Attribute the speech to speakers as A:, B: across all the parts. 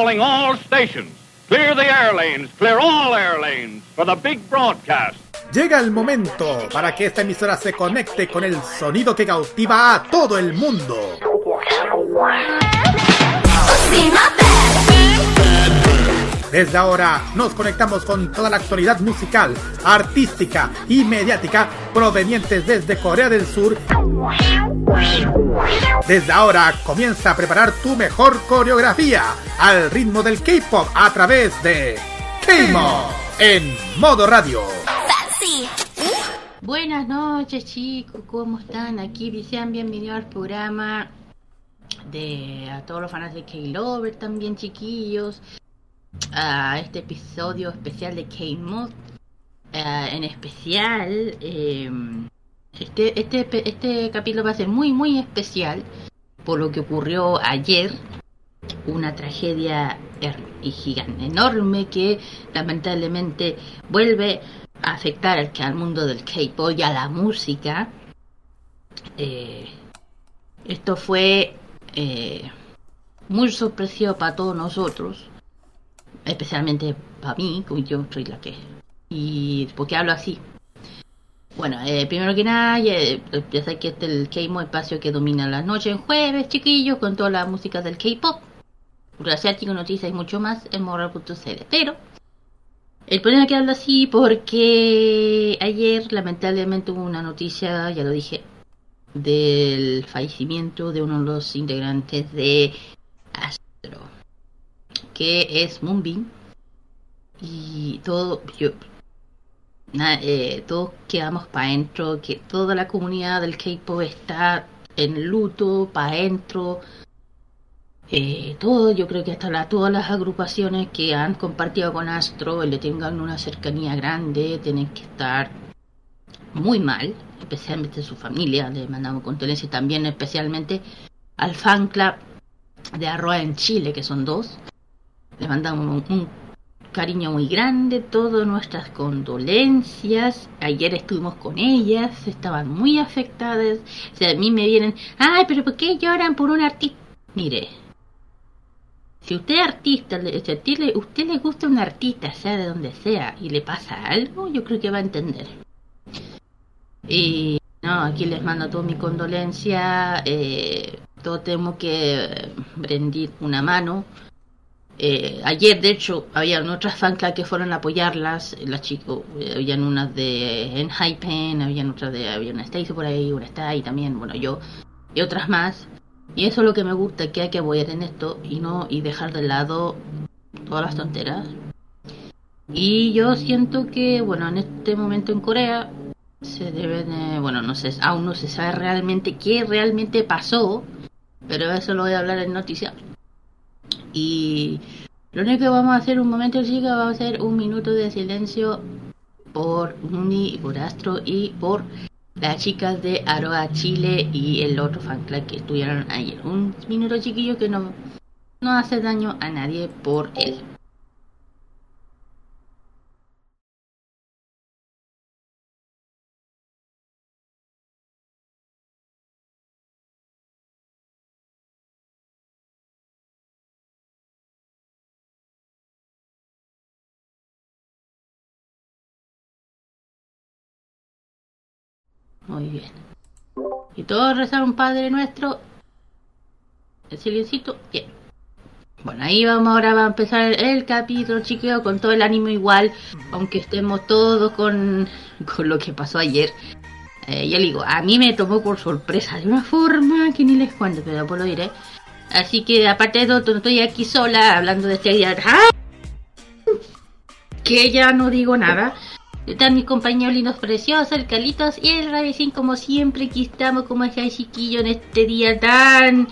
A: calling all stations. Clear the air lanes, clear all air lanes for the big broadcast.
B: Llega el momento para que esta emisora se conecte con el sonido que cautiva a todo el mundo. Desde ahora nos conectamos con toda la actualidad musical, artística y mediática provenientes desde Corea del Sur. Desde ahora comienza a preparar tu mejor coreografía al ritmo del K-pop a través de K-Mo en modo radio.
C: Buenas noches chicos, ¿cómo están? Aquí sean bienvenidos al programa de a todos los fans de K-Lover también chiquillos a este episodio especial de K-Mod. Eh, en especial, em, este, este, este capítulo va a ser muy, muy especial por lo que ocurrió ayer. Una tragedia y gigante, enorme que lamentablemente vuelve a afectar al, al mundo del K-pop y a la música. Eh, esto fue eh, muy sorpresivo para todos nosotros especialmente para mí, como yo soy la que... ¿Y por qué hablo así? Bueno, eh, primero que nada, ya, sé que este es el K-Mo espacio que domina las noches en jueves, chiquillos, con toda la música del K-Pop. Asiático, noticias y mucho más en moral.cl. Pero, el problema que hablo así porque ayer lamentablemente hubo una noticia, ya lo dije, del fallecimiento de uno de los integrantes de que es Moonbeam. Y todo yo eh, todos quedamos para adentro que toda la comunidad del K-pop está en luto para adentro. Eh, todo yo creo que hasta la, todas las agrupaciones que han compartido con Astro le tengan una cercanía grande tienen que estar muy mal especialmente su familia le mandamos condolencias también especialmente al fan club de Arroa en Chile que son dos le mandamos un cariño muy grande, todas nuestras condolencias. Ayer estuvimos con ellas, estaban muy afectadas. O sea, a mí me vienen, ay, pero ¿por qué lloran por un artista? Mire, si usted es artista, si a usted le, le gusta un artista, sea de donde sea, y le pasa algo, yo creo que va a entender. Y no, aquí les mando toda mi condolencia. Eh, todos tenemos que rendir una mano eh, ayer, de hecho, había otras fanclas que fueron a apoyarlas. Las chicos, eh, habían unas de Enhypen, habían otras de. Había una Stacy por ahí, una ahí también, bueno, yo, y otras más. Y eso es lo que me gusta, que hay que apoyar en esto y no y dejar de lado todas las tonteras. Y yo siento que, bueno, en este momento en Corea se deben, bueno, no sé, aún no se sabe realmente qué realmente pasó, pero eso lo voy a hablar en noticias. Y lo único que vamos a hacer un momento, chicas, vamos a hacer un minuto de silencio por Muni, por Astro y por las chicas de Aroa Chile y el otro fan club que estuvieron ayer. Un minuto chiquillo que no, no hace daño a nadie por él. Bien. Y todos rezar un Padre Nuestro. El silencito. Bien. Bueno, ahí vamos ahora va a empezar el capítulo, chiquillo, con todo el ánimo igual, aunque estemos todos con, con lo que pasó ayer. Eh, yo digo, a mí me tomó por sorpresa de una forma que ni les cuento, pero después lo diré. Así que aparte de todo, estoy aquí sola hablando de este día. ¡Ah! Que ya no digo nada. Están mis compañeros lindos preciosos, el Calitos y el Ravicín como siempre. Aquí estamos como ese chiquillo en este día tan...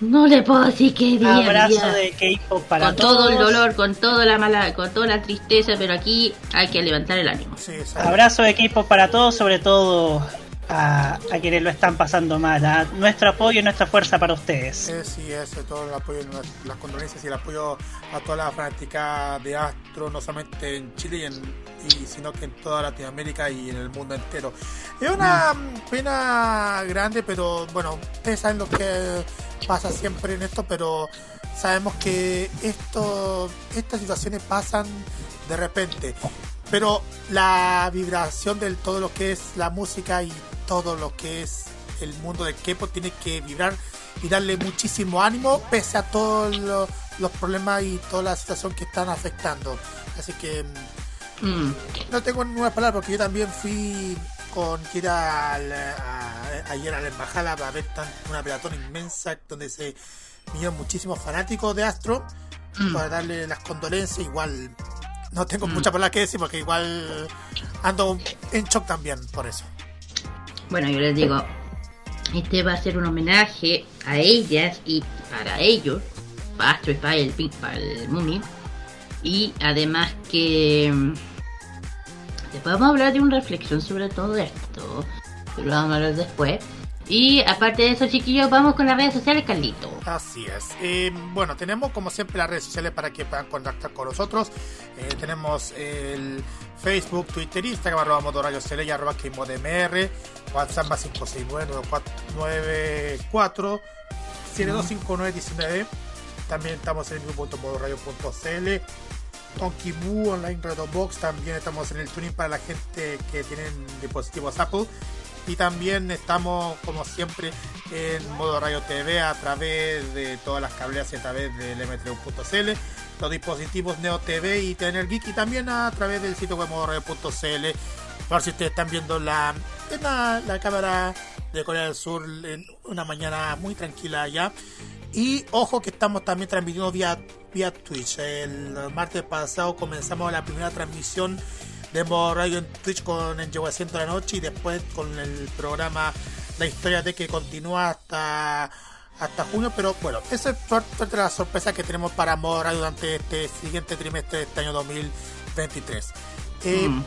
C: No le puedo decir qué día.
D: Abrazo de K-pop para
C: con todo el dolor, con toda la mala, con toda la tristeza, pero aquí hay que levantar el ánimo.
D: Sí, Abrazo de K-pop para todos, sobre todo a, a, quienes lo están pasando mal. Nuestro apoyo y nuestra fuerza para ustedes.
E: Eh, sí, eso, todo el apoyo, las condolencias y el apoyo a toda la fanática de Astro, no solamente en Chile, y en, y, sino que en toda Latinoamérica y en el mundo entero. Es una mm. pena grande, pero bueno, ustedes saben lo que pasa siempre en esto, pero sabemos que esto, estas situaciones pasan de repente. Pero la vibración de todo lo que es la música y todo lo que es el mundo del K-pop tiene que vibrar y darle muchísimo ánimo pese a todos los problemas y toda la situación que están afectando. Así que mm. no tengo ninguna palabra porque yo también fui con que era ayer a la embajada para ver una peloton inmensa donde se vinieron muchísimos fanáticos de Astro mm. para darle las condolencias. Igual no tengo mm. mucha palabra que decir porque igual ando en shock también por eso.
C: Bueno, yo les digo, este va a ser un homenaje a ellas y para ellos, para Astro y para el, para el Mumi. Y además que después vamos a hablar de una reflexión sobre todo esto, lo vamos a hablar después. Y aparte de eso, chiquillos, vamos con las redes sociales, Carlito.
E: Así es. Eh, bueno, tenemos como siempre las redes sociales para que puedan contactar con nosotros. Eh, tenemos el Facebook, Twitter, Instagram, arroba motoradio y arroba KMODMR, WhatsApp más 569 725919 También estamos en el grupo.modoradio.cl. Con Kibu Online Radio Box también estamos en el tuning para la gente que tienen dispositivos Apple y también estamos como siempre en modo radio TV a través de todas las cableas y a través del m3.cl los dispositivos Neo TV y Tener Geek y también a través del sitio web modoradio.cl por si ustedes están viendo la, la, la cámara de Corea del Sur en una mañana muy tranquila allá. Y ojo que estamos también transmitiendo vía, vía Twitch. El martes pasado comenzamos la primera transmisión de modo radio en Twitch con en Asiento de la Noche y después con el programa La Historia de que continúa hasta hasta junio, pero bueno, esa es parte de la sorpresa que tenemos para modo radio durante este siguiente trimestre de este año 2023. Eh, mm.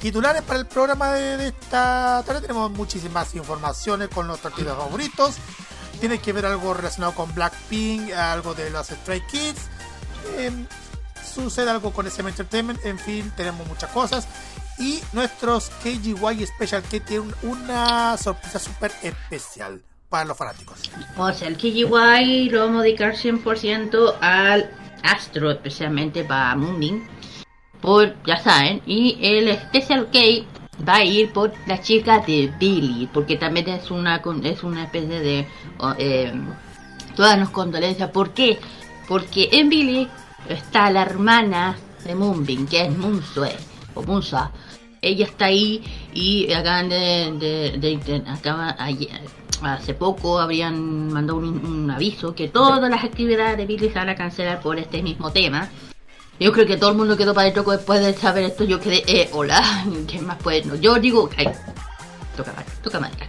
E: Titulares para el programa de, esta tarde tenemos muchísimas informaciones con los artistas favoritos. Tiene que ver algo relacionado con Blackpink, algo de los Stray Kids. Eh, sucede algo con SM Entertainment, en fin, tenemos muchas cosas. Y nuestros KGY Special que tienen una sorpresa súper especial para los fanáticos.
C: O sea, el KGY lo vamos a dedicar 100% al Astro, especialmente para Moonbeam. Por, ya saben, y el Special K va a ir por la chica de Billy, porque también es una es una especie de eh, todas las condolencias. ¿Por qué? Porque en Billy está la hermana de Moonbin, que es Munsue, o Munsa. Ella está ahí y acaban de, de, hace poco habrían mandado un, aviso que todas las actividades de Billy se van a cancelar por este mismo tema. Yo creo que todo el mundo quedó para el después de saber esto. Yo quedé, eh, hola, ¿qué más puede? No, yo digo, ay, toca, toca madera.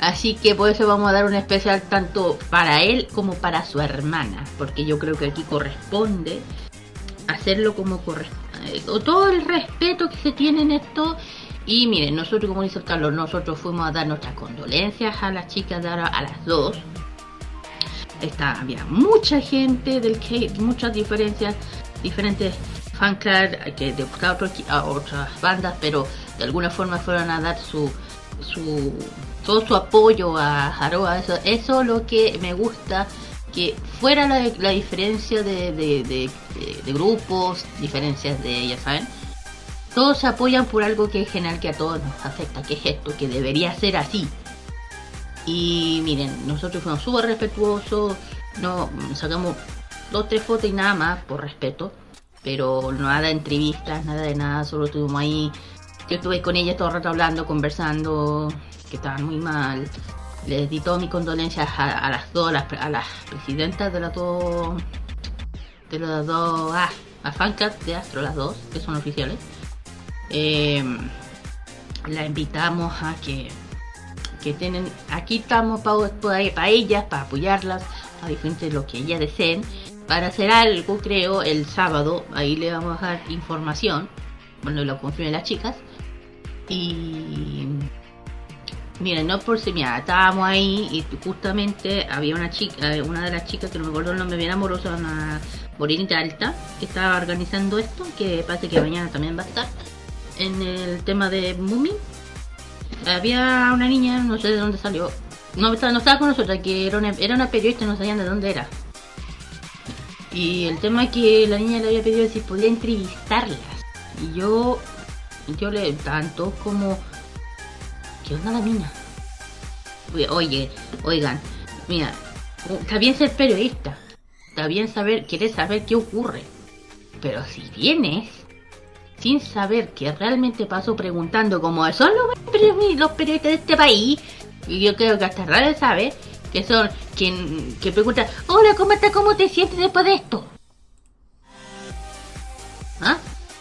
C: Así que por eso vamos a dar un especial tanto para él como para su hermana, porque yo creo que aquí corresponde hacerlo como corresponde. Eh, todo el respeto que se tiene en esto. Y miren, nosotros, como dice Carlos, nosotros fuimos a dar nuestras condolencias a las chicas ahora, a las dos. Está, había mucha gente del que muchas diferencias, diferentes fanclubs que de a otras bandas, pero de alguna forma fueron a dar su, su todo su apoyo a Haroa, eso, eso es lo que me gusta, que fuera la, diferencia de, de, grupos, diferencias de, ya saben, todos se apoyan por algo que es general que a todos nos afecta, que es esto, que debería ser así. Y miren, nosotros fuimos súper respetuosos, no sacamos dos, tres fotos y nada más por respeto, pero nada de entrevistas, nada de nada, solo estuvimos ahí. Yo estuve con ella todo el rato hablando, conversando, que estaban muy mal. Les di todas mis condolencias a, las dos, a las, presidentas de las dos, de las dos, ah, a Fancat de Astro, las dos, que son oficiales. Eh, la invitamos a que, que tienen, aquí estamos para, ellas, para apoyarlas, a diferente de lo que ellas deseen, para hacer algo, creo, el sábado, ahí le vamos a dar información, bueno, lo confirmen las chicas, y Miren, no por si, mira, estábamos ahí y justamente había una chica, eh, una de las chicas que no me acuerdo el nombre bien amorosa, una morenita alta, que estaba organizando esto, que parece que mañana también va a estar, en el tema de Mumi. Había una niña, no sé de dónde salió, no, no estaba con nosotros, que era una, era una periodista, no sabían de dónde era. Y el tema es que la niña le había pedido si podía entrevistarlas. Y yo, yo le tanto como, ¿qué onda la mina? Oye, oigan, mira, está bien ser periodista, está bien saber, quieres saber qué ocurre, pero si vienes sin saber qué realmente pasó preguntando como son los, los periodistas de este país, y yo creo que hasta raro sabe, que son quien que pregunta, hola, ¿cómo estás? ¿Cómo te sientes después de esto? ¿Ah?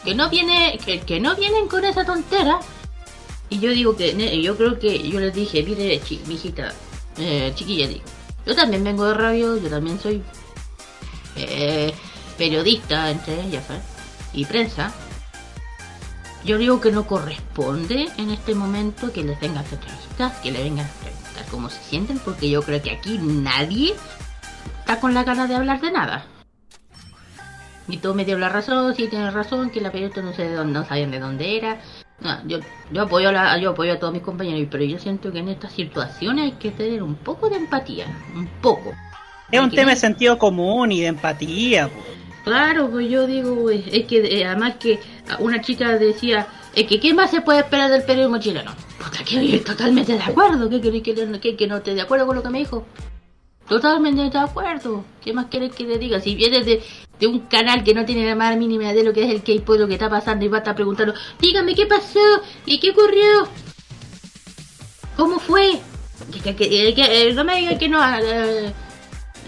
C: Que no viene, que, que no vienen con esa tontera. Y yo digo que, yo creo que yo les dije, mire, chi, hijita, eh, chiquilla, digo, yo también vengo de radio, yo también soy eh, periodista, entre ellas, y prensa. Yo digo que no corresponde en este momento que les vengan entrevistas, que le vengan a preguntar cómo se sienten, porque yo creo que aquí nadie está con la gana de hablar de nada. Y todo me dio la razón, sí tiene razón, que la periodista no sé de dónde, no sabían de dónde era. No, yo, yo apoyo a yo apoyo a todos mis compañeros, pero yo siento que en estas situaciones hay que tener un poco de empatía, un poco.
D: Es un tema de sentido común y de empatía.
C: Claro, pues yo digo, es que eh, además que una chica decía, es que ¿qué más se puede esperar del periodismo chileno? Puta, que totalmente de acuerdo, ¿qué querés que, que, no esté de acuerdo con lo que me dijo? Totalmente de acuerdo. ¿Qué más querés que le diga? Si vienes de, de un canal que no tiene la más mínima de lo que es el K-pop, lo que está pasando y va a estar preguntando, dígame qué pasó y qué ocurrió. ¿Cómo fue? Que, que, que, no me diga que no, eh,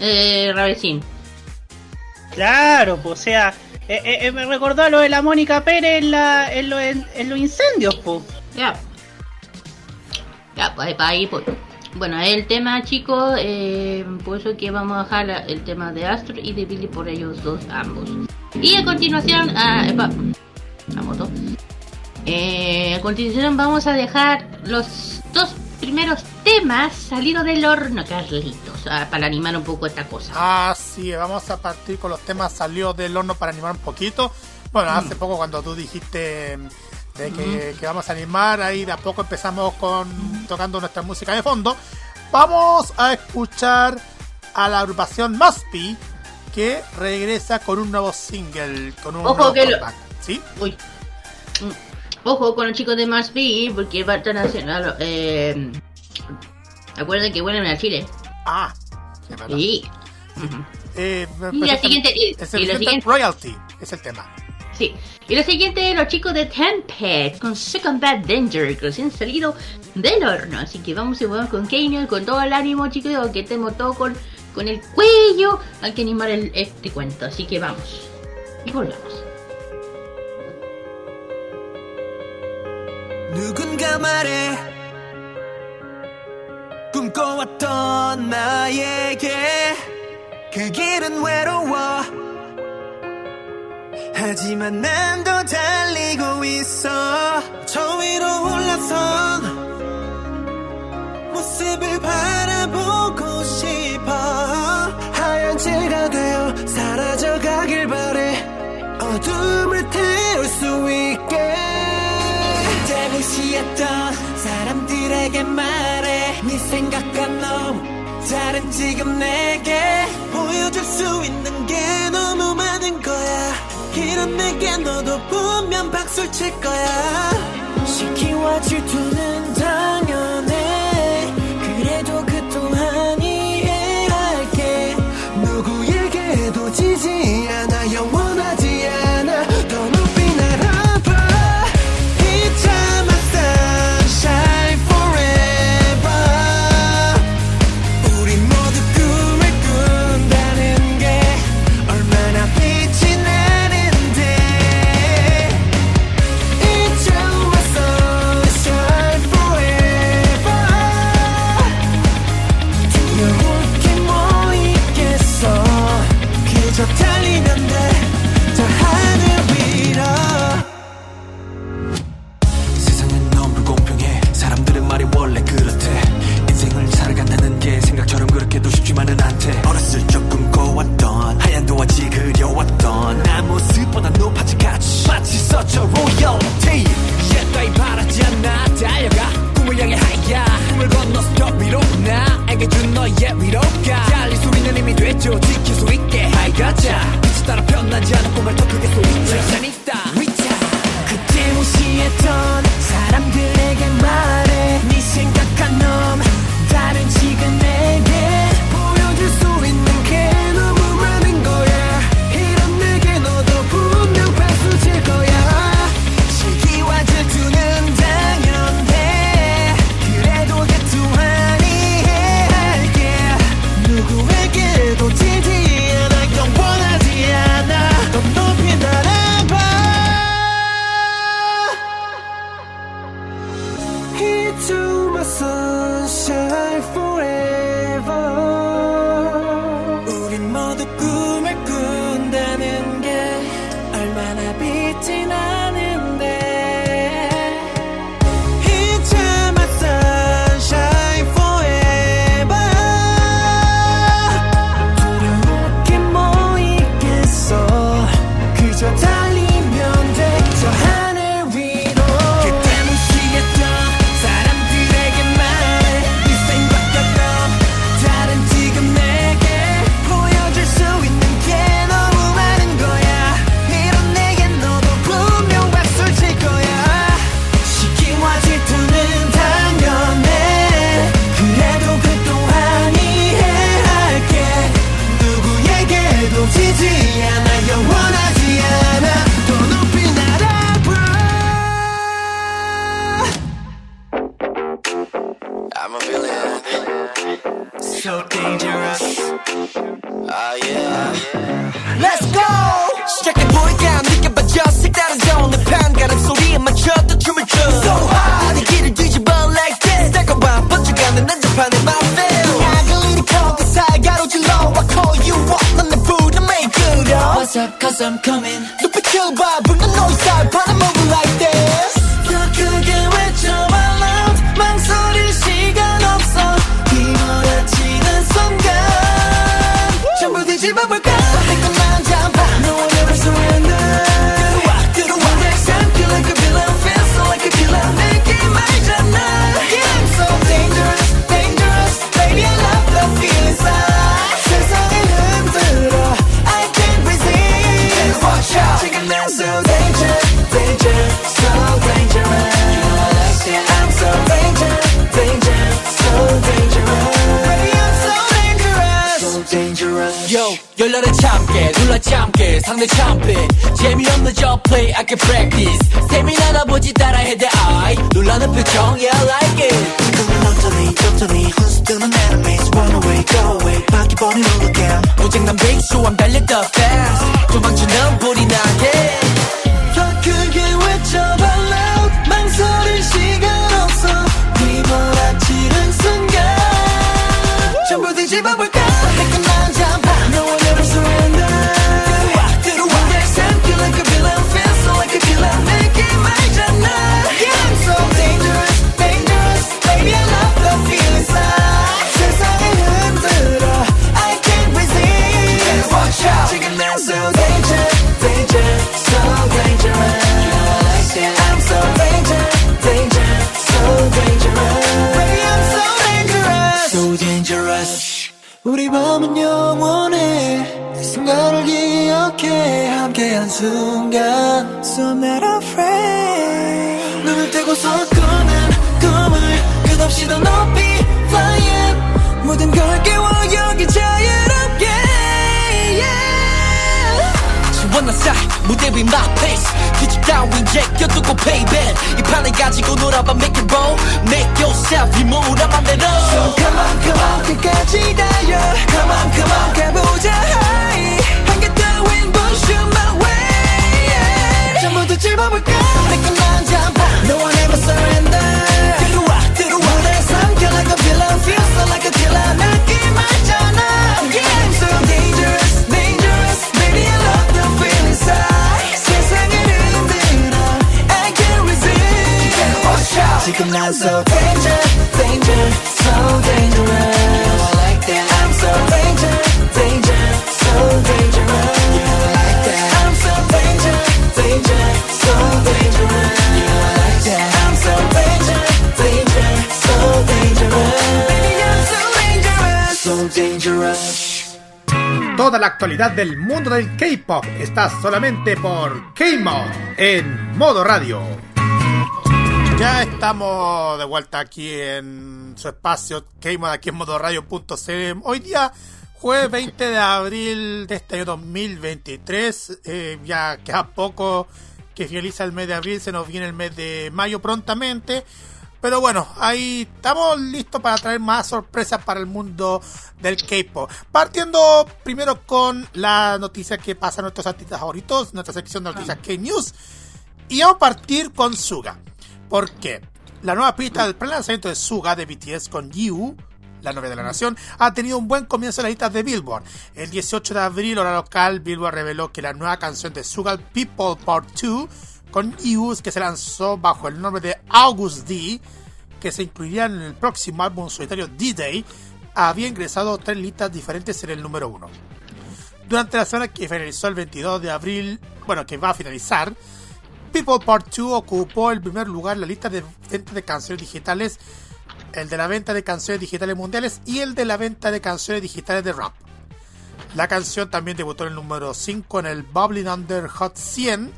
C: eh, Rabecín.
D: Claro, pues, o sea, eh, eh, eh, me recordó a lo de la Mónica Pérez en, la, en, en, los incendios, pues.
C: Ya. Ya, pues ahí, pues. Bueno, el tema, chicos, eh, por eso que vamos a dejar el tema de Astro y de Billy por ellos dos, ambos. Y a continuación, ah, la moto. Eh, a continuación vamos a dejar los dos primeros temas salidos del horno, Carlitos, ah, para animar un poco esta cosa.
E: Ah, sí, vamos a partir con los temas salidos del horno para animar un poquito. Bueno, hace mm. poco cuando tú dijiste que, vamos a animar, ahí de a poco empezamos con tocando nuestra música de fondo. Vamos a escuchar a la agrupación Muspi que regresa con un nuevo single, con un
C: Ojo
E: nuevo
C: que ¿Sí? Uy. Mm. Ojo con los chicos de Muspi porque van a hacer... Eh, Acuerden que vuelven a Chile.
E: Ah,
C: sí.
E: Eh,
C: y la siguiente...
E: Es el, siguiente, royalty, es el tema.
C: Sí. Y lo siguiente, los chicos de Tempest con Second Bad Danger, que recién salido del horno. Así que vamos y vamos con Kane, con todo el ánimo, chicos, que estemos todo con, con el cuello. Hay que animar el, este cuento. Así que vamos. Y volvamos. 누군가 말해 꿈꿔왔던 나에게 그 길은 외로워 하지만 난 더 달리고 있어. 저 위로 올라선 모습을 바라보고 싶어. 하얀 채가 되어 사라져가길 바래. 어둠을 태울 수 있게. 그때 무시했던 사람들에게 말해. 네 생각과 너무 다른 지금 내게 보여줄 수 있는 게 너무 많은 거야 이런 내게 너도 보면 박수를 칠 거야. 시키와 질투는 당연 더 위로 나에게 준 너의 위로가 달릴 소리는 이미 됐죠. 지킬 수
F: 있게 I gotcha 빛이 따라 편나지 않은 꿈을 더 크게 소리쳐 난 있다. 위차 그때 무시했던 사람들에게 말해. 네 생각 cause I'm coming. The killed by 눌러 참깨 상대 참패 재미없는 저 play I can practice. 세미나나 보지 따라해 대 I 놀라는 표정 yeah I like it. 지금은 어쩌니 저쩌니 훈수뜨는 enemies Run away go away. 바퀴벌이 놀라게 고장난 big so I'm 달려 the fast. 도망치는 불이 나게 밤은 영원해. 그 순간을 기억해. 함께한 순간. So I'm not afraid. 눈을 떼고서 꾸는 꿈을 끝없이 더 높이 flying. 모든 걸 깨워 여기 자 yeah. 지원한 사이 무대 위 my place 뒤집 따윈 제껴두고 payback 이 판을 가지고 놀아봐 make it roll make yourself 이 무라만 대로 So come on come on 끝까지 달려 come on come on 가보자 high 한개 따윈 push you my way. 전부 다 찝어볼까 난장판 No one ever 지금 난 so danger danger So dangerous You are like that I'm so danger danger So dangerous You are like that I'm so danger danger So dangerous You are like that I'm so danger danger So dangerous Baby I'm so dangerous So dangerous
B: Toda la actualidad del mundo del K-pop está solamente por K-Mod en modo radio.
E: Ya estamos de vuelta aquí en su espacio K-Mod aquí en modo radio.cl. Hoy día, jueves 20 de abril de este año 2023. Eh, ya queda poco que finaliza el mes de abril, se nos viene el mes de mayo prontamente. Pero bueno, ahí estamos listos para traer más sorpresas para el mundo del K-pop. Partiendo primero con la noticia que pasa a nuestros artistas favoritos, nuestra sección de noticias K-News. Y vamos a partir con Suga. ¿Por qué? La nueva pista del pre-lanzamiento de Suga de BTS con Yu, la novia de la nación, ha tenido un buen comienzo en las listas de Billboard. El 18 de abril, hora local, Billboard reveló que la nueva canción de Suga, People Part 2, con Ius que se lanzó bajo el nombre de August D, que se incluiría en el próximo álbum solitario D-Day, había ingresado tres listas diferentes en el número 1. Durante la semana que finalizó el 22 de abril, bueno, que va a finalizar, People Part 2 ocupó el primer lugar en la lista de venta de canciones digitales, el de la venta de canciones digitales mundiales y el de la venta de canciones digitales de rap. La canción también debutó en el número 5 en el Bubbling Under Hot 100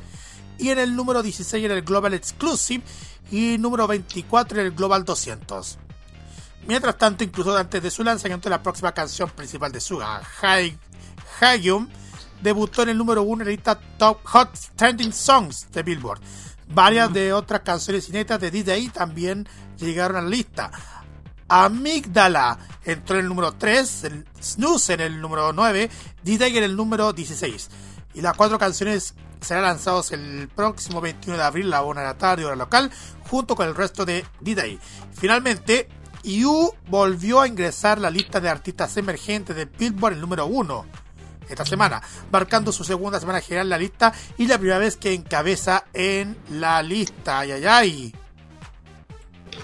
E: y en el número 16 en el Global Exclusive y número 24 en el Global 200. Mientras tanto, incluso antes de su lanzamiento, la próxima canción principal de Suga, Hagyum, debutó en el número 1 en la lista Top Hot Trending Songs de Billboard. Varias de otras canciones inéditas de DJ también llegaron a la lista. Amígdala entró en el número 3, Snooze en el número 9, DJ en el número 16. Y las cuatro canciones serán lanzados el próximo 21 de abril a la 1 de la tarde, hora local, junto con el resto de D-Day. Finalmente, IU volvió a ingresar la lista de artistas emergentes de Billboard el número 1 esta semana, marcando su segunda semana general en la lista y la primera vez que encabeza en la lista. Ay, ay, ay.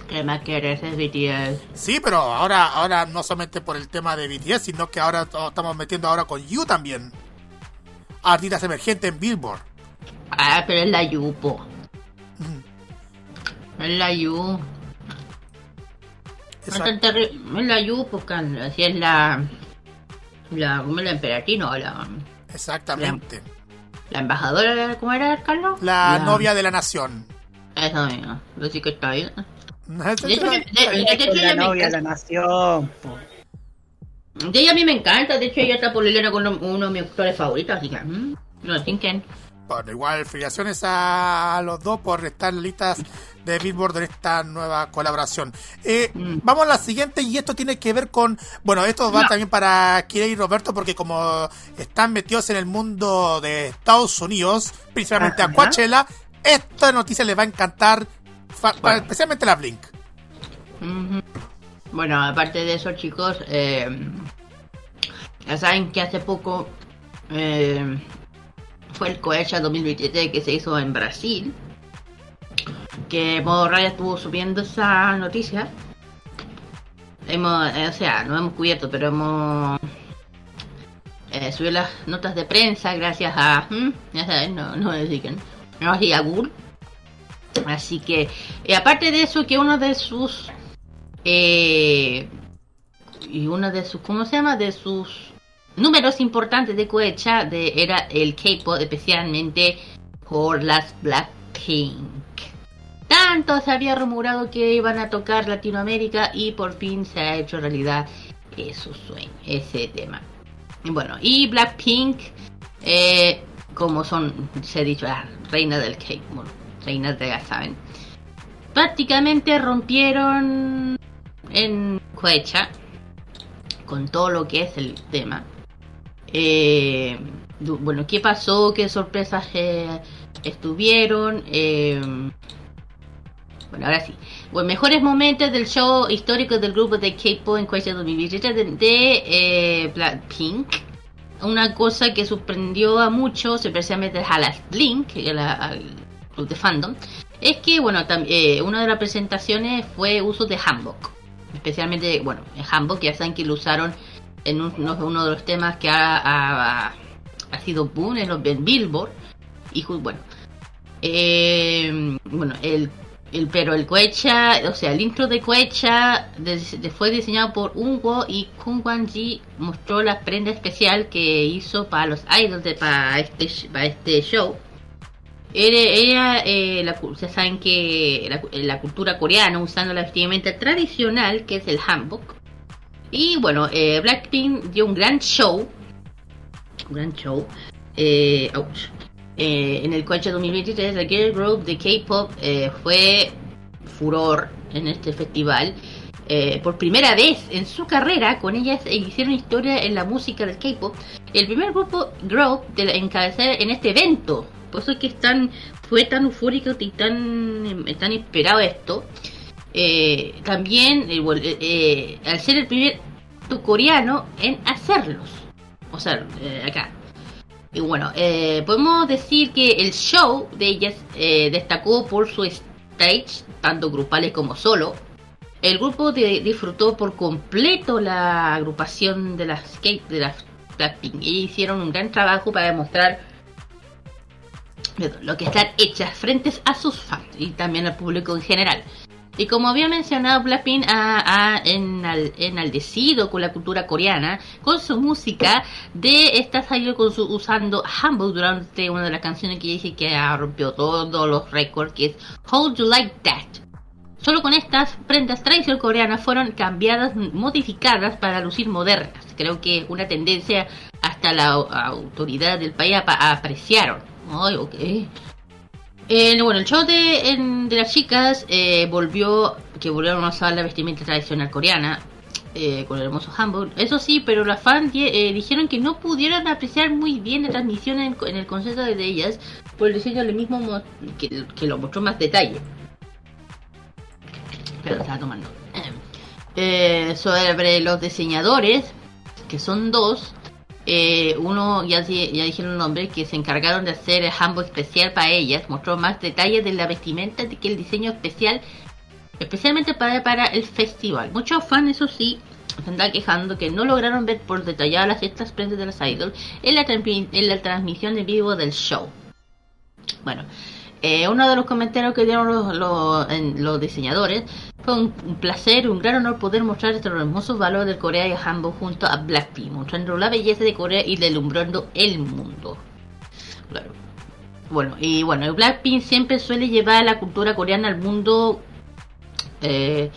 C: ¿Qué más quieres? Es BTS.
E: Sí, pero ahora, ahora no solamente por el tema de BTS, sino que ahora estamos metiendo ahora con You también. Artistas emergentes en Billboard.
C: Ah, pero es la Yupo. Es la Yu. Es la Yu, porque así es la. La, ¿Cómo la emperatriz? No, la.
E: Exactamente.
C: La, la embajadora, ¿cómo era, Carlos?
E: La, la, novia de la nación.
C: Eso mismo. Así que está bien.
D: De hecho, de, de, la novia de la nación. Po.
C: De ella a mí me encanta. De hecho, ella está por con uno de mis actores favoritos. Así que. Mm, no thinking.
E: Bueno, igual, felicitaciones a los dos por estar listas de Billboard en esta nueva colaboración. Eh, mm. Vamos a la siguiente y esto tiene que ver con, bueno, esto va no. también para Kira y Roberto porque como están metidos en el mundo de Estados Unidos, principalmente Ajá. a Coachella, esta noticia les va a encantar, bueno. especialmente la Blink.
C: Bueno, aparte de eso, chicos, eh, ya saben que hace poco eh, fue el Coachella 2023 que se hizo en Brasil que Modo Radio estuvo subiendo esa noticia. Hemos, eh, o sea, no hemos cubierto, pero hemos eh, subido las notas de prensa gracias a, ¿hmm? ya saben, no, no me digan, no así a Google. Así que, y aparte de eso, que uno de sus, eh, y uno de sus, ¿cómo se llama? De sus números importantes de cohecha de, era el K-pop, especialmente por las Blackpink tanto se había rumorado que iban a tocar Latinoamérica y por fin se ha hecho realidad su sueño, ese tema. Bueno, y Blackpink, eh, como son, se ha dicho, la reina del cake, bueno, reinas de ya saben, prácticamente rompieron en Cohecha con todo lo que es el tema. Eh, bueno, ¿qué pasó? ¿Qué sorpresas eh, estuvieron? Eh, bueno, ahora sí. Bueno, mejores momentos del show histórico del grupo de K-pop en Coachella 2023 de, de eh, Blackpink. Una cosa que sorprendió a muchos, especialmente a las Blink, al club de fandom, es que, bueno, eh, una de las presentaciones fue uso de Hanbok. Especialmente, bueno, en Hanbok ya saben que lo usaron en un, uno de los temas que ha, ha, ha sido boom en, los, en Billboard. Y bueno, eh, bueno, el El, pero el Coecha, o sea, el intro de Coecha de- fue diseñado por Ungo y Kung Wan Ji mostró la prenda especial que hizo para los idols de, para, este, para este show. Era, eh, la, saben que la, cu- la cultura coreana usando la vestimenta tradicional que es el hanbok. Y bueno, eh, Blackpink dio un gran show, un gran show, eh. Eh, en el Coachella 2023, la girl group de K-pop eh, fue furor en este festival. Eh, por primera vez en su carrera, con ellas eh, hicieron historia en la música del K-pop. El primer grupo group de la- en este evento. Por eso es que es tan, fue tan eufórico y tan, eh, tan esperado esto. Eh, también, eh, al ser el primer coreano en hacerlos. O sea, acá. Y bueno, eh, podemos decir que el show de ellas eh, destacó por su stage, tanto grupales como solo. El grupo de- disfrutó por completo la agrupación de las skate de las Blackpink y hicieron un gran trabajo para demostrar lo que están hechas frente a sus fans y también al público en general. Y como había mencionado, Blackpink ha, ha enal- enaldecido con la cultura coreana, con su música, de esta salido con su, usando Humble durante una de las canciones que dije que rompió todos los récords, que es How You Like That. Solo con estas prendas tradicionales coreanas fueron cambiadas, modificadas para lucir modernas. Creo que una tendencia hasta la au- autoridad del país apreciaron. Ay, ok. Eh, bueno, el show de, las chicas eh, volvió, que volvieron a usar la vestimenta tradicional coreana, eh, con el hermoso hanbok. Eso sí, pero las fans eh, dijeron que no pudieron apreciar muy bien la transmisión en, el concepto de ellas por el diseño del mismo mo- que, lo mostró más detalle. Pero estaba tomando. Sobre los diseñadores, que son dos, eh, uno, ya, ya dijeron el nombre, que se encargaron de hacer el handbook especial para ellas, mostró más detalles de la vestimenta que el diseño especial, especialmente para, para el festival. Muchos fans, eso sí, se andan quejando que no lograron ver por detalladas las estas prendas de las idols en la, en la transmisión en vivo del show. Bueno, eh, uno de los comentarios que dieron los, diseñadores fue un, un placer, un gran honor poder mostrar estos hermosos valores del Corea y Hanbok junto a Blackpink, mostrando la belleza de Corea y deslumbrando el mundo. Bueno, y bueno, Blackpink siempre suele llevar la cultura coreana al mundo eh,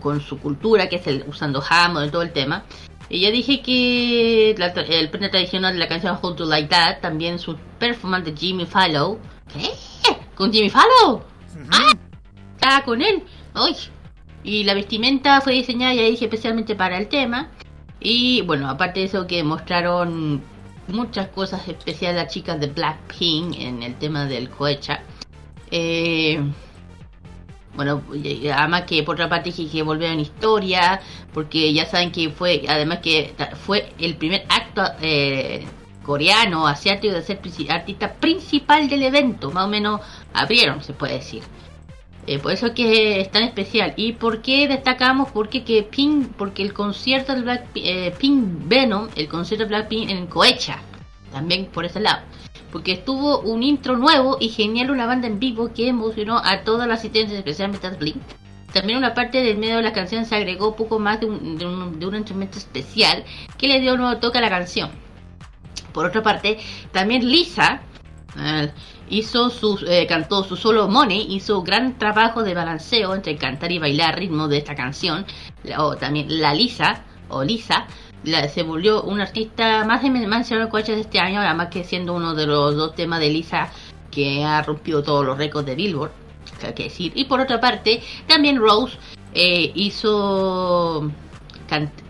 C: con, su cultura, que es el usando Hanbok y todo el tema. Y ya dije que el prenda tradicional de la canción How to Like That, también su performance de Jimmy Fallow. ¿Qué? ¿Con Jimmy Fallow? ¡Ah! Estaba con él. ¡Ay! Y la vestimenta fue diseñada, ya dije, especialmente para el tema. Y bueno, aparte de eso que mostraron muchas cosas especiales las chicas de Blackpink en el tema del Coecha. Eh, bueno, además que por otra parte dije que volvieron historia, porque ya saben que fue, además que fue el primer acto eh, coreano, asiático de ser artista principal del evento, más o menos abrieron, se puede decir. Eh, por eso que es tan especial. ¿Y por qué destacamos? Porque que Pink, porque el concierto de Blackpink, eh, Pink Venom, el concierto de Blackpink en Coecha, también por ese lado. Porque estuvo un intro nuevo y genial, una banda en vivo que emocionó a todas las asistentes, especialmente a Blink. También una parte del medio de la canción se agregó poco más de un, de un, de un instrumento especial que le dio un nuevo toque a la canción. Por otra parte, también Lisa eh, hizo su, eh, cantó su solo Money, hizo gran trabajo de balanceo entre cantar y bailar ritmo de esta canción. O también la Lisa, o Lisa, se volvió un artista más en coches de este año, además que siendo uno de los dos temas de Lisa que ha rompido todos los récords de Billboard, hay que decir. Y por otra parte, también Rose eh, hizo,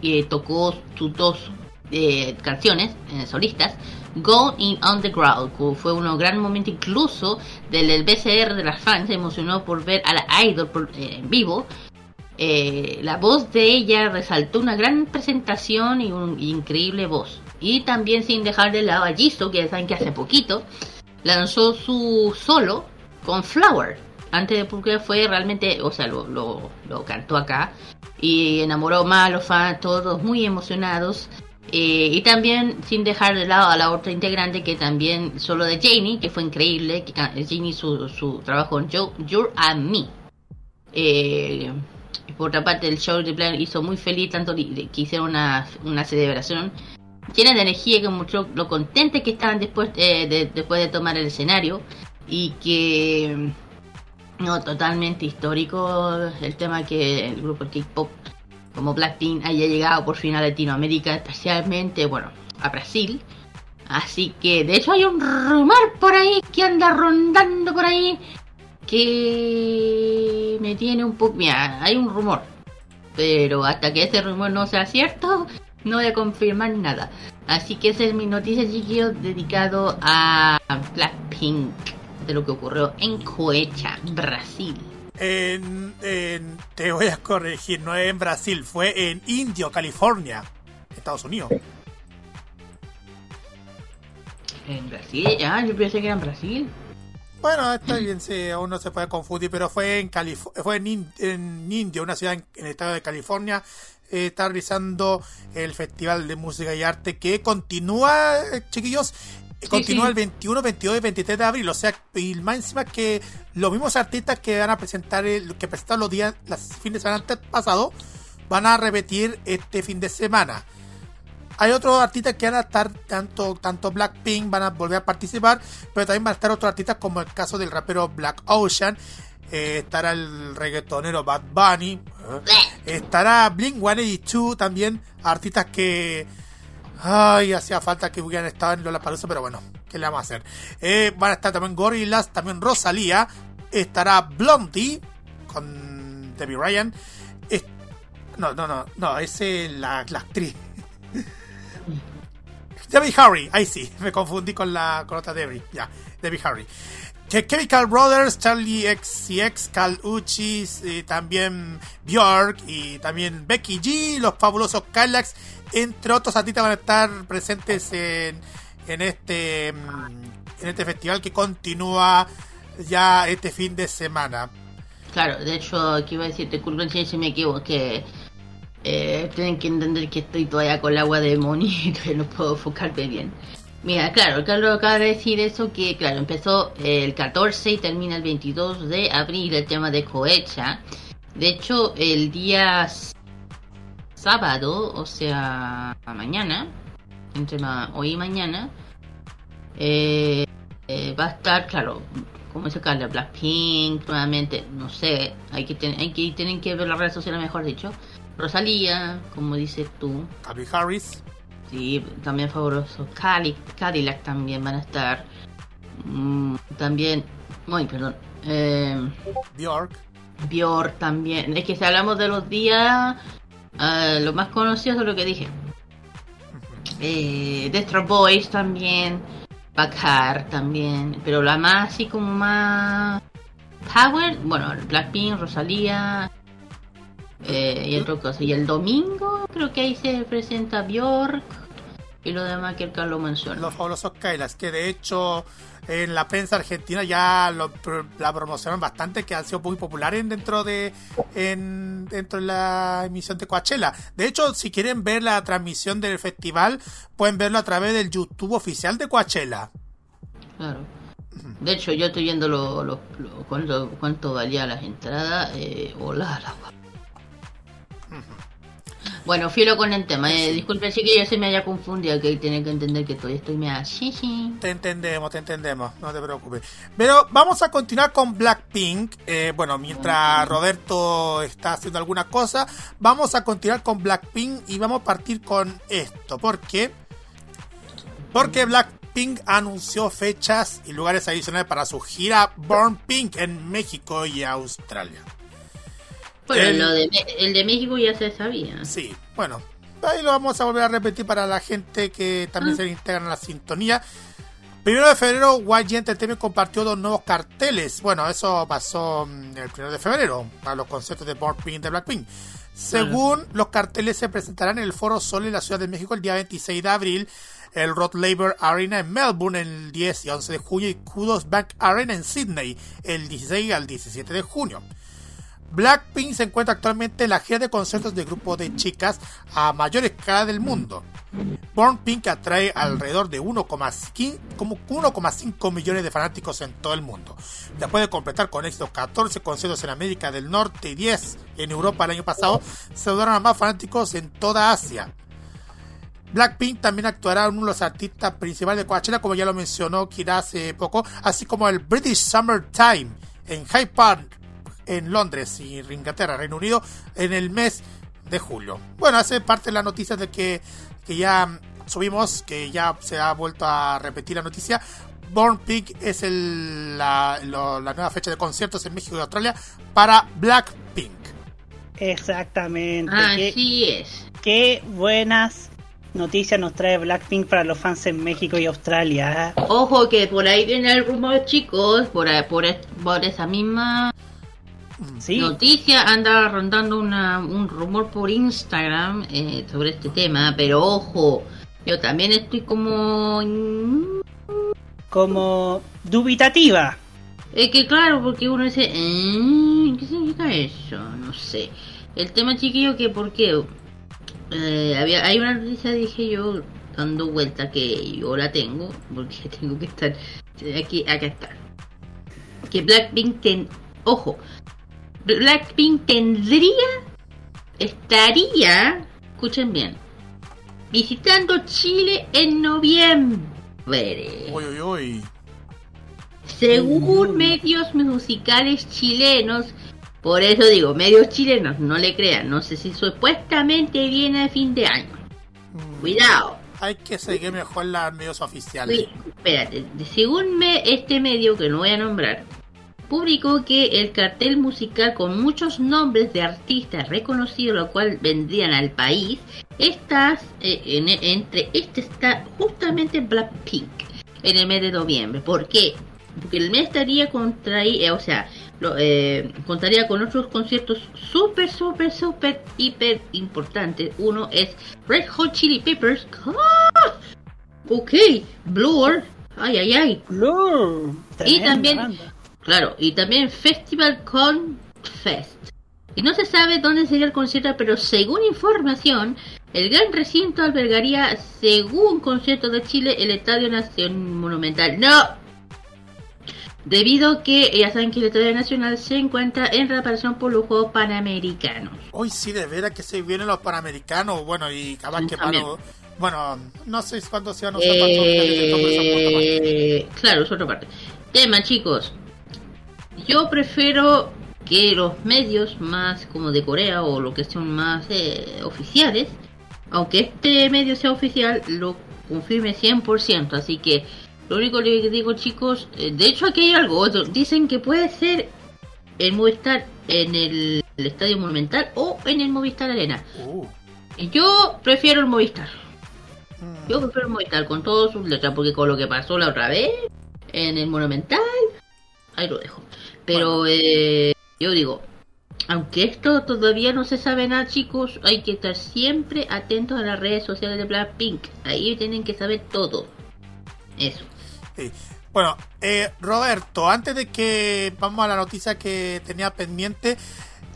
C: eh, tocó sus dos canciones eh, solistas, Go in Underground, que fue un gran momento incluso del, BCR de las fans, se emocionó por ver a la idol eh, en vivo. Eh, la voz de ella resaltó una gran presentación y un y increíble voz. Y también sin dejar de lado a Jisoo, que ya saben que hace poquito lanzó su solo con Flower. Antes de porque fue realmente, o sea, lo, lo, lo cantó acá y enamoró más a los fans, todos muy emocionados. Eh, y también sin dejar de lado a la otra integrante que también solo de Janie, que fue increíble, que Janie su, su trabajo en Yo, You're and Me. Eh, por otra parte, el show de Plan hizo muy feliz, tanto que hicieron una, una celebración llena de energía que mostró lo contentes que estaban después, eh, de, después de tomar el escenario y que no totalmente histórico el tema que el grupo K-pop como Blackpink haya llegado por fin a Latinoamérica, especialmente bueno a Brasil. Así que de hecho hay un rumor por ahí que anda rondando por ahí que me tiene un poco... Mira, hay un rumor. Pero hasta que ese rumor no sea cierto, no voy a confirmar nada. Así que esa es mi noticia, chiquillos, dedicado a Blackpink, de lo que ocurrió en Coecha, Brasil.
E: En, en- te voy a corregir, no es en Brasil, fue en Indio, California, Estados Unidos.
C: En Brasil, ya, yo pensé que era en Brasil.
E: Bueno, está bien, sí, aún no se puede confundir, pero fue en Calif fue en, In- en Indio, una ciudad en, en el estado de California. eh, está realizando el Festival de Música y Arte que continúa, eh, chiquillos, continúa
C: sí.
E: el 21, 22 y 23 de abril. O sea, y más encima que los mismos artistas que van a presentar, el, que presentaron los días, los fines de semana antes pasado, van a repetir este fin de semana. Hay otros artistas que van a estar, tanto, tanto Blackpink van a volver a participar, pero también van a estar otros artistas como el caso del rapero Black Ocean, eh, estará el reggaetonero Bad Bunny, eh, estará Blink 182 también, artistas que... Ay, hacía falta que hubieran estado en Lollapalooza, pero bueno, ¿qué le vamos a hacer? Eh, van a estar también Gorillaz, también Rosalía, estará Blondie con Debbie Ryan. no, no, no, no, es la, la actriz. Debbie Harry, ahí sí, me confundí con la con otra Debbie, ya, Debbie Harry. Que Chemical Brothers, Charlie XCX, Cal Uchis, y también Björk y también Becky G, los fabulosos Cadillacs, entre otros artistas van a estar presentes en, este mm, en este festival que continúa ya este fin de semana.
C: Claro, de hecho, aquí iba a decir, disculpen si me equivoqué. Eh, tienen que entender que estoy todavía con el agua de monito y no puedo enfocarme bien. Mira, claro, Carlos acaba de decir eso que, claro, empezó el 14 y termina el 22 de abril el tema de Cohecha. De hecho, el día sábado, o sea, mañana, entre hoy y mañana, eh, eh, va a estar, claro, como dice Carla, Blackpink, nuevamente, no sé, hay que, ten- hay que tienen que ver las redes sociales, mejor dicho. Rosalía, como dices tú,
E: Calvin Harris,
C: sí, también fabuloso. Cali, Cadillac también van a estar. Mm, también, ay, perdón, eh,
E: Björk,
C: Björk también. Es que si hablamos de los días, eh, lo más conocido es lo que dije. Eh, Destro Boys también, Bakar también, pero la más así como más Power, bueno, Blackpink, Rosalía eh, y otra cosa. Y el domingo creo que ahí se presenta Björk y lo demás que el Carlos menciona.
E: los fabulosos Kailas, que de hecho en la prensa argentina ya lo, la promocionan bastante, que han sido muy populares dentro de en, dentro de la emisión de Coachella. De hecho, si quieren ver la transmisión del festival, pueden verlo a través del YouTube oficial de Coachella.
C: Claro. De hecho, yo estoy viendo lo, lo- lo- cuánto, cuánto valía las entradas. Eh, hola, la gua- Bueno, filo con el tema. Eh, disculpe si que yo se me haya confundido, que tienen que entender que todavía estoy mea. Sí, sí.
E: Te entendemos, te entendemos, no te preocupes. Pero vamos a continuar con Blackpink. Eh, bueno, mientras Roberto está haciendo alguna cosa, vamos a continuar con Blackpink y vamos a partir con esto. ¿Por qué? Porque Blackpink anunció fechas y lugares adicionales para su gira Born Pink en México y Australia.
C: Bueno,
E: El-
C: lo de, el de México ya se sabía.
E: Sí, bueno, ahí lo vamos a volver a repetir para la gente que también
C: Ah.
E: se integran a la sintonía. Primero de febrero, YG Entertainment compartió dos nuevos carteles. Bueno, eso pasó mm, el primero de febrero para los conciertos de Born Pink de Blackpink. Según los carteles, se presentarán en el Foro Sol en la Ciudad de México el día 26 de abril, el Rod Laver Arena en Melbourne el 10 y 11 de junio y Kudos Bank Arena en Sydney el 16 al 17 de junio. Blackpink se encuentra actualmente en la gira de conciertos del grupo de chicas a mayor escala del mundo. Born Pink atrae alrededor de 1,5 millones de fanáticos en todo el mundo. Después de completar con éxito 14 conciertos en América del Norte y 10 en Europa el año pasado, se a más fanáticos en toda Asia. Blackpink también actuará uno de los artistas principales de Coachella, como ya lo mencionó Kira hace poco, así como el British Summer Time en Hyde Park en Londres y Inglaterra, Reino Unido, en el mes de julio. Bueno, hace parte de la noticia de que, que ya subimos, que ya se ha vuelto a repetir la noticia. Born Pig es el, la, la nueva fecha de conciertos en México y Australia para Blackpink.
D: Exactamente.
C: Así es.
D: Qué buenas noticias nos trae Blackpink para los fans en México y Australia.
C: Ojo que por ahí viene el rumor, chicos, por, por, por esa misma noticia anda rondando un rumor por Instagram eh, sobre este tema, pero ojo, yo también estoy como...
D: Como dubitativa.
C: Es que claro, porque uno dice, eh, ¿qué significa eso? No sé. El tema chiquillo que porque eh, había, hay una noticia, dije yo, dando vuelta que yo la tengo, porque tengo que estar aquí, acá está. Que Blackpink, ten, ojo, Blackpink tendría, estaría, escuchen bien, visitando Chile en noviembre.
E: Uy, uy, uy.
C: Según medios musicales chilenos, por eso digo, medios chilenos, no le crean, no sé si supuestamente viene a fin de año. Mm. Cuidado.
E: Hay que seguir mejor las medios oficiales.
C: espérate, según me, este medio que no voy a nombrar, publicó que el cartel musical con muchos nombres de artistas reconocidos, lo cual vendrían al país, está, eh, entre este está justamente Blackpink en el mes de noviembre. ¿Por qué? Porque el mes estaría contraí, eh, o sea, eh, contaría con otros conciertos súper, súper, súper, hiper importantes. Uno es Red Hot Chili Peppers. ¡Ah! Ok, Blur. Ay, ay, ay.
D: Blur.
C: Y también Claro, y también Festival Con Fest. Y no se sabe dónde sería el concierto, pero según información, el gran recinto albergaría, según concierto de Chile, el Estadio Nacional Monumental. ¡No! Debido a que ya saben que el Estadio Nacional se encuentra en reparación por los Juegos Panamericanos.
E: Hoy sí, de veras que se vienen los Panamericanos. Bueno, y capaz que Bueno, no sé cuándo se van a usar
C: eh, Claro, es otra parte. Tema, chicos. Yo prefiero que los medios más como de Corea o lo que son más eh, oficiales, aunque este medio sea oficial, lo confirme 100%. Así que lo único que digo chicos, eh, de hecho aquí hay algo otro. Dicen que puede ser el Movistar en el, Estadio Monumental o en el Movistar Arena. Uh. Yo prefiero el Movistar. Mm. Yo prefiero el Movistar con todas sus letras, porque con lo que pasó la otra vez en el Monumental, ahí lo dejo. Pero eh, yo digo, aunque esto todavía no se sabe nada, chicos, hay que estar siempre atentos a las redes sociales de Blackpink. Ahí tienen que saber todo. Eso.
E: Bueno, eh, Roberto, antes de que vamos a la noticia que tenía pendiente,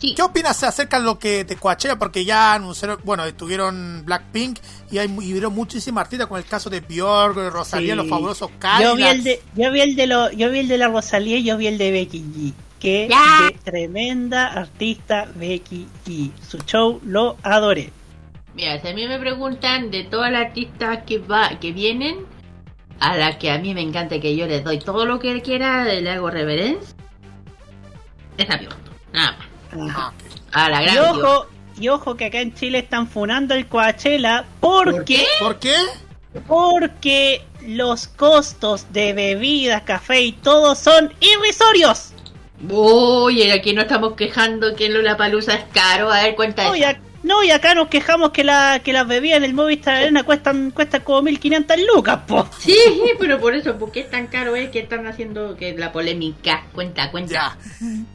E: ¿qué opinas acerca de lo que de Coachella? Porque ya anunciaron, bueno, estuvieron Blackpink y hay y vieron muchísimas artistas con el caso de Björk, de Rosalía, los fabulosos
D: Yo vi el de, yo vi el de lo, yo vi el de la Rosalía y yo vi el de Becky G. Qué tremenda artista Becky G. Su show lo adoré.
C: Mira, si a mí me preguntan de todas las artistas que va, que vienen, a la que a mí me encanta que yo le doy todo lo que quiera, le hago reverencia, es a Nada
D: más. A la gran y ojo, y ojo que acá en Chile están funando el Coachella porque...
E: ¿Por qué?
D: Porque los costos de bebidas, café y todo son irrisorios.
C: Uy, aquí no estamos quejando que la palusa es caro. A ver, cuenta
D: eso. No, y acá nos quejamos que la que las bebidas en el Movistar Arena cuestan cuestan como 1500 lucas, po.
C: Sí, pero por eso, porque es tan caro, es que están haciendo que la polémica cuenta, cuenta.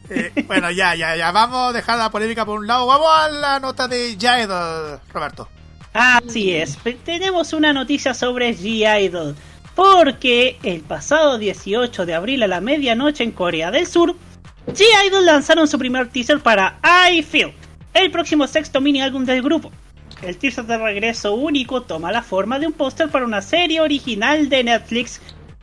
E: Eh, bueno, ya, ya, ya, vamos a dejar la polémica por un lado, vamos a la nota de G-Idol, Roberto.
D: Así es, tenemos una noticia sobre G-Idol, porque el pasado 18 de abril a la medianoche en Corea del Sur G-Idol lanzaron su primer teaser para I Feel, el próximo sexto mini álbum del grupo. El teaser de regreso único toma la forma de un póster para una serie original de Netflix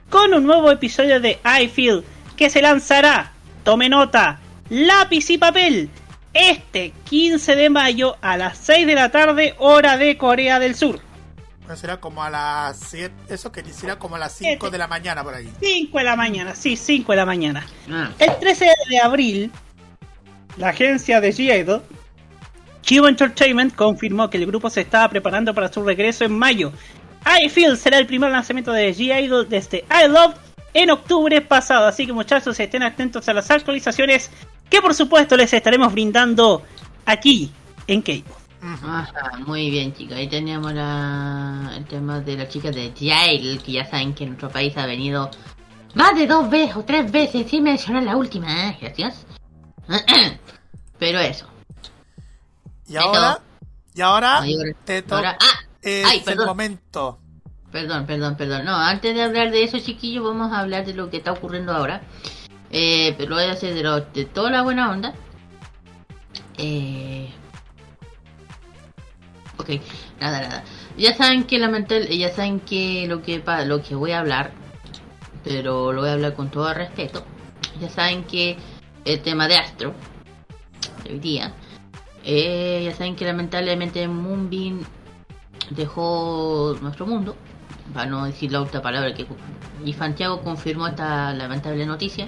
D: con un nuevo episodio de I Feel que se lanzará, tome nota, lápiz y papel, este 15 de mayo a las 6 de la tarde hora de Corea del Sur.
E: Será como a las 7, eso que será como a las 5 de la mañana por ahí.
D: 5 de la mañana, sí, 5 de la mañana. Ah. El 13 de abril, la agencia de G-Idol, Chivo Entertainment, confirmó que el grupo se estaba preparando para su regreso en mayo. I Feel será el primer lanzamiento de G-Idol desde I Love en octubre pasado. Así que muchachos, estén atentos a las actualizaciones que por supuesto les estaremos brindando aquí en k
C: muy bien, chicos. Ahí teníamos el tema de la chica de Jail, que ya saben que en nuestro país ha venido más de dos veces o tres veces, sin mencionar la última, ¿eh? Gracias. Pero eso.
E: Y ahora, y ahora, te toca ah,
C: es el momento. Perdón, perdón, perdón. No, antes de hablar de eso, chiquillos, vamos a hablar de lo que está ocurriendo ahora. Eh, pero lo voy a hacer de, de toda la buena onda. Eh, ok, nada, nada. Ya saben que lamentable, ya saben que lo que lo que voy a hablar, pero lo voy a hablar con todo respeto. Ya saben que el tema de Astro, de hoy día, eh, ya saben que lamentablemente Moonbeam dejó nuestro mundo, para no decir la última palabra que y Santiago confirmó esta lamentable noticia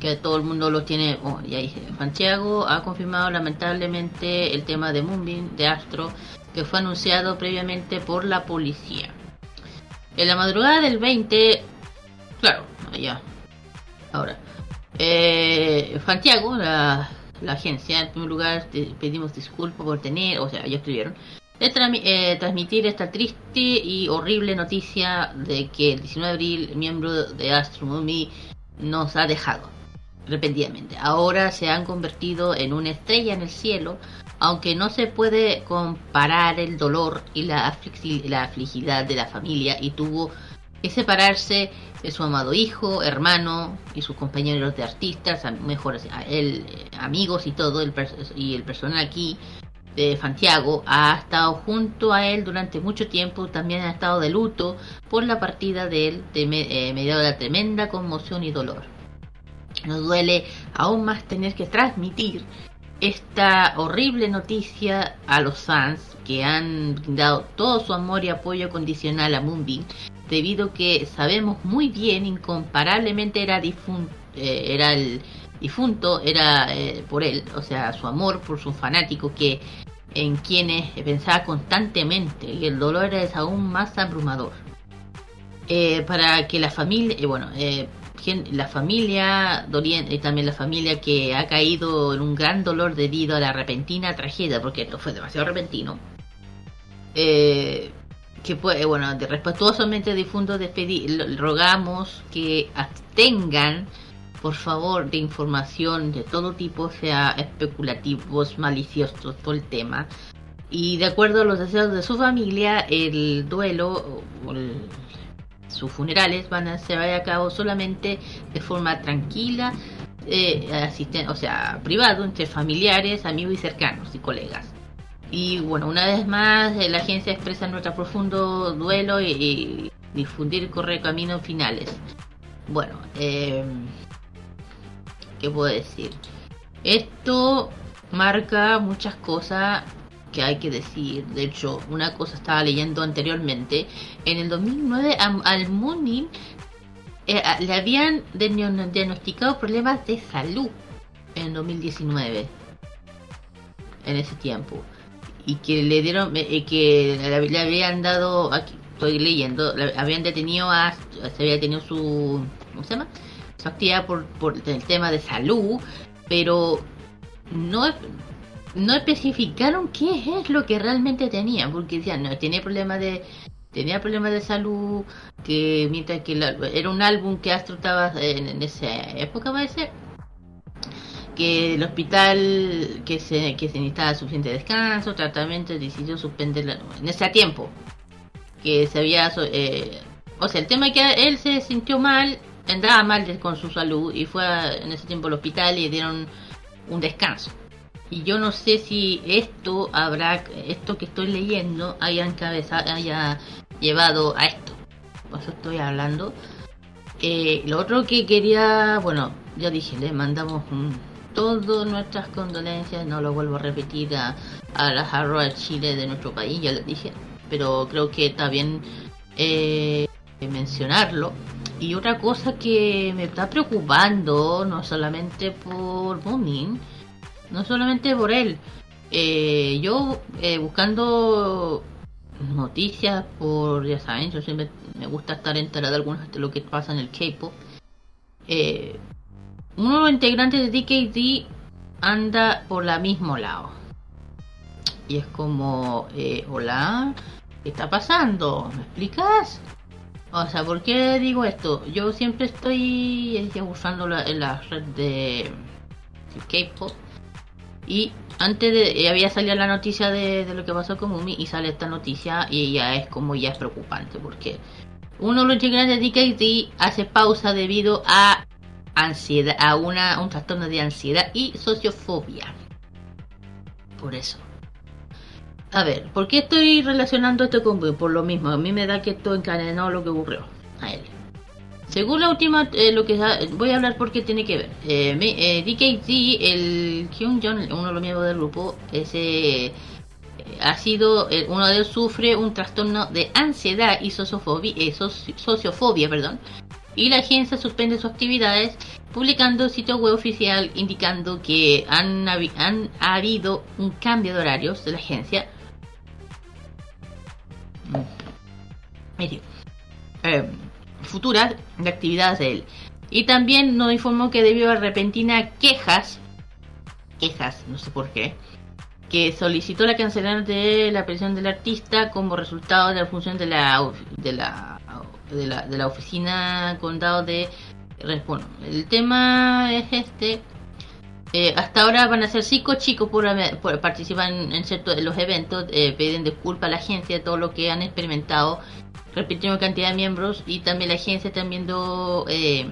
C: que todo el mundo lo tiene. Oh, ya dije, Santiago ha confirmado lamentablemente el tema de Moonbeam, de Astro, que fue anunciado previamente por la policía. En la madrugada del 20, claro, allá, ahora, eh, Santiago, la, agencia, en primer lugar pedimos disculpas por tener, o sea, ya escribieron, de eh, transmitir esta triste y horrible noticia de que el 19 de abril, miembro de Astro Movie nos ha dejado repentinamente. Ahora se han convertido en una estrella en el cielo, aunque no se puede comparar el dolor y la, la afligidad de la familia y tuvo que separarse de su amado hijo, hermano y sus compañeros de artistas, mejores él, amigos y todo, el y el personal aquí de Santiago ha estado junto a él durante mucho tiempo, también ha estado de luto por la partida de él, de, eh, medio de la tremenda conmoción y dolor. Nos duele aún más tener que transmitir esta horrible noticia a los fans que han dado todo su amor y apoyo condicional a Moonbeam debido que sabemos muy bien incomparablemente era difunto, eh, era el difunto era eh, por él o sea su amor por su fanático que en quienes pensaba constantemente y el dolor es aún más abrumador eh, para que la familia bueno la familia y también la familia que ha caído en un gran dolor debido a la repentina tragedia, porque esto fue demasiado repentino. Eh, que puede, bueno, de respetuosamente difuntos despedir, rogamos que abstengan, por favor, de información de todo tipo, sea especulativos, maliciosos, todo el tema. Y de acuerdo a los deseos de su familia, el duelo, sus funerales van a se a cabo solamente de forma tranquila, eh, o sea, privado, entre familiares, amigos y cercanos y colegas. Y bueno, una vez más, eh, la agencia expresa nuestro profundo duelo y, difundir correr caminos finales. Bueno, eh, ¿qué puedo decir? Esto marca muchas cosas que hay que decir. De hecho, una cosa estaba leyendo anteriormente. En el 2009 al Moonin eh, le habían diagnosticado problemas de salud en 2019. En ese tiempo. Y que le dieron, eh, eh, que le, habían dado, aquí estoy leyendo, habían detenido a, se había tenido su, ¿cómo se llama? Su actividad por, por el tema de salud, pero no no especificaron qué es lo que realmente tenía, porque decían, no, tenía problemas de tenía problemas de salud, que mientras que era un álbum que Astro estaba en, esa época parece que el hospital que se que se necesitaba suficiente descanso, tratamiento, decidió suspenderlo en ese tiempo que se había eh, o sea, el tema es que él se sintió mal andaba mal con su salud y fue en ese tiempo al hospital y dieron un descanso. Y yo no sé si esto habrá, esto que estoy leyendo haya, encabezado, llevado a esto. Por eso estoy hablando. Eh, lo otro que quería, bueno, ya dije, le mandamos todas nuestras condolencias, no lo vuelvo a repetir a, a las arroas Chile de nuestro país, ya lo dije, pero creo que está bien eh, mencionarlo. Y otra cosa que me está preocupando, no solamente por Moomin, no solamente por él, eh, yo eh, buscando noticias por, ya saben, yo siempre me gusta estar enterado de algunas de lo que pasa en el K-pop. Eh, uno de los integrantes de DKD anda por la mismo lado. Y es como, eh, hola, ¿qué está pasando? ¿Me explicas? O sea, ¿por qué digo esto? Yo siempre estoy usando la, la red de K-pop y antes de había salido la noticia de, lo que pasó con Mumi y sale esta noticia y ya es como ya es preocupante porque uno de los integrantes de DKD hace pausa debido a ansiedad, a una, un trastorno de ansiedad y sociofobia. Por eso. A ver, ¿por qué estoy relacionando esto con Por lo mismo, a mí me da que esto encadenó lo que ocurrió a él. Según la última, eh, lo que voy a hablar porque tiene que ver. Eh, eh DKD, el Kyung Jong, uno de los miembros del grupo, ese eh, ha sido, uno de ellos sufre un trastorno de ansiedad y sociofobia, sociofobia perdón, y la agencia suspende sus actividades publicando sitio web oficial indicando que han, han ha habido un cambio de horarios de la agencia. Eh, futuras de actividades de él. Y también nos informó que debido a repentinas quejas, quejas, no sé por qué, que solicitó la cancelación de la presión del artista como resultado de la función de la de la, de la oficina condado de bueno, el tema es este eh, hasta ahora van a ser cinco chicos por, participar en, ciertos de los eventos eh, piden disculpas a la agencia de todo lo que han experimentado repitiendo cantidad de miembros y también la agencia está viendo eh,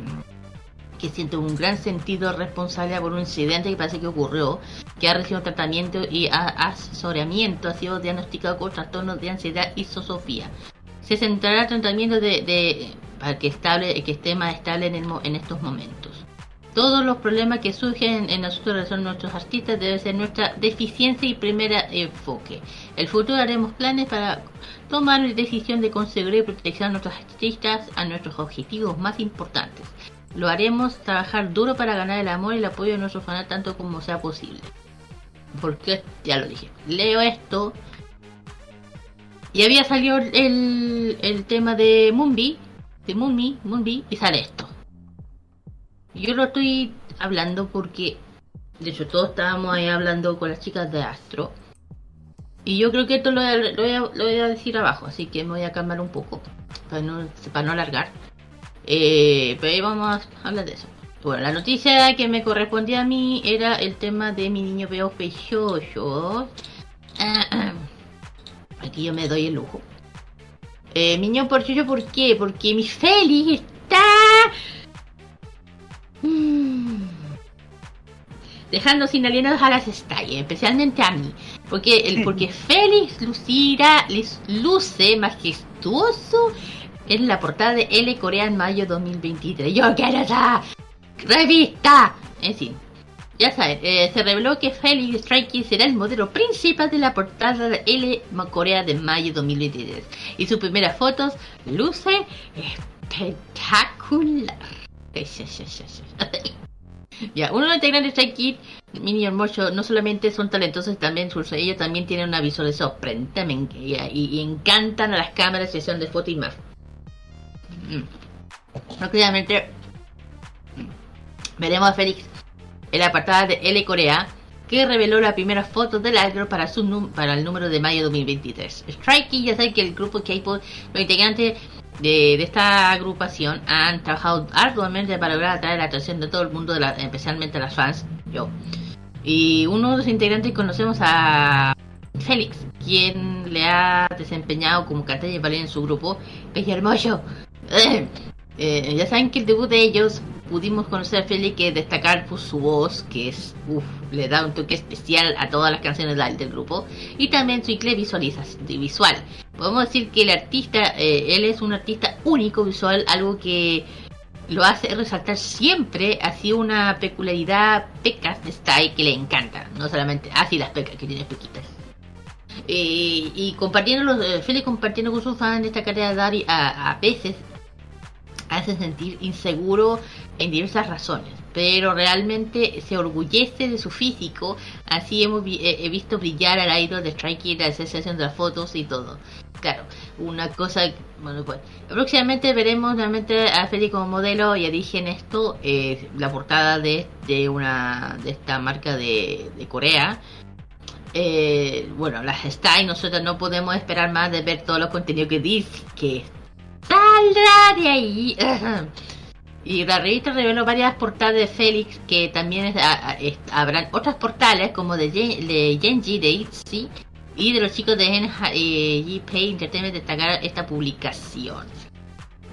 C: que siente un gran sentido responsable por un incidente que parece que ocurrió, que ha recibido tratamiento y asesoramiento, ha sido diagnosticado con trastornos de ansiedad y sosofía. Se centrará el tratamiento de, para que, estable, que esté más estable en, en estos momentos. Todos los problemas que surgen en de relación nuestros artistas debe ser nuestra deficiencia y primera enfoque. El futuro haremos planes para tomar la decisión de conseguir y proteger a nuestros artistas a nuestros objetivos más importantes. Lo haremos trabajar duro para ganar el amor y el apoyo de nuestros fans tanto como sea posible. Porque ya lo dije. Leo esto. Y había salido el, el tema de Moonbi. De Moonbi, Moonbi. Y sale esto. Yo lo estoy hablando porque, de hecho, todos estábamos ahí hablando con las chicas de Astro. Y yo creo que esto lo, voy, a, decir abajo, así que me voy a calmar un poco, para no, para no alargar. Eh, pero ahí vamos a hablar de eso. Bueno, la noticia que me correspondía a mí era el tema de mi niño veo pechocho. Aquí yo me doy el lujo. Eh, mi niño pechocho, ¿por qué? Porque mi Félix está Mm. Dejando sin alienados a las estrellas, especialmente a mí. Porque, el, porque Félix lucirá, luce majestuoso en la portada de L Corea en mayo 2023. Yo quiero esa revista. En fin, ya saben, eh, se reveló que Félix Strike será el modelo principal de la portada de L Corea de mayo 2023. Y sus primeras fotos luce espectacular. ya, uno de los integrantes de Strike Mini Hermoso, no solamente son talentosos, también sus, ellos también tienen una visual sorprendente y, encantan a las cámaras, sesión de foto y más. Mm. Mm, veremos a Félix en la apartada de L Corea que reveló la primera foto del álbum para, su para el número de mayo de 2023. Strikey, ya saben que el grupo K-pop, los integrantes de, esta agrupación han trabajado arduamente para lograr atraer la atención de todo el mundo, de especialmente a las fans, yo. Y uno de los integrantes conocemos a Félix, quien le ha desempeñado como cantante y en su grupo, Peña Hermoso. Eh, ya saben que el debut de ellos pudimos conocer a Feli que destacar por su voz, que es, uff, le da un toque especial a todas las canciones del, grupo, y también su increíble visual. Podemos decir que el artista, eh, él es un artista único visual, algo que lo hace resaltar siempre, así una peculiaridad pecas de style que le encanta, no solamente así las pecas que tiene pequitas. Eh, y compartiendo los, eh, compartiendo con sus fans esta carrera de Dari a veces hace sentir inseguro en diversas razones, pero realmente se orgullece de su físico, así hemos he visto brillar al aire de Strike la haciendo las fotos y todo. Claro, una cosa, bueno, pues, próximamente veremos realmente a Feli como modelo, ya dije en esto, eh, la portada de, de, una, de esta marca de, de Corea, eh, bueno, las está nosotros no podemos esperar más de ver todos los contenidos que dice que saldrá de ahí. Y la revista reveló varias portadas de Félix, que también habrán otras portales como de, de Genji, de ITZY y de los chicos de eh, GP Entertainment destacar esta publicación.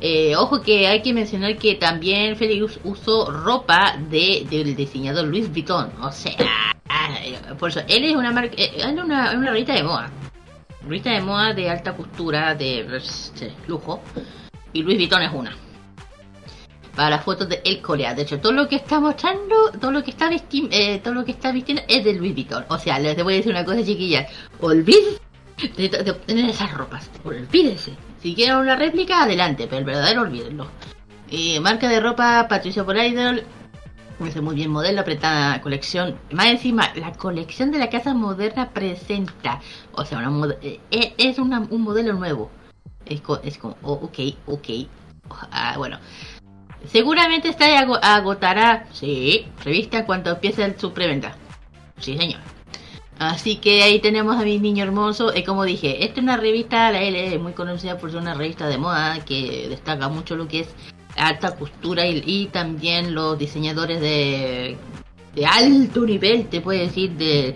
C: Eh, ojo que hay que mencionar que también Félix usó ropa de, del diseñador Luis Vuitton. O sea, por eso, él es una marca, eh, es una, revista de moda. Revista de moda de alta costura, de, de lujo. Y Luis Vuitton es una para las fotos de El Corea. De hecho, todo lo que está mostrando, todo lo que está vistiendo, eh, todo lo que está vistiendo es de Louis Vuitton. O sea, les voy a decir una cosa, chiquillas. Olvídense de, obtener esas ropas. Olvídense. Si quieren una réplica, adelante, pero el verdadero olvídenlo. Eh, marca de ropa Patricia por Idol. Es muy bien modelo, apretada colección. Más encima, la colección de la casa moderna presenta. O sea, una eh, eh, es un modelo nuevo. Es, es como, oh, ok, ok. Ah, bueno, Seguramente esta agotará, sí, revista cuando empiece su preventa. Sí, señor. Así que ahí tenemos a mi niño hermoso. Y como dije, esta es una revista, la L muy conocida por ser una revista de moda que destaca mucho lo que es alta costura y, también los diseñadores de, de alto nivel, te puede decir, de,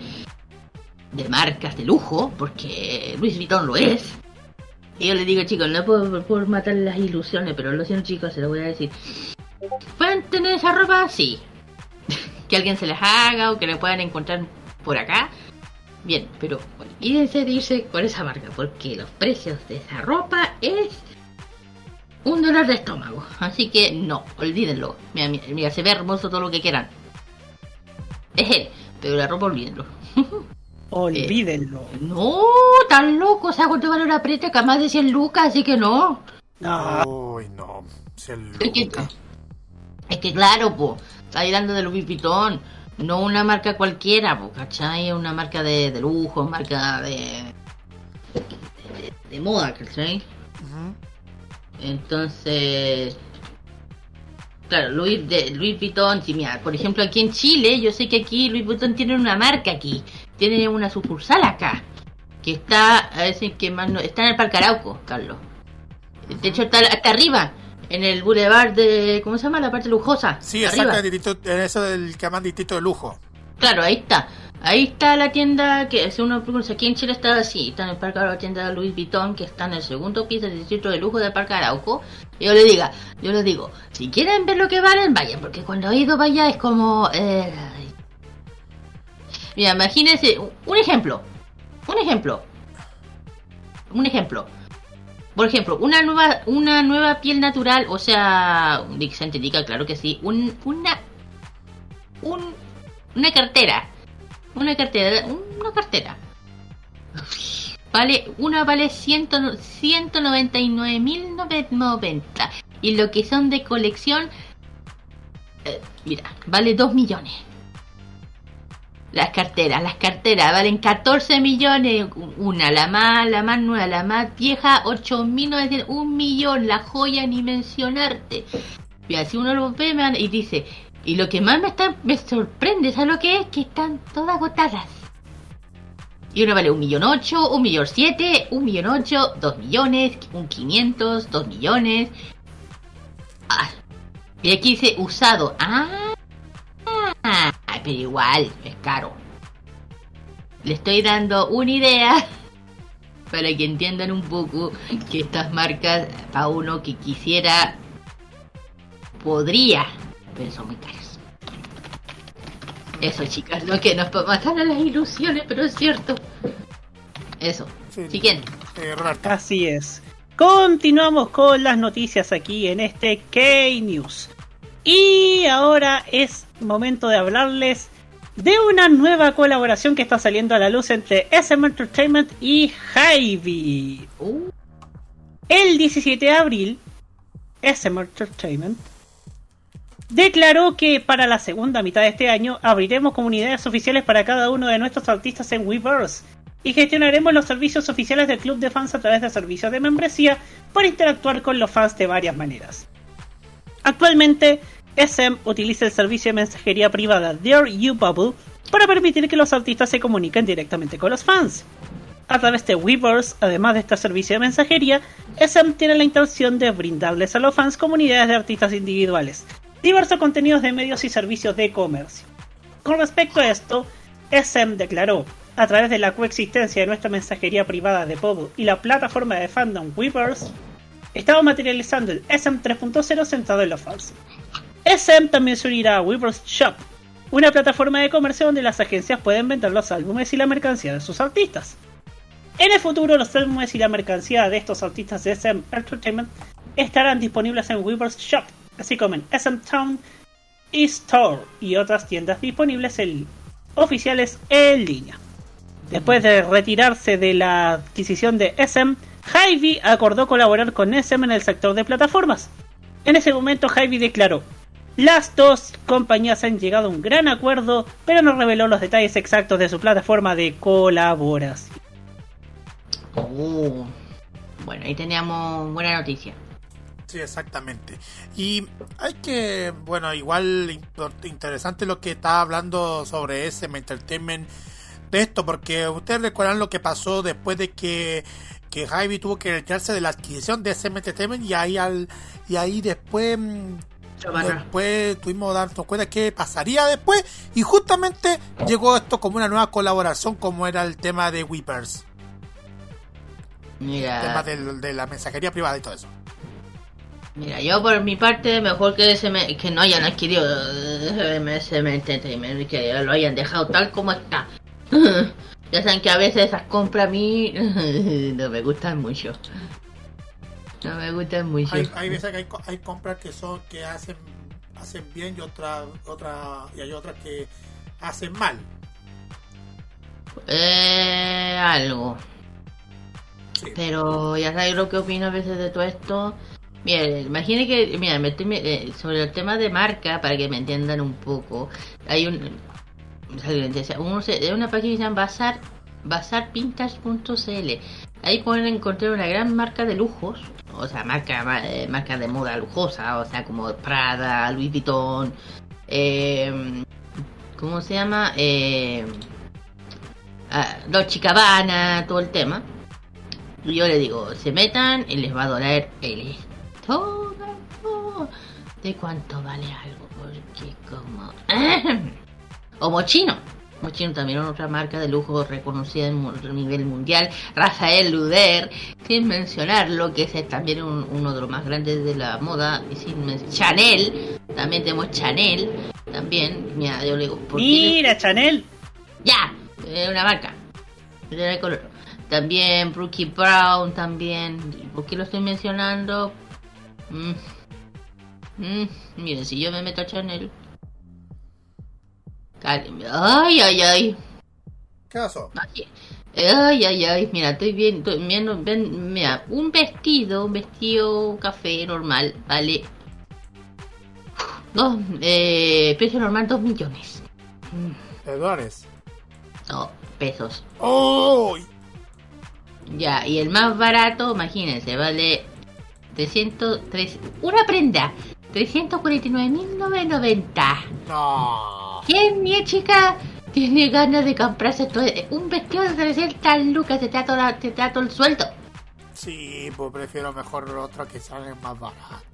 C: de marcas de lujo, porque Luis Vuitton lo es. Y yo le digo, chicos, no puedo por matar las ilusiones, pero lo siento, chicos, se lo voy a decir. ¿Pueden tener esa ropa? Sí. que alguien se las haga o que la puedan encontrar por acá. Bien, pero olvídense de irse con esa marca, porque los precios de esa ropa es un dolor de estómago. Así que no, olvídenlo. Mira, mira, se ve hermoso todo lo que quieran. Es él, pero la ropa olvídenlo.
D: Olvídenlo.
C: Eh, no, tan loco. O sea, ¿cuánto valor aprieta? Que más de 100 lucas, así que no.
E: No. Uy, no. 100 lucas. Es que,
C: es que claro, pues, está hablando de Louis Vuitton. No una marca cualquiera, pues, ¿cachai? Una marca de, de lujo, marca de, de, moda, ¿cachai? Entonces, claro, Louis, de, Louis Vuitton, si mira, por ejemplo aquí en Chile, yo sé que aquí Louis Vuitton tiene una marca aquí, tiene una sucursal acá, que está, a ver que más no, está en el Parque Arauco, Carlos. De hecho está hasta arriba, en el boulevard de, ¿cómo se llama? La parte lujosa.
E: Sí, exacto, en eso del que llaman distrito de lujo.
C: Claro, ahí está. Ahí está la tienda que es uno aquí en Chile está así, está en el Parque Arauco, la tienda de Louis Vuitton que está en el segundo piso del distrito de lujo del Parque Arauco. Y yo le diga, yo les digo, si quieren ver lo que valen, vayan, porque cuando he ido vaya es como eh, Mira, imagínense, un ejemplo, un ejemplo, un ejemplo. Por ejemplo, una nueva, una nueva piel natural, o sea, sintética, claro que sí, un, una, un, una cartera, una cartera, una cartera. Vale, una vale 199.990 y lo que son de colección, eh, mira, vale 2 millones. Las carteras, las carteras valen 14 millones. Una, la más, la más nueva, la más vieja, 8.900, un millón, la joya ni mencionarte. Y así uno lo ve y dice, y lo que más me, está, me sorprende, ¿sabes lo que es? Que están todas agotadas. Y uno vale un millón ocho, un millón siete, un millón ocho, dos millones, un quinientos, dos millones. Ah. Y aquí dice usado. Ah, pero igual, es caro. Le estoy dando una idea para que entiendan un poco que estas marcas, a uno que quisiera Podría, pero son muy caros. Eso, chicas, lo que nos matar a las ilusiones, pero es cierto. Eso. Siguiente.
D: Eh, Así es. Continuamos con las noticias aquí en este K-News. Y ahora es momento de hablarles de una nueva colaboración que está saliendo a la luz entre SM Entertainment y. Uh. El 17 de abril, SM Entertainment declaró que para la segunda mitad de este año abriremos comunidades oficiales para cada uno de nuestros artistas en Weverse y gestionaremos los servicios oficiales del club de fans a través de servicios de membresía para interactuar con los fans de varias maneras. Actualmente, SM utiliza el servicio de mensajería privada Dear You Bubble para permitir que los artistas se comuniquen directamente con los fans. A través de Weverse, además de este servicio de mensajería, SM tiene la intención de brindarles a los fans comunidades de artistas individuales, diversos contenidos de medios y servicios de comercio. Con respecto a esto, SM declaró, a través de la coexistencia de nuestra mensajería privada de Bubble y la plataforma de fandom Weverse, estamos materializando el SM 3.0 centrado en los fans. SM también se unirá a Weverse Shop, una plataforma de comercio donde las agencias pueden vender los álbumes y la mercancía de sus artistas. En el futuro, los álbumes y la mercancía de estos artistas de SM Entertainment estarán disponibles en Weverse Shop, así como en SM Town e-Store y otras tiendas disponibles en, oficiales en línea. Después de retirarse de la adquisición de SM, Hy-Vee acordó colaborar con SM en el sector de plataformas. En ese momento, Hy-Vee declaró: Las dos compañías han llegado a un gran acuerdo, pero no reveló los detalles exactos de su plataforma de colaboración.
C: Oh. Bueno, ahí teníamos buena noticia.
E: Sí, exactamente. Y hay que, bueno, igual interesante lo que está hablando sobre SM Entertainment de esto, porque ustedes recuerdan lo que pasó después de que, que Javi tuvo que retirarse de la adquisición de SM Entertainment y ahí al y ahí después mm, después tuvimos darnos cuenta qué pasaría después y justamente llegó esto como una nueva colaboración como era el tema de Weepers.
C: Mira.
E: El tema de la mensajería privada y todo eso.
C: Mira, yo por mi parte, mejor que, que no hayan adquirido SM Entertainment, que lo hayan dejado tal como está. ya saben que a veces esas compras a mí no me gustan mucho. No me gustan mucho.
E: Hay, veces que hay, compras que son que hacen hacen bien y otras otra, y hay otras que hacen mal.
C: Eh, algo. Pero ya sabes lo que opino a veces de todo esto. Mira, imagine que, mira, eh, sobre el tema de marca, para que me entiendan un poco, hay un, uno se, una página que se llama Bazar, bazarpintas.cl. Ahí pueden encontrar una gran marca de lujos, o sea, marca, eh, marca de moda lujosa, o sea, como Prada, Louis Vuitton, eh, ¿cómo se llama? Eh, ah, todo el tema. Y yo le digo, se metan y les va a doler el estómago. ¿De cuánto vale algo? Porque como... o Mochino. Mochino también otra marca de lujo reconocida a nivel mundial. Rafael Luder, sin mencionar lo que es también uno de los más grandes de la moda. Y sin Chanel, también tenemos Chanel. También, mira, yo le digo,
D: Mira, Chanel.
C: Ya, es una marca. De color. También Brookie Brown, también. ¿Por qué lo estoy mencionando? Mm. Mm. Miren, si yo me meto a Chanel Ay, ay, ay.
E: ¿Qué pasó?
C: Ay, ay, ay, mira, estoy viendo, viendo, mira, un vestido, un vestido café normal, vale. Dos, eh, precio normal, dos millones.
E: ¿De dólares?
C: No, pesos.
E: ¡Oh!
C: Ya, y el más barato, imagínense, vale 303, una prenda, 349.990.
E: No.
C: ¿Quién, mi chica, tiene ganas de comprarse todo, un vestido de 300 lucas? Te da, toda, te todo el sueldo.
E: Sí, pues prefiero mejor otro que salga más barato.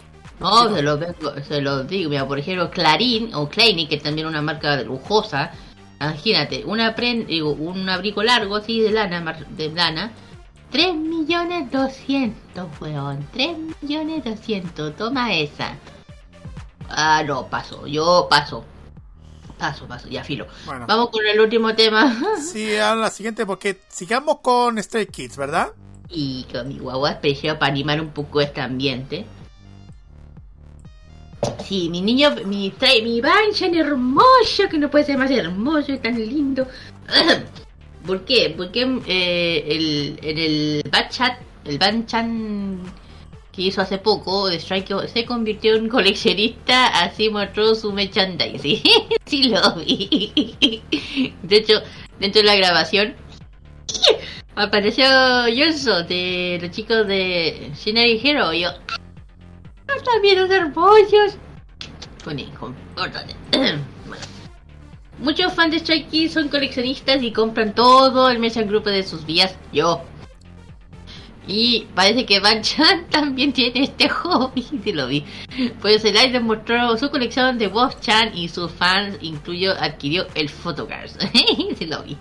C: No, se, lo, se lo digo, mira, por ejemplo, Clarín o Kleiny, que es también una marca lujosa. Imagínate, una digo, un abrigo largo así de lana, de lana, 3 millones 200, weón, 3 millones 200, toma esa. Ah, no, paso. Yo paso. Paso, paso, ya filo. Vamos con el último tema.
E: Sí, a la siguiente, porque sigamos con Stray Kids, ¿verdad?
C: Y con mi guagua especial para animar un poco este ambiente. Sí, mi niño, mi, mi Banchan hermoso, que no puede ser más hermoso y tan lindo. ¿Por qué? Porque eh, el, en el Banchan, el Banchan que hizo hace poco, de Strike se convirtió en coleccionista, así mostró su merchandising. sí lo vi. De hecho, dentro de la grabación apareció Johnson de los chicos de Scenery Hero. Y yo, bien los hermosos. Muchos fans de Strike son coleccionistas y compran todo el mes grupo de sus vías. Yo. Y parece que Van Chan también tiene este hobby, si lo vi. Pues el aire mostró su colección de Wolf Chan y sus fans incluyó adquirió el Photocars. si lo vi.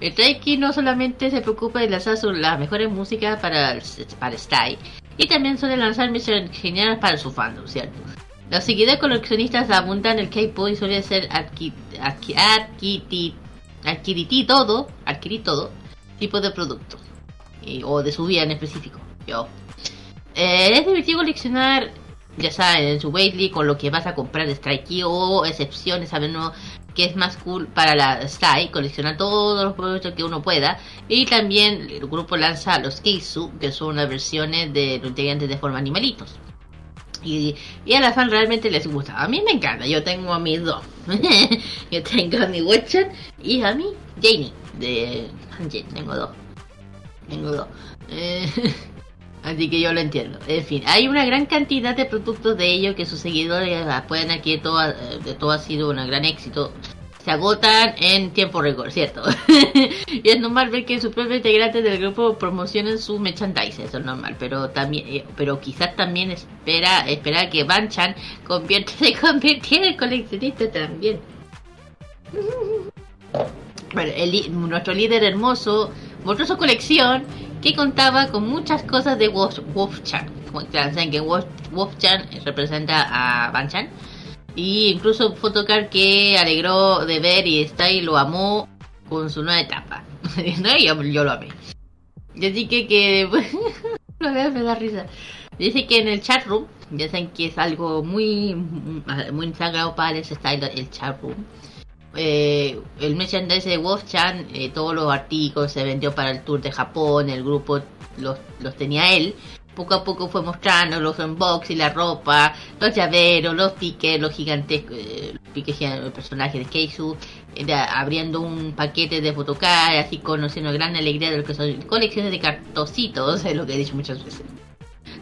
C: El Strike no solamente se preocupa de lanzar las mejores músicas para, para Style, y también suele lanzar misiones geniales para su fandom, ¿cierto? Los seguidores coleccionistas abundan el K-pop y suele ser adquirir todo, adquirir todo tipo de productos o de su vida en específico. Yo. Eh, es divertido coleccionar, ya saben, en su Waitley con lo que vas a comprar de Strike o excepciones, saben que es más cool para la Style, coleccionar todos los productos que uno pueda. Y también el grupo lanza los Keisu, que son unas versiones de los integrantes de forma animalitos. Y, y, a la fan realmente les gusta. A mí me encanta. Yo tengo a mis dos. yo tengo a mi Watcher y a mi Janie de Tengo dos. Tengo dos. Eh, así que yo lo entiendo. En fin, hay una gran cantidad de productos de ellos que sus seguidores pueden aquí Todo, eh, de todo ha sido un gran éxito se agotan en tiempo récord, ¿cierto? y es normal ver que sus propios integrantes del grupo promocionen su merchandise, eso es normal, pero también, eh, pero quizás también espera, espera que Banchan convierte, se convirtiera en coleccionista también. bueno, nuestro líder hermoso mostró su colección que contaba con muchas cosas de Wolf, Wolfchan. Como saben que Wolf, Wolfchan representa a Banchan y incluso Photocard que alegró de ver y está y lo amó con su nueva etapa. no, yo, yo, lo amé. Y así que, que lo veo, me da risa. Dice que en el chat room, ya saben que es algo muy, muy sagrado para ese style, el chat room. Eh, el merchandise de Wolf-chan, eh, todos los artículos se vendió para el tour de Japón, el grupo los, los tenía él poco a poco fue mostrando los unboxing, la ropa, los llaveros, los piques, los gigantescos, eh, piques el personaje de Keisu, abriendo un paquete de photocard, así conociendo gran alegría de lo que son colecciones de cartocitos, es lo que he dicho muchas veces.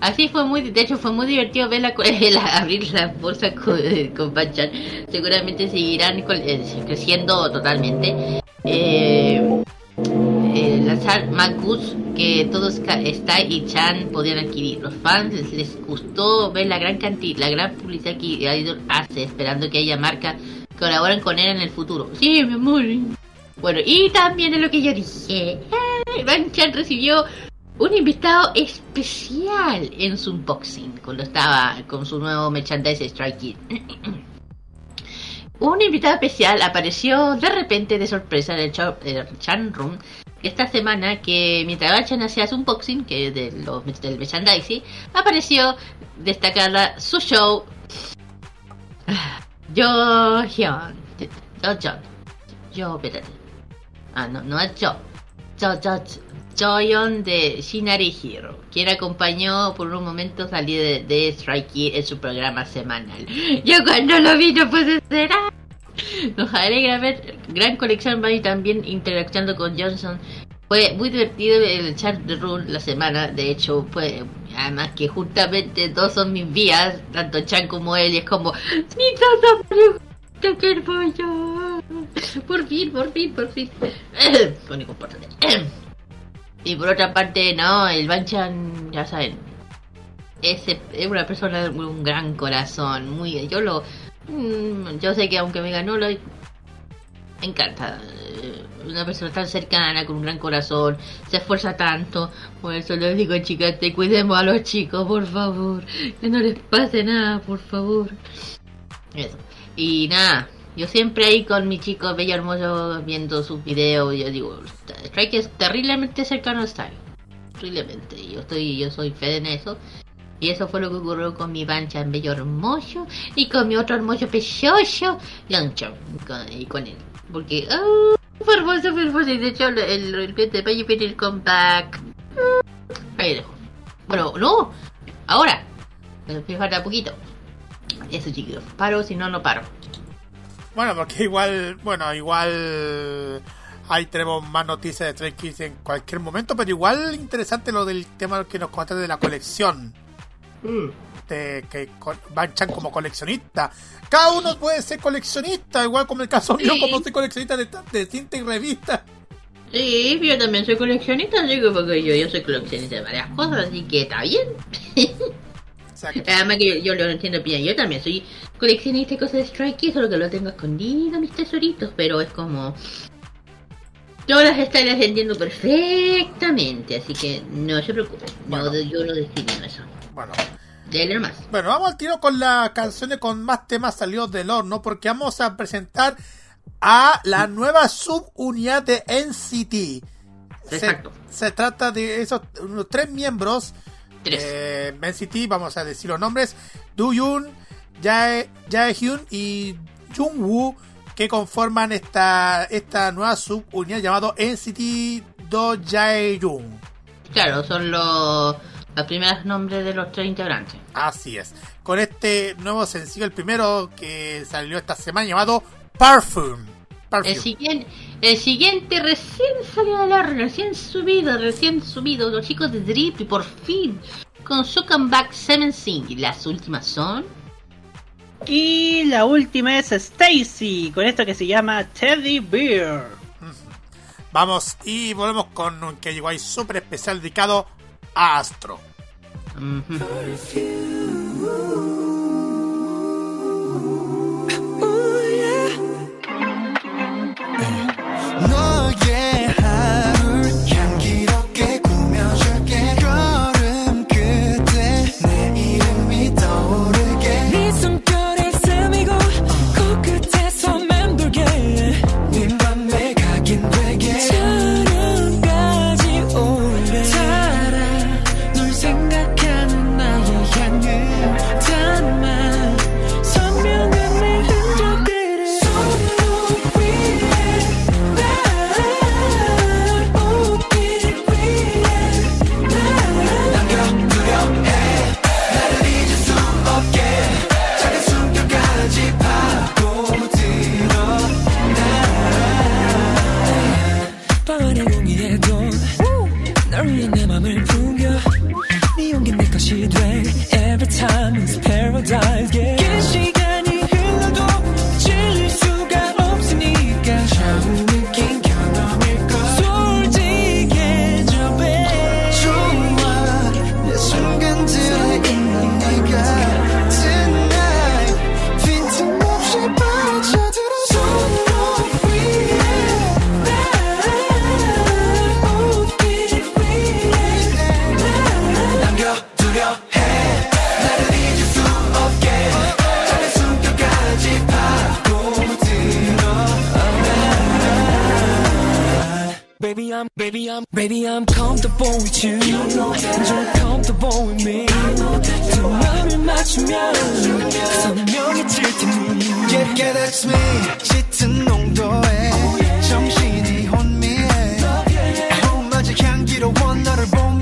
C: Así fue muy, de hecho fue muy divertido ver la, abrir la bolsa con, eh, con Panchan. Seguramente seguirán creciendo totalmente. Eh, eh, lanzar Magus que todos Sky y Chan podían adquirir. Los fans les, gustó ver la gran cantidad, la gran publicidad que Idol hace, esperando que haya marcas que colaboren con él en el futuro. Sí, mi amor. Bueno, y también es lo que yo dije. Van Chan recibió un invitado especial en su unboxing cuando estaba con su nuevo merchandise Strike Kid. un invitado especial apareció de repente de sorpresa en el, Chan Room esta semana que mientras Bachan hacía su unboxing, que de los, del merchandising, apareció destacada su show Yo Hyun. Yo John. Yo, espérate. Ah, no, no es yo. Yo, yo, Joyon de Shinari Hero, quien acompañó por un momento salir de, de Strike en su programa semanal. Yo cuando lo vi no pude ser. Nos alegra ver gran colección y también interactuando con Johnson. Fue muy divertido el chat de Rule la semana. De hecho, fue además que justamente dos son mis vías, tanto Chan como él. Y es como, mi que pollo. Por fin, por fin, por fin. y por otra parte, no, el Banchan, ya saben, es, es una persona de un gran corazón. Muy, yo lo Mm, yo sé que aunque me ganó, lo encanta. Una persona tan cercana, con un gran corazón, se esfuerza tanto. Por eso les digo, chicas, te cuidemos a los chicos, por favor. Que no les pase nada, por favor. Eso. Y nada, yo siempre ahí con mi chico bello hermoso viendo sus videos, yo digo, Strike es terriblemente cercano a Style. Terriblemente. Yo estoy, yo soy fe en eso. Y eso fue lo que ocurrió con mi pancha en bello hermoso y con mi otro hermoso precioso Lancho y con él. Porque, oh, fue hermoso, fue hermoso. Y de hecho, el, el, de Payo viene el comeback. Ahí dejo. Bueno, no, ahora. Me falta poquito. Eso, chicos. Paro, si no, no paro.
E: Bueno, porque igual, bueno, igual ahí tenemos más noticias de Stray Kids en cualquier momento, pero igual interesante lo del tema que nos contaste de la colección. Mm. De, que Banchan como coleccionista. Cada uno puede ser coleccionista, igual como el caso mío, como soy coleccionista de, de cinta y revista.
C: Sí, yo también soy coleccionista, digo, porque yo, yo soy coleccionista de varias cosas, así que está bien. Además que yo, lo entiendo bien, yo también soy coleccionista de cosas de Strike solo que lo tengo escondido, mis tesoritos, pero es como... Yo las estoy entiendo perfectamente, así que no se preocupen, no, yo no decidí eso.
E: Bueno.
C: Más.
E: Bueno, vamos al tiro con las canciones con más temas salidos del horno, porque vamos a presentar a la nueva subunidad de NCT.
C: Exacto.
E: Se, trata de esos unos tres miembros eh, NCT, vamos a decir los nombres, Do Jae, Jaehyun y Jungwoo, que conforman esta, esta nueva subunidad llamado NCT Do Jaehyun.
C: Claro, son los, los primeros nombres de los tres integrantes.
E: Así es. Con este nuevo sencillo, el primero que salió esta semana llamado Parfum.
C: El siguiente, el siguiente recién salió de la recién subido, recién subido, los chicos de Drip y por fin con su comeback Seven Sing. Las últimas son.
D: Y la última es Stacy, con esto que se llama Teddy Bear.
E: Vamos y volvemos con un que llegó ahí súper especial dedicado a Astro.
G: I'm, baby, I'm, baby, I'm comfortable with you. you know you're comfortable with me. 두 마음을 맞추면
F: 선명해질 테니.
H: Yeah, yeah, that's me. 짙은 농도에 oh, 정신이 혼미해. 아우, magic 향기로워 나를 보면.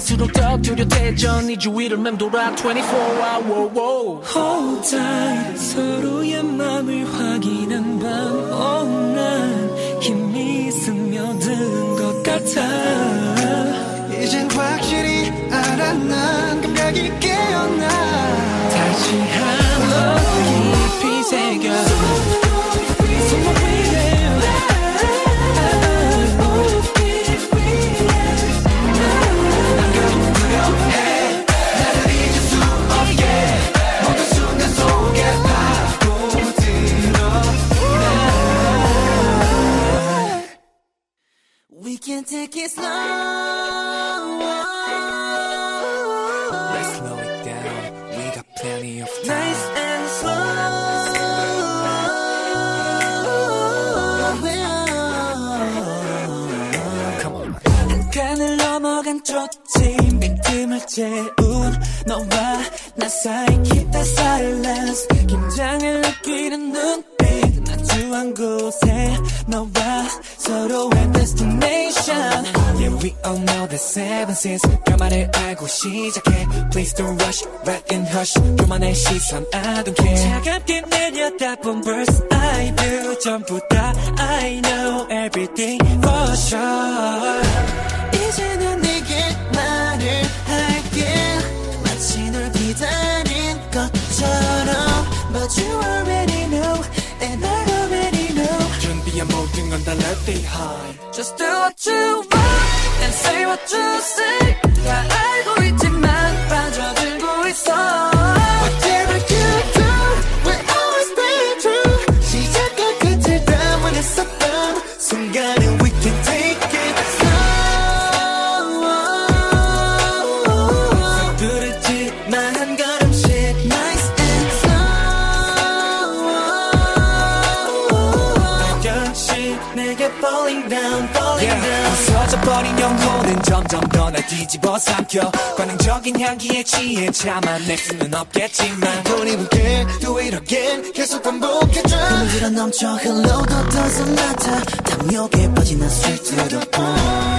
G: 갈수록 더 두려대져 네 주위를 맴돌아 24hour wow.
F: Hold tight. 서로의 맘을 확인한 밤. Oh 힘이 스며든 것 같아.
H: 이젠 확실히 알아 난 감각이 깨어나? 다시
F: 한번 깊이 새겨. can take it
H: slow.
G: Let's slow it down. We got plenty of time.
F: Nice and slow. Come on. 간을 넘어간 트로트 빈틈을 채운 너와 나 사이 keep the silence 긴장을 느끼는 눈 마주 한 곳에 너와 서로의 destination Yeah we all know the seven seas 결말을 알고 시작해 Please don't rush back and hush 교만의 시선 I don't care 차갑게 내려다본 verse I do 전부 다 I know everything for sure 이제는 내게 말을 할게 마치 널 기다린 것처럼 But you already know 준비한 모든 건다 left behind Just do what you want and say what you say 다 알고 있지만 빠져들고 있어 버린 영혼은 점점 더 날 뒤집어 삼켜. 관능적인 향기에 취해 참아 낼 수는 없겠지만. Don't even care do it again 계속 반복해줘 흐르러 넘쳐 흘러도 doesn't matter. 탐욕에 빠진 난 the point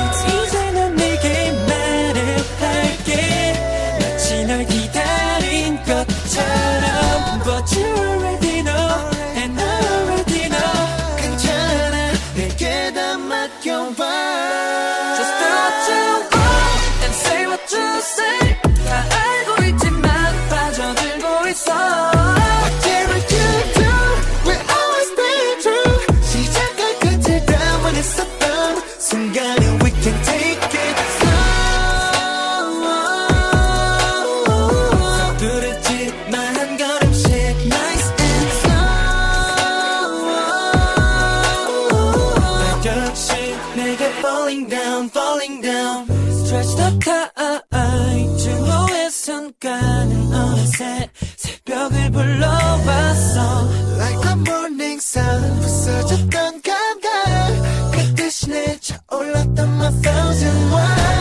F: 순간은 어느새 새벽을 불러왔어. Like a morning sun 부서졌던 감각. 그 대신에 차올랐던 my thousand wives 기대야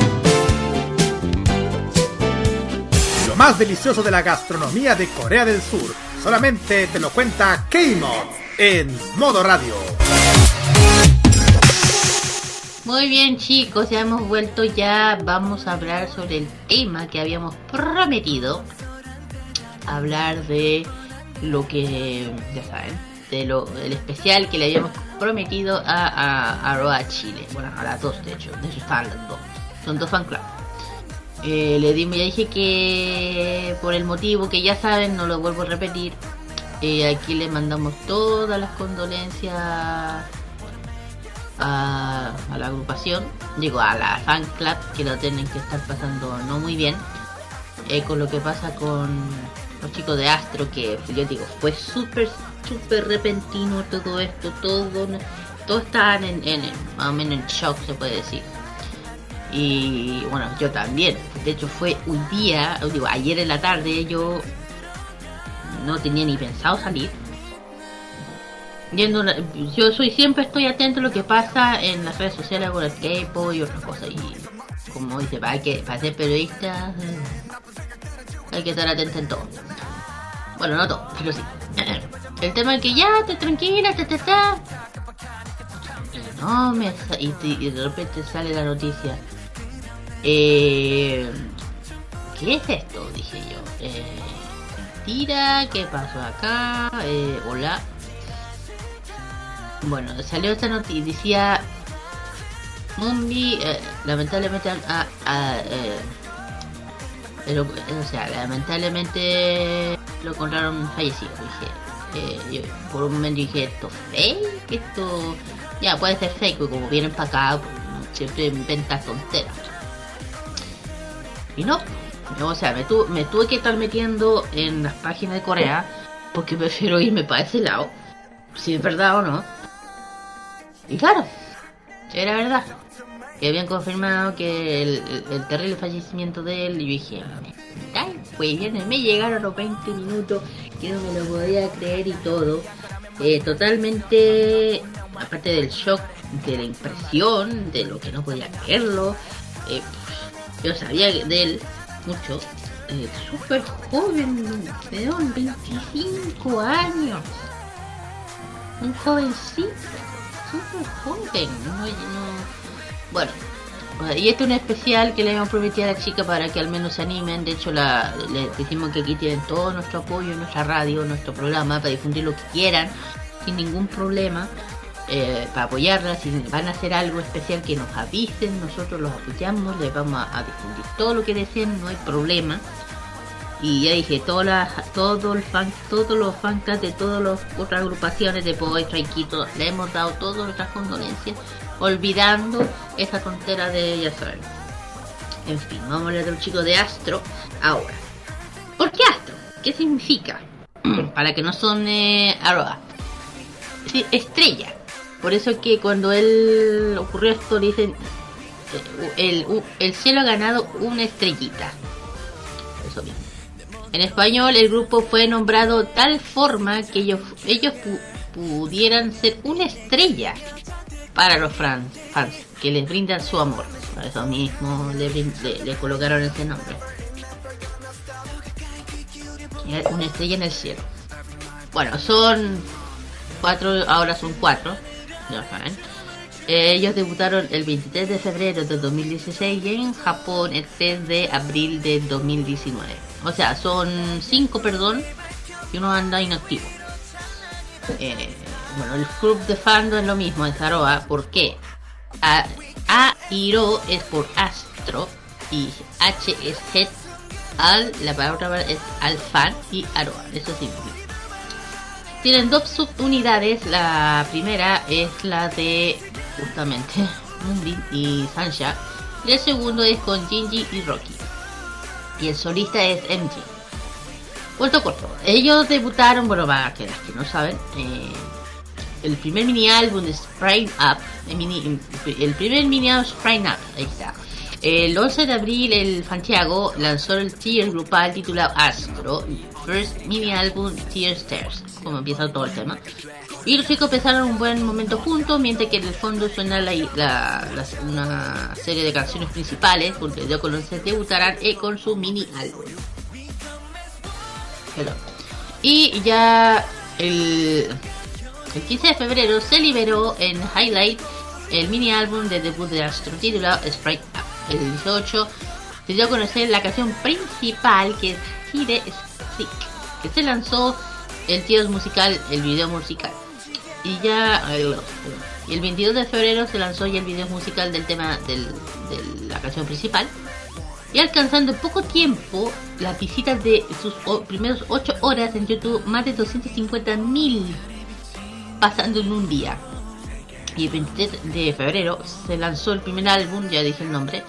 E: Más delicioso de la gastronomía de Corea del Sur solamente te lo cuenta K-Mod en Modo Radio.
C: Muy bien chicos, ya hemos vuelto ya, vamos a hablar sobre el tema que habíamos prometido. Hablar de lo que, ya saben, de lo, el especial que le habíamos prometido a, a, a Roa Chile. Bueno, a las dos de hecho, de hecho están las dos. Son dos fan club. Eh, le dimos, ya dije que por el motivo que ya saben, no lo vuelvo a repetir. Eh, aquí le mandamos todas las condolencias a, la agrupación, digo a la fan club que lo tienen que estar pasando no muy bien eh, con lo que pasa con los chicos de Astro, que yo digo, fue súper, súper repentino todo esto, todo, todos estaban en, en, menos en shock, se puede decir. Y bueno, yo también. De hecho, fue un día, digo, ayer en la tarde, yo no tenía ni pensado salir. Yendo, yo soy siempre estoy atento a lo que pasa en las redes sociales con el K-pop y otras cosas. Y como dice, para, que, para ser periodista hay que estar atento en todo. Bueno, no todo, pero sí. El tema es que ya, te tranquila, te, te. No, me, y de repente sale la noticia. Eh, ¿Qué es esto? Dije yo. Eh, mentira, ¿qué pasó acá? Eh, hola. Bueno, salió esta noticia. Mumbi, eh, lamentablemente, a, a, eh, o sea, lamentablemente lo encontraron fallecido. Dije, eh, yo por un momento dije, ¿esto fake? ¿Esto.? Ya, puede ser fake, como vienen para acá, pues, siempre inventan tonteras. Y no, o sea, me, tu, me tuve que estar metiendo en las páginas de Corea, porque prefiero irme para ese lado, si es verdad o no. Y claro, era verdad. Que habían confirmado que el, terrible fallecimiento de él, y yo dije, ay, pues bien, me llegaron los 20 minutos, que no me lo podía creer y todo. Eh, totalmente, aparte del shock, de la impresión, de lo que no podía creerlo. Eh, yo sabía de él mucho. Eh, Súper joven, peón, 25 años. Un jovencito, súper joven. No, no... Bueno, y este es un especial que le hemos prometido a la chica para que al menos se animen. De hecho, la, le decimos que aquí tienen todo nuestro apoyo, nuestra radio, nuestro programa, para difundir lo que quieran, sin ningún problema. Eh, para apoyarla, si van a hacer algo especial que nos avisen, nosotros los apoyamos, les vamos a, a difundir todo lo que deseen, no hay problema. Y ya dije, todas las, todo el fan, todos los fancas de todas las otras agrupaciones de Boy, Traikito, le hemos dado todas nuestras condolencias, olvidando esa tontera de, ya saben. En fin, vamos a hablar de un chico de Astro ahora. ¿Por qué Astro? ¿Qué significa? Para que no son eh, arroba. Sí, estrella. Por eso que cuando él ocurrió esto dicen el, el, el cielo ha ganado una estrellita. Eso mismo. En español el grupo fue nombrado tal forma que ellos, ellos pu pudieran ser una estrella para los fans, fans que les brindan su amor. Por eso mismo le, le, le colocaron ese nombre. Una estrella en el cielo. Bueno, son cuatro, ahora son cuatro. Eh, ellos debutaron el 23 de febrero de 2016 y en Japón el 3 de abril de 2019. O sea, son 5, perdón, y uno anda inactivo. Eh, bueno, el club de fandom es lo mismo en Zaroa. ¿Por qué? A, A es por Astro y H es Head Al, la palabra es al fan y Aroa. Eso significa. Tienen dos subunidades. La primera es la de justamente Moonbeam y Sansha. Y el segundo es con Jinji y Rocky. Y el solista es MG. Cuento corto. Ellos debutaron, bueno, para que las que no saben, eh, el primer mini álbum de Sprite Up, el, primer mini álbum Sprite Up, ahí está. El 11 de abril el Santiago lanzó el tier grupal titulado Astro, First Mini Album Tier Stairs, como empieza todo el tema. Y los chicos empezaron un buen momento juntos, mientras que en el fondo suena la, la, la, una serie de canciones principales, porque ellos con se debutarán eh, con su mini álbum. Perdón. Y ya el, el 15 de febrero se liberó en Highlight el mini álbum de debut de Astro titulado Sprite Up. El 18 se dio a conocer la canción principal que es Hide Que se lanzó el tío musical, el video musical. Y ya el 22 de febrero se lanzó ya el video musical del tema del, de la canción principal. Y alcanzando poco tiempo las visitas de sus primeros 8 horas en YouTube, más de 250 mil pasando en un día. Y el 23 de febrero se lanzó el primer álbum, ya dije el nombre.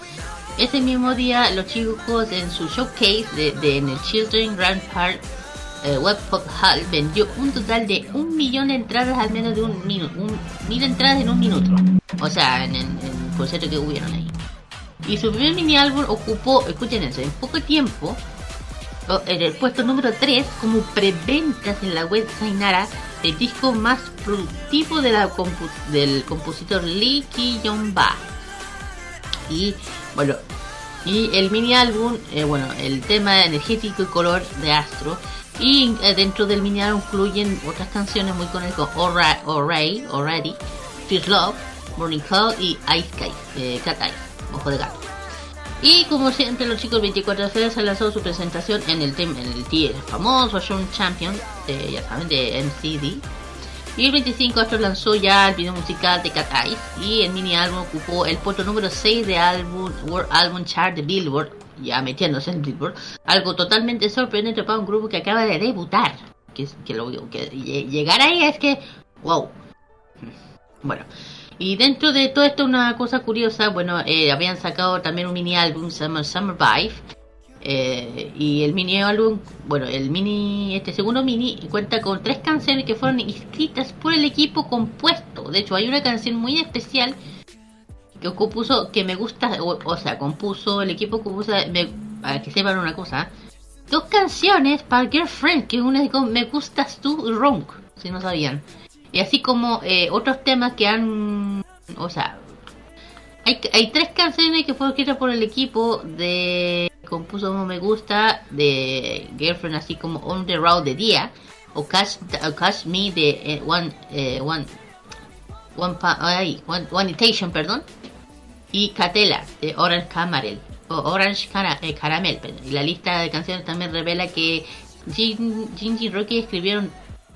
C: Ese mismo día los chicos en su showcase de, de- en el Children Grand Park eh, Web Pop Hall vendió un total de un millón de entradas al menos de un minuto, mil entradas en un minuto. O sea, en el concierto que hubieron ahí. Y su primer mini álbum ocupó, escuchen eso, en poco tiempo, en el puesto número 3 como preventas en la web Sainara, el disco más productivo de la compu- del compositor Lee Ki-yong-ba. Y bueno, y el mini álbum, eh, bueno, el tema energético y color de Astro. Y eh, dentro del mini álbum incluyen otras canciones muy conocidas como Alright, Already, Fierce Love, Morning Call y Ice Sky, eh, Cat Eyes, Ojo de Gato. Y como siempre, los chicos 24 de se lanzó su presentación en el tema, en el tier famoso Show Champion, de, ya saben, de MCD. Y el 25 esto lanzó ya el video musical de Cat Eyes y el mini álbum ocupó el puesto número 6 de álbum World Album Chart de Billboard, ya metiéndose en Billboard, algo totalmente sorprendente para un grupo que acaba de debutar. Que, que lo que lle- llegar ahí es que wow. Bueno, y dentro de todo esto una cosa curiosa, bueno, eh, habían sacado también un mini álbum, llama Summer Vibe. Eh, y el mini álbum, bueno, el mini, este segundo mini cuenta con tres canciones que fueron escritas por el equipo compuesto. De hecho, hay una canción muy especial que compuso, que me gusta, o, sea, compuso, el equipo compuso, me- para que sepan una cosa, dos canciones para Girlfriend, que una es con Me Gustas Tú y Wrong, si no sabían. Y así como eh, otros temas que han, o sea, hay tres canciones que fueron escritas por el equipo de compuso como me gusta de Girlfriend así como On the Road de día o Catch, Catch Me de eh, One eh, One One, ay, one One perdón y Catela de Orange Caramel o Orange Cara- eh, Caramel perdón. y la lista de canciones también revela que Jinji y Rocky escribieron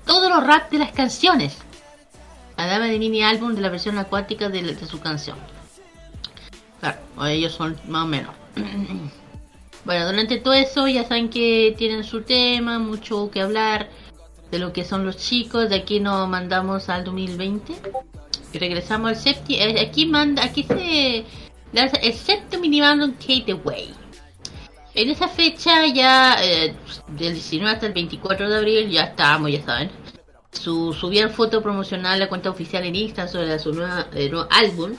C: todos los rap de las canciones además de mini álbum de la versión acuática de, de su canción Claro, ellos son más o menos. bueno, durante todo eso ya saben que tienen su tema, mucho que hablar de lo que son los chicos. De aquí nos mandamos al 2020 y regresamos al séptimo. Aquí manda, aquí se lanza el séptimo mini álbum Kate Away. En esa fecha ya eh, del 19 hasta el 24 de abril ya estábamos, ya saben. Su, subían foto promocional a la cuenta oficial en Instagram sobre su nueva, eh, nuevo álbum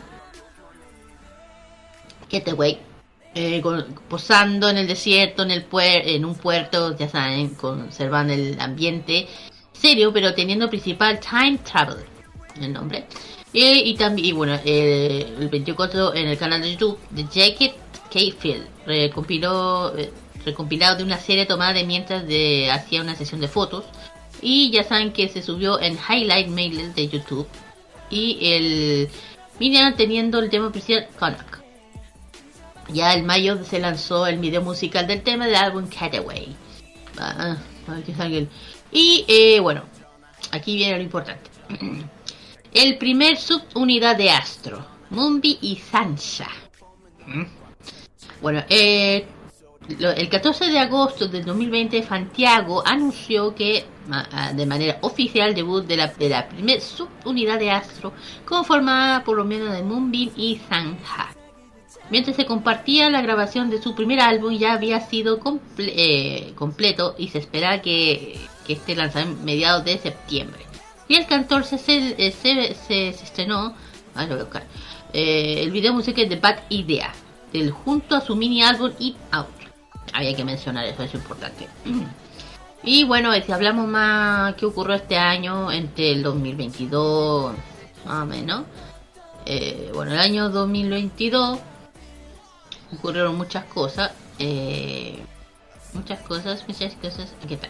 C: Getaway, eh, con- posando en el desierto, en el puer- en un puerto, ya saben, conservando el ambiente serio, pero teniendo principal Time Travel, el nombre. Y, y también, bueno, eh, el 24 en el canal de YouTube de Jacket Kfield, recompiló, eh, recompilado de una serie tomada de mientras de, hacía una sesión de fotos. Y ya saben que se subió en Highlight Mail de YouTube. Y el Minion teniendo el tema principal Konak. Ya en mayo se lanzó el video musical del tema del álbum Cataway. Ah, y eh, bueno, aquí viene lo importante. El primer subunidad de Astro, Mumbi y Sansa. ¿Mm? Bueno, eh, el 14 de agosto del 2020, Santiago anunció que de manera oficial debut de la, de la primera subunidad de Astro, conformada por lo menos de Moonbeam y Sanja. Mientras se compartía la grabación de su primer álbum, ya había sido eh, completo y se espera que, que esté lanzado en mediados de septiembre. Y el 14 se, eh, se, se, estrenó eh, el video musical de Bad Idea, del junto a su mini álbum It Out. Había que mencionar eso, es importante. Y bueno, si hablamos más qué ocurrió este año, entre el 2022, más o menos. Bueno, el año 2022 ocurrieron muchas cosas. Eh, muchas cosas, muchas cosas. Aquí está.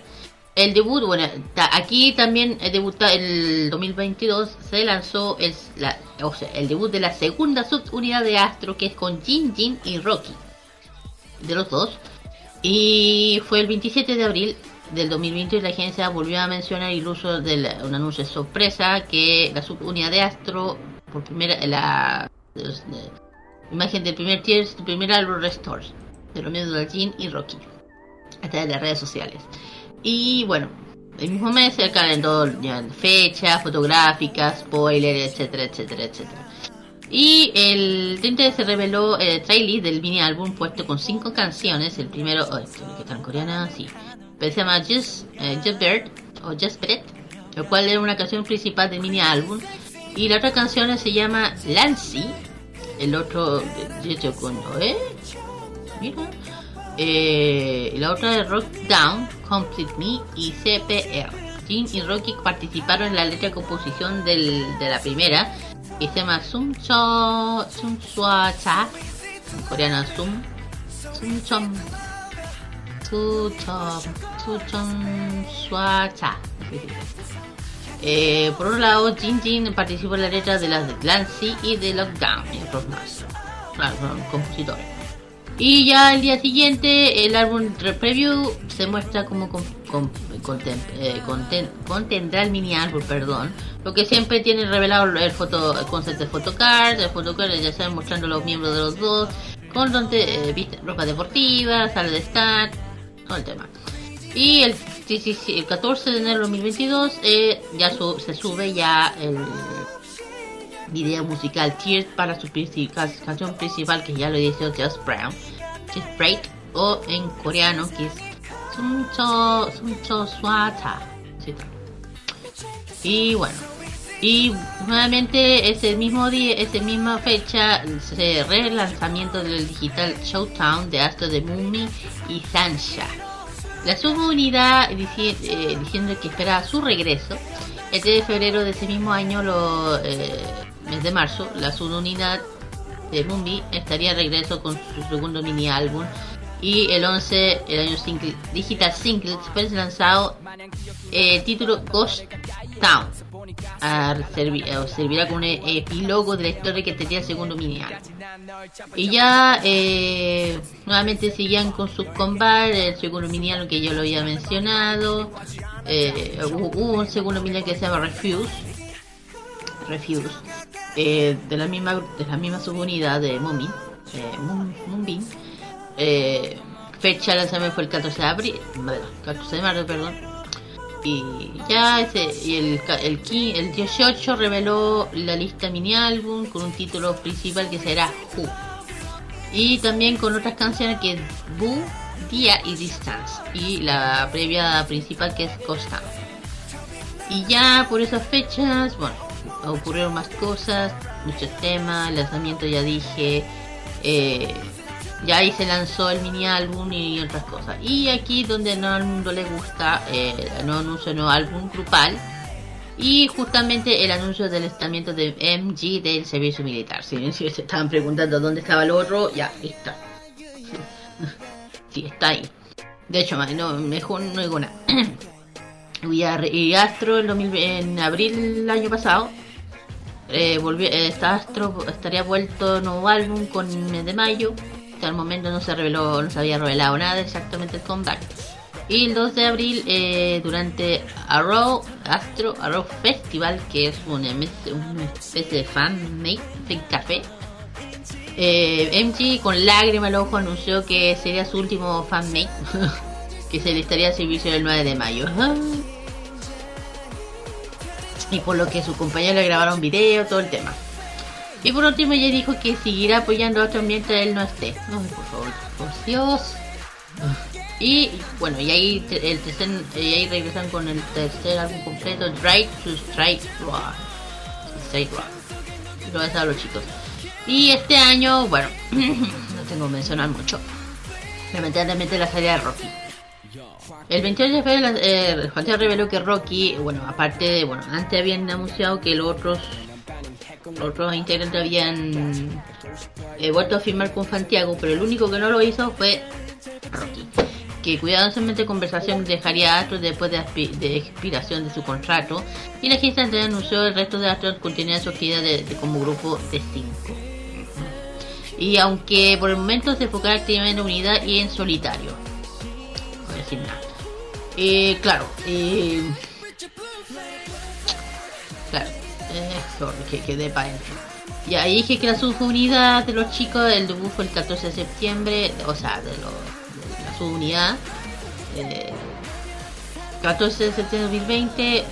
C: El debut, bueno, aquí también debuta el 2022 se lanzó el, la, o sea, el debut de la segunda subunidad de Astro que es con Jin Jin y Rocky. De los dos. Y fue el 27 de abril del 2020 y la agencia volvió a mencionar el uso de un anuncio sorpresa que la subunidad de Astro por primera la, imagen del primer tier su primer álbum Restores de lo mismo de Jean y Rocky a través de las redes sociales y bueno el mismo mes se calendó ya fechas fotográficas spoilers etcétera etcétera etcétera y el 30 se reveló el trailer del mini álbum puesto con cinco canciones el primero oh, que está en coreana sí se llama Just, eh, Just Bird o Just Bread, lo cual es una canción principal del mini álbum. Y la otra canción se llama Lancy, el otro de con ¿eh? Mira. Eh, la otra es Rock Down, Complete Me y CPR. Jin y Rocky participaron en la letra de composición del, de la primera, que se llama Sum Cho Sum Cha, en coreano Sum Sum Chom eh, por un lado, Jin Jin participó en la letra de las de Clancy y de Lockdown y otros más. Claro, compositores. Y ya el día siguiente, el álbum Preview se muestra como con, eh, contendrá el mini álbum, perdón. Lo que siempre tiene revelado el, foto, el concepto de photocard, el photocard ya saben mostrando los miembros de los dos, con donde eh, ropa deportiva, sale de start, el tema. Y el, el 14 de enero de 2022 eh, ya se sube ya el video musical Tears para su canción principal que ya lo dice Just Brown, Just Break o en coreano que es Suncho Suncho Swata. Y bueno, y nuevamente ese mismo día, esa misma fecha, se relanzamiento del digital Showtown de Astro de Mumi y Sansha. La subunidad eh, diciendo que espera su regreso. El 3 de febrero de ese mismo año, lo, eh, mes de marzo, la subunidad de Mumbi estaría de regreso con su segundo mini álbum y el 11 el año single, digital single fue lanzado el eh, título Ghost Town servirá como un epílogo de la historia que tenía el segundo mini y ya eh, nuevamente seguían con sus combates el segundo mini que yo lo había mencionado eh, hubo un segundo mini que se llama Refuse Refuse de la misma de la misma subunidad de Moonbeam Moonbeam eh, fecha de lanzamiento fue el 14 de abril, 14 de marzo, perdón. Y ya ese, y el, el, el 18 reveló la lista mini álbum con un título principal que será Who. Y también con otras canciones que es Boo, Día y Distance. Y la previa principal que es Costa. Y ya por esas fechas, bueno, ocurrieron más cosas, muchos temas, lanzamiento ya dije. Eh, ya ahí se lanzó el mini álbum y otras cosas. Y aquí donde no al mundo le gusta, eh, no anuncio nuevo álbum grupal. Y justamente el anuncio del estamiento de MG del servicio militar. Si, se estaban preguntando dónde estaba el otro, ya está. sí, está ahí. De hecho, no, mejor no digo nada. y Astro en, abril del año pasado eh, eh Astro estaría vuelto nuevo álbum con el mes de mayo. El momento no se reveló, no se había revelado nada exactamente el comeback. Y el 2 de abril, eh, durante Arrow, Astro Arrow Festival, que es una, especie de fan-made de café, eh, MG con lágrimas al ojo anunció que sería su último fan-made, que se le estaría a servicio el 9 de mayo. y por lo que su compañero le grabaron video, todo el tema. Y por último ella dijo que seguirá apoyando a otro mientras él no esté. No, por favor, por Dios. Y bueno, y ahí, el tercer, y ahí regresan con el tercer álbum completo, Drive to Strike Raw. Strike Raw. Lo a los chicos. Y este año, bueno, no tengo que mencionar mucho. Lamentablemente la salida de Rocky. El 28 de febrero, eh, reveló que Rocky, bueno, aparte de, bueno, antes habían anunciado que los otros, otros integrantes habían eh, vuelto a firmar con Santiago, pero el único que no lo hizo fue Rocky que cuidadosamente conversación dejaría a Astros después de, expiración de su contrato y la agencia anunció el resto de Astros continuidad su actividad de, como grupo de 5. Y aunque por el momento se enfocará activamente en unidad y en solitario. No decir nada. Eh, claro, eh, claro, eh, que quedé para adentro. Y ahí dije que la subunidad de los chicos, el debut fue el 14 de septiembre, o sea, de los su unidad. 14 de septiembre de 2020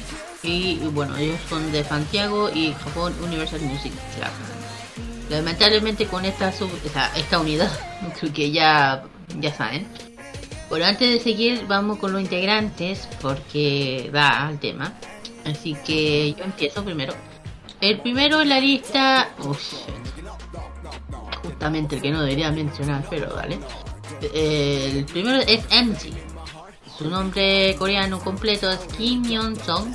C: y bueno, ellos son de Santiago y Japón Universal Music Lamentablemente con esta esta unidad, creo que ya, ya saben. Bueno, antes de seguir vamos con los integrantes porque va al tema. Así que yo empiezo primero. El primero en la lista, justamente el que no debería mencionar, pero vale el primero es MG. Su nombre coreano completo es Kim Yeon-song.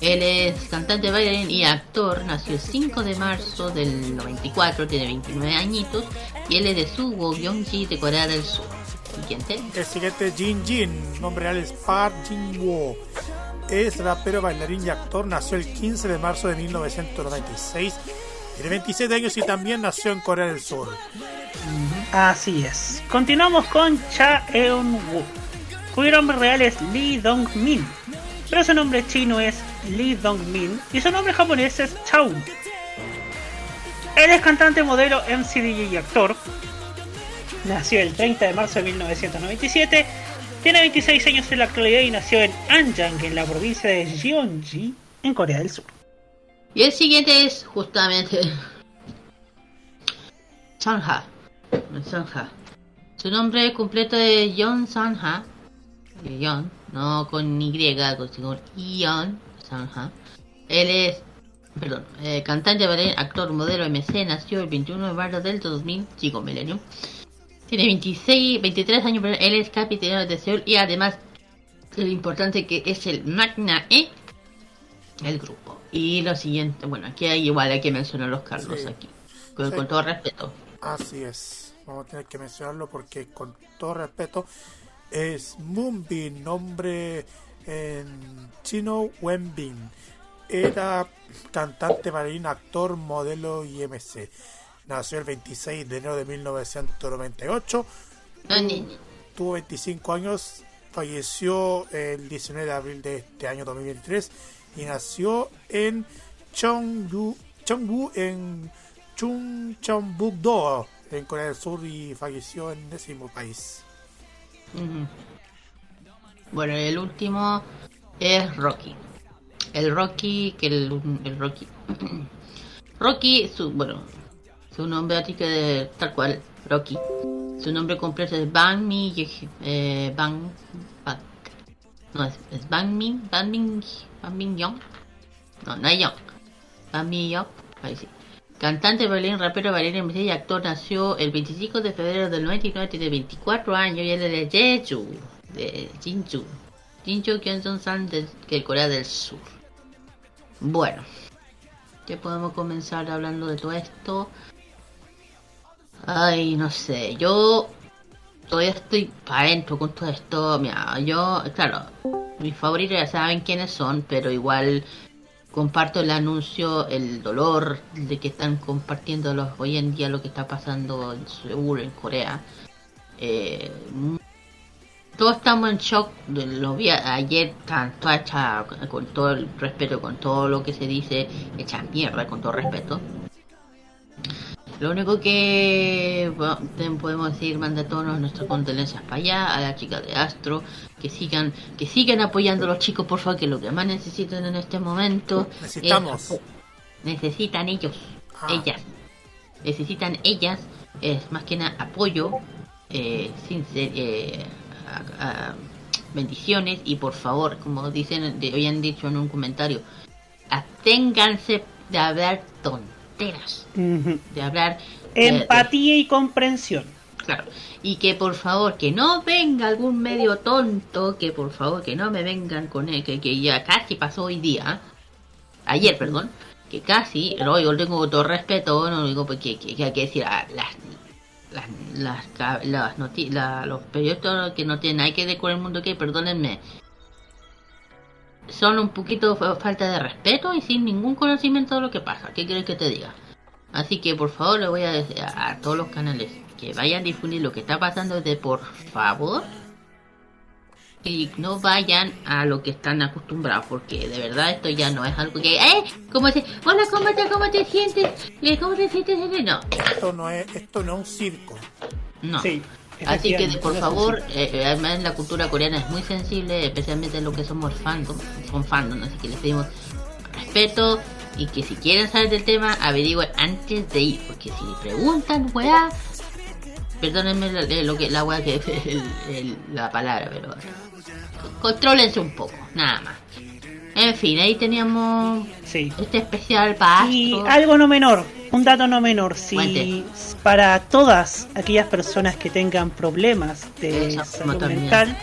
C: Él es cantante, bailarín y actor. Nació el 5 de marzo del 94, tiene 29 añitos. Y él es de Sugo, Gyeonggi, de Corea del Sur. Siguiente.
E: El siguiente es Jin Jin. Nombre real es Park Jin Woo. Es rapero, bailarín y actor. Nació el 15 de marzo de 1996. Tiene 27 años y también nació en Corea del Sur.
D: Así es. Continuamos con Cha Eun-woo, cuyo nombre real es Lee Dong-min, pero su nombre chino es Lee Dong-min y su nombre japonés es Chao. Él es cantante, modelo, MC, y actor. Nació el 30 de marzo de 1997. Tiene 26 años en la actualidad y nació en Anjang, en la provincia de Gyeonggi, en Corea del Sur.
C: Y el siguiente es justamente Chanha. Su nombre completo es Yon Sanha. Yon, no con Y, sino con Yon Sanha. Él es, perdón, eh, cantante, actor, modelo MC, nació el 21 de marzo del 2000, chico milenio. Tiene 26, 23 años, pero él es capitán de Seoul y además lo importante que es el Magna E, el grupo. Y lo siguiente, bueno, aquí hay igual, hay que mencionar los Carlos aquí, con todo respeto.
E: Así es, vamos a tener que mencionarlo porque con todo respeto es Moonbin, nombre en chino Wenbin. Era cantante, bailarín, actor, modelo y MC. Nació el 26 de enero de 1998. Tuvo 25 años, falleció el 19 de abril de este año 2023 y nació en Chonggu, Chonggu en Chungcheongbuk-do en Corea del Sur y falleció en ese mismo país.
C: Bueno, el último es Rocky. El Rocky, que el, el Rocky. Rocky, su, bueno, su nombre de tal cual, Rocky. Su nombre completo es Bang Mi, eh, Bang, Bang, no es, es Bang Mi, Bang Min, Bang Min Young. No, no hay Young. Bang Mi Young, ahí sí. Cantante, bailarín, rapero, bailarín, y actor, nació el 25 de febrero del 99, tiene 24 años y es de Jeju, de Jinju. Jinju Kyonson-san de, Corea del Sur. Bueno, ya podemos comenzar hablando de todo esto. Ay, no sé, yo todavía estoy para adentro con todo esto. Mira, yo, claro, mis favoritos ya saben quiénes son, pero igual comparto el anuncio, el dolor de que están compartiendo los, hoy en día lo que está pasando en Seúl, Corea. Eh, todos estamos en shock, lo vi ayer, tanto hecha con todo el respeto, con todo lo que se dice, hecha mierda, con todo respeto. Lo único que podemos decir, manda todas nuestras condolencias para allá, a la chica de Astro, que sigan, que sigan apoyando a los chicos, por favor, que lo que más necesitan en este momento.
E: Necesitamos.
C: necesitan ellos, ah. ellas. Necesitan ellas, es más que nada apoyo, eh, sin eh, bendiciones y por favor, como dicen, de, hoy han dicho en un comentario, aténganse de hablar tonto de hablar.
D: Empatía y comprensión.
C: Claro. Y que por favor, que no venga algún medio tonto, que por favor, que no me vengan con él, que, que ya casi pasó hoy día, ayer, perdón, que casi, no, yo tengo todo respeto, no digo porque que, hay que decir a las las las, las los periodistas que no tienen nada que ver con el mundo que perdónenme son un poquito falta de respeto y sin ningún conocimiento de lo que pasa. ¿Qué quieres que te diga? Así que por favor le voy a decir a, todos los canales que vayan a difundir lo que está pasando de por favor y no vayan a lo que están acostumbrados porque de verdad esto ya no es algo que eh cómo se hola cómo te cómo te sientes cómo te sientes no.
E: Esto no es esto no es un circo.
C: No. Sí. Así que por favor, eh, además la cultura coreana es muy sensible, especialmente en lo que somos fandom, son fandom, así que les pedimos respeto y que si quieren saber del tema, averigüen antes de ir, porque si preguntan, weá, perdónenme lo, que la weá que es la palabra, pero contrólense un poco, nada más. En fin, ahí teníamos este especial para
D: Y algo no menor, un dato no menor, si para todas aquellas personas que tengan problemas de salud mental,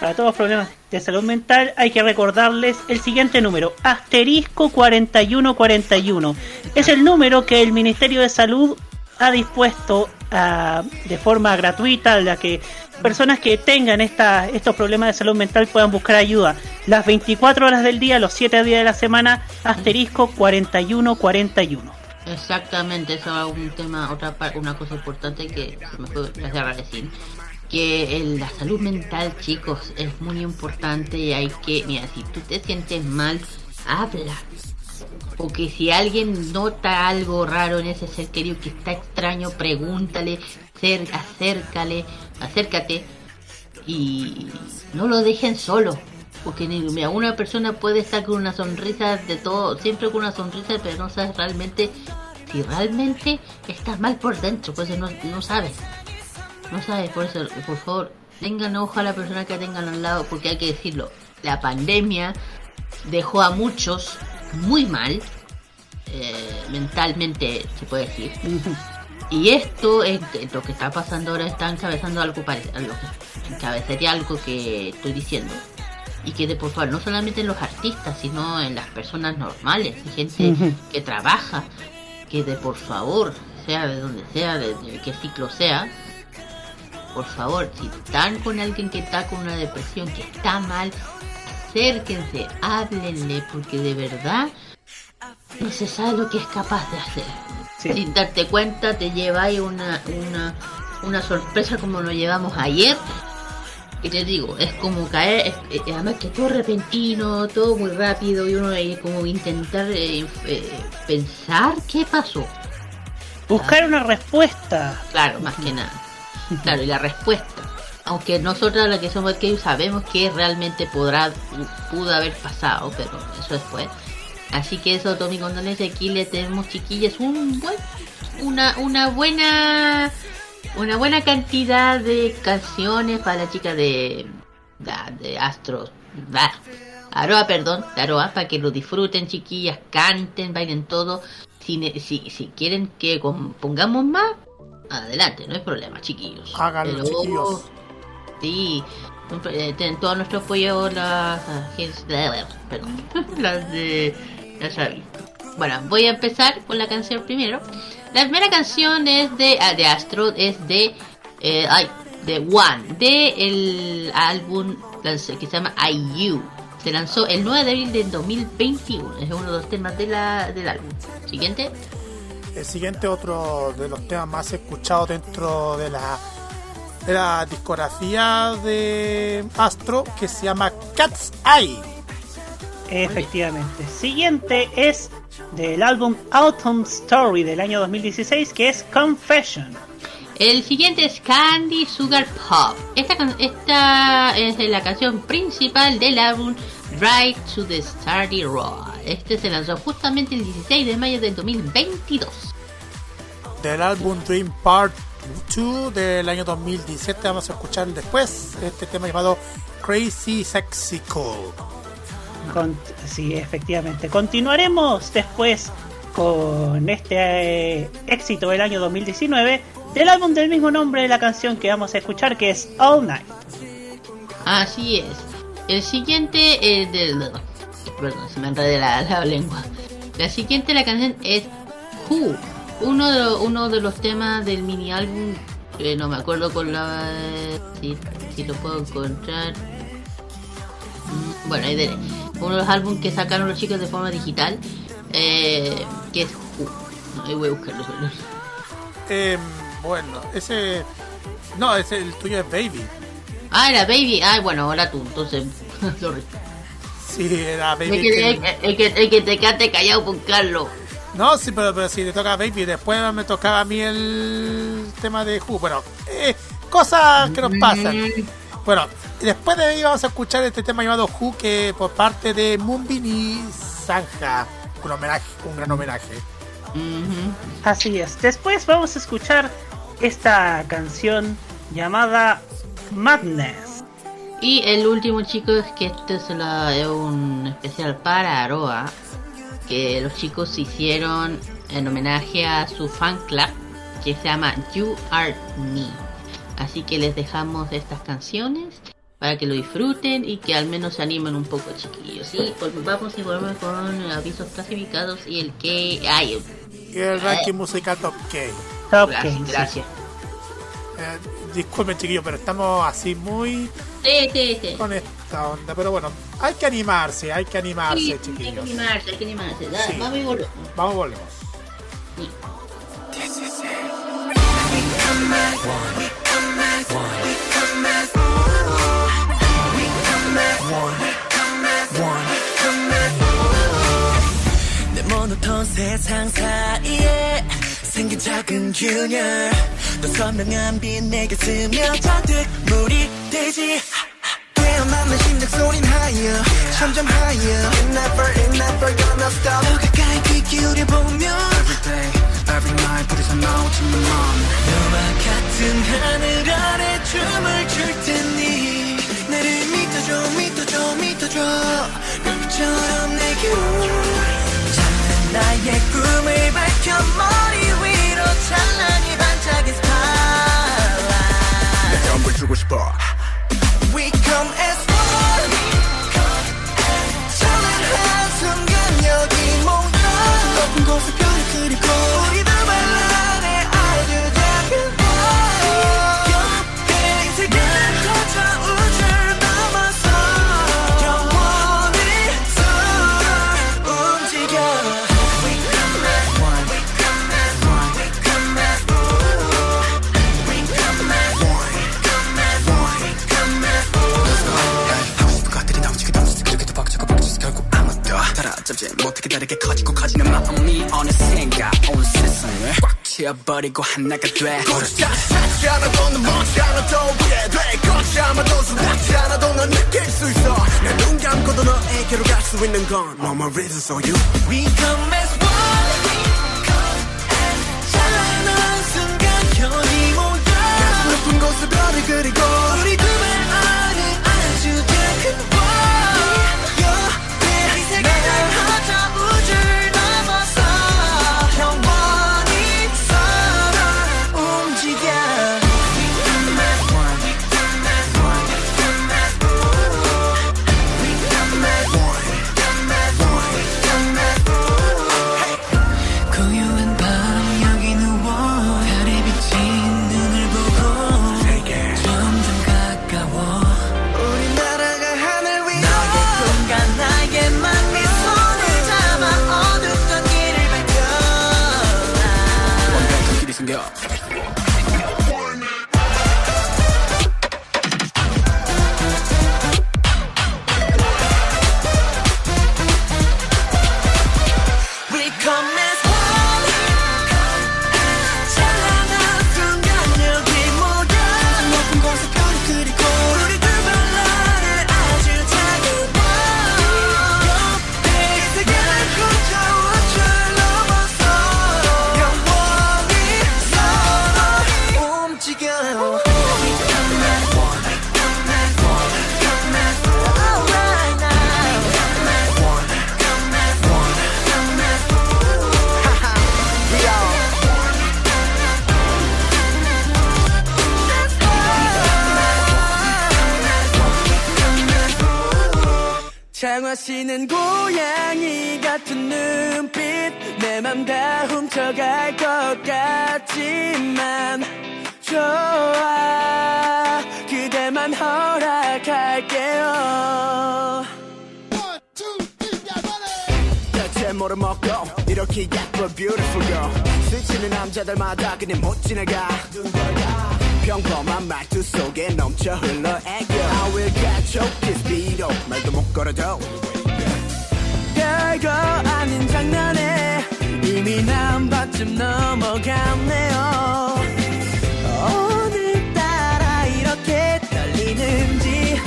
D: para todos los problemas de salud mental hay que recordarles el siguiente número, asterisco 4141. Es el número que el Ministerio de Salud ha dispuesto ah, de forma gratuita la que personas que tengan esta, estos problemas de salud mental puedan buscar ayuda. Las 24 horas del día, los 7 días de la semana, asterisco 4141.
C: Exactamente, eso es un tema, otra una cosa importante que me puede decir que la salud mental, chicos, es muy importante y hay que, mira, si tú te sientes mal, habla. Porque si alguien nota algo raro en ese ser querido que está extraño, pregúntale, acércale, acércate y no lo dejen solo. Porque una persona puede estar con una sonrisa de todo, siempre con una sonrisa, pero no sabes realmente si realmente estás mal por dentro, pues no, no sabes. No sabes, por eso, por favor, tengan ojo a la persona que tengan al lado, porque hay que decirlo, la pandemia dejó a muchos muy mal, eh, mentalmente se puede decir. Y esto es lo que está pasando ahora, está encabezando algo parecido, encabezaría algo que estoy diciendo. Y que de por favor, no solamente en los artistas, sino en las personas normales, gente que trabaja, que de por favor, sea de donde sea, de, qué ciclo sea, por favor, si están con alguien que está con una depresión, que está mal, acérquense, háblenle, porque de verdad no se sabe lo que es capaz de hacer. Sin darte cuenta te lleváis una, una, una sorpresa como lo llevamos ayer. Y te digo, es como caer, además que todo repentino, todo muy rápido y uno como intentar eh, eh, pensar qué pasó.
D: Buscar una respuesta.
C: Claro, más que nada. Claro, y la respuesta. Aunque nosotros la que somos que sabemos que realmente podrá, pudo haber pasado, pero eso después. Así que eso, Tommy Condolencia, aquí le tenemos chiquillas un buen, una, una buena, una buena cantidad de canciones para la chica de, de, Astros, Aroa, perdón, de Aroa, para que lo disfruten, chiquillas, canten, bailen todo. Si, si, si quieren que pongamos más, adelante, no hay problema, chiquillos.
E: Háganlo, chiquillos.
C: Sí, tienen todo nuestro apoyo las, las de Bueno, voy a empezar con la canción primero. La primera canción es de, ah, de Astro, es de, eh, ay, de One, de el álbum que se llama IU. Se lanzó el 9 de abril del 2021. Es uno de los temas de la, del álbum. Siguiente.
E: El siguiente, otro de los temas más escuchados dentro de la, de la discografía de Astro, que se llama Cat's Eye.
D: Efectivamente. Siguiente es del álbum Autumn Story del año 2016, que es Confession.
C: El siguiente es Candy Sugar Pop. Esta, esta es la canción principal del álbum Ride to the Starry Road. Este se lanzó justamente el 16 de mayo del 2022.
E: Del álbum Dream Part 2 del año 2017, vamos a escuchar después este tema llamado Crazy Sexy Cool.
D: Con- sí, efectivamente. Continuaremos después con este eh, éxito del año 2019 del álbum del mismo nombre de la canción que vamos a escuchar, que es All Night.
C: Así es. El siguiente es del... Perdón, se me enredé la, la lengua. La siguiente la canción es Who. Uno de, uno de los temas del mini álbum. eh, no me acuerdo con la... Si, si lo puedo encontrar. Mm, Bueno, ahí veré. Uno de los álbumes que sacaron los chicos de forma digital. eh, que es. Ahí voy a buscarlo.
E: Em, bueno, ese. No, ese el tuyo es Baby.
C: Ah, era Baby. Ah, bueno, ahora tú. Entonces... sorry.
E: Sí, era
C: El
E: Baby.
C: que,
E: que-
C: el, el que, el que te quedaste callado con Carlos.
E: No, sí, pero, pero si le toca a Baby, después me tocaba a mí el tema de Who. Bueno, eh, cosas que nos pasan. Bueno, después de ahí vamos a escuchar este tema llamado Who, que por parte de Moonbin y Sanja. Un homenaje, un gran homenaje.
D: Así es. Después vamos a escuchar esta canción llamada Madness.
C: Y el último, chicos, que este es, la- es un especial para Aroa. Que los chicos hicieron en homenaje a su fan club que se llama You Are Me. Así que les dejamos estas canciones para que lo disfruten y que al menos se animen un poco, chiquillos. Y vamos y volvemos con avisos clasificados y el que. Ay,
E: Y el ranking musical Top K.
D: Top
C: gracias,
D: K,
C: gracias.
E: Eh, disculpen, chiquillos, pero estamos así muy
C: Sí, sí, sí.
E: con esta onda. Pero bueno, hay que animarse, hay que animarse,
C: Sí, hay que
E: chiquillos.
C: animarse, hay que animarse. Da-. Vamos y volvemos.
E: Vamos, volvemos.
F: 내 모노톤 세상 사이에 생긴 작은 균열 더 선명한 빛 내게 스며져 득물이 되지 깨어나는 심장 소린 higher 점점 higher It never, it never gonna stop 더 가까이 귀 기울여보면 Every day, Every night 부딪혀 나오지만 넌 음악 같은 하늘 아래 춤을 출 테니 나를 믿어줘 믿어줘 믿어줘. 별빛처럼 내게 찾는 나의 꿈을 밝혀 머리 위로 찬란히 반짝인 스타일라이트. 내게 한번 주고 싶어. We come as one. 찬란한 순간 여기 모여. 높은 곳에 별을 그리 따라잡지 못해 기다리게 커지고 커지는 마음이 어느샌가? 온 세상을 꽉 채워버리고 하나가 돼. 고르지 않아도 넌 멈지 않아도 위에 돼. 걷지 않아도 수락지 않아도 넌 느낄 수 있어. 내눈 감고도 너에게로 갈 수 있는 건 No more reason so you. We come as one. 찬란한 순간 현이 모여. 높은 곳에 별을 그리고 우리 장화시는 고양이 같은 눈빛. 내 맘 다 훔쳐갈 것 같지만 좋아. 그대만 허락할게요. 대체 뭐를 먹고 이렇게 예뻐 beautiful girl. 스치는 남자들마다 그냥 못 지나가. 평범한 말투 속에 넘쳐 흘러 애교. I will catch up kiss beat up 말도 못 걸어도 별거 아닌 장난에 이미 난 반쯤 넘어갔네요. 오늘따라 이렇게 떨리는지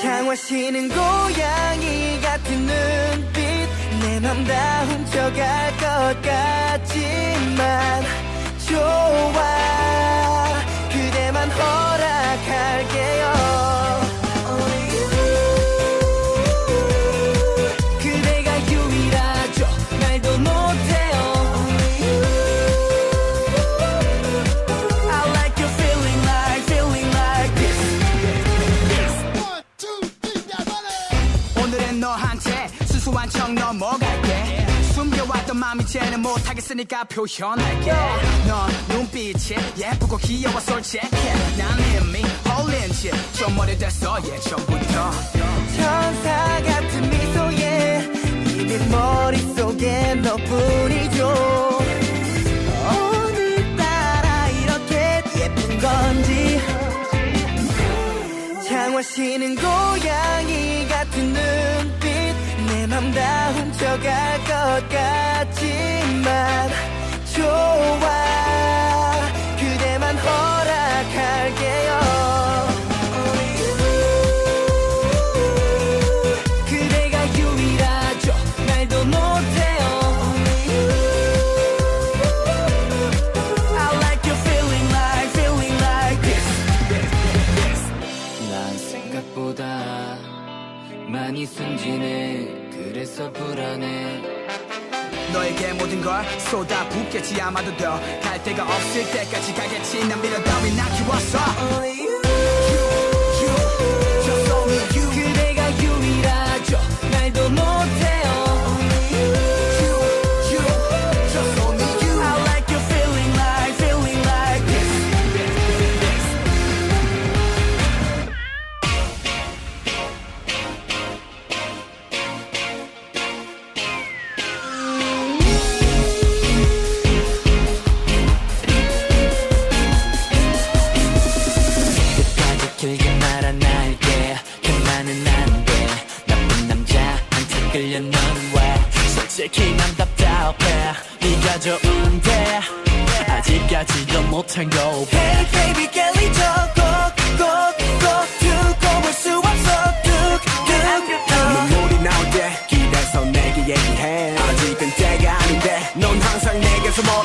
F: 장화시는 고양이 같은 눈빛. 내 맘 다 훔쳐갈 것 같지만 좋아. 그대만 허 이제는 못하겠으니까 표현할게. 넌 눈빛이 예쁘고 귀여워 솔직해. 난 이미 홀린 채좀 오래됐어. 예전부터. 천사 같은 미소에 이미 머릿속에 너뿐이죠. 오늘따라 이렇게 예쁜 건지. 장화시는 고양이 같은 눈빛. 내 맘 다 훔쳐갈 것 좋아
I: 생각보다 많이 순진해. 그래서 불안해.
F: 너에게 모든 걸 쏟아붓겠지. 아마도 더 갈 데가 없을 때까지 가겠지. 난 미련 따윈 나 키웠어 Just only you. 그대가 유일하죠. 말도 못해
I: 좋은데 아직까지도 못한 거
F: Hey baby 깰리 저꼭꼭꼭 두고 볼수 없어. 뚝뚝 눈물이 나올 때 길에서 내게 얘기해. 아직은 때가 아닌데 넌 항상 내게서 멀어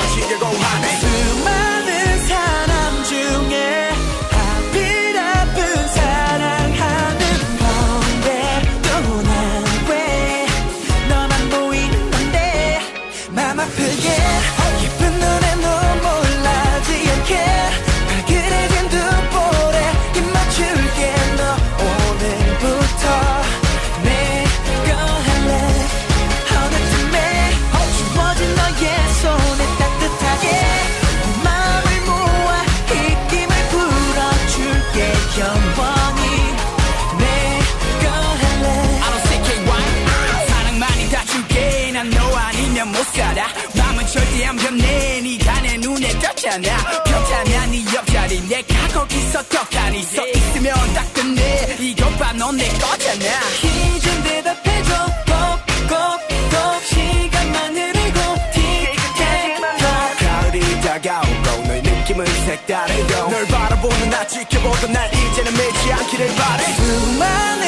F: 없잖아 변잖아 네 옆자리. 내가 거기서 떡하니. 서 있으면 딱 끝내. 이것 봐넌내 거잖아. 힘좀 대답해줘. 꼭꼭꼭 시간만으로 색다르고. 널 바라보는 나 지켜보던 날 이제는 믿지 않기를 바래. 수많은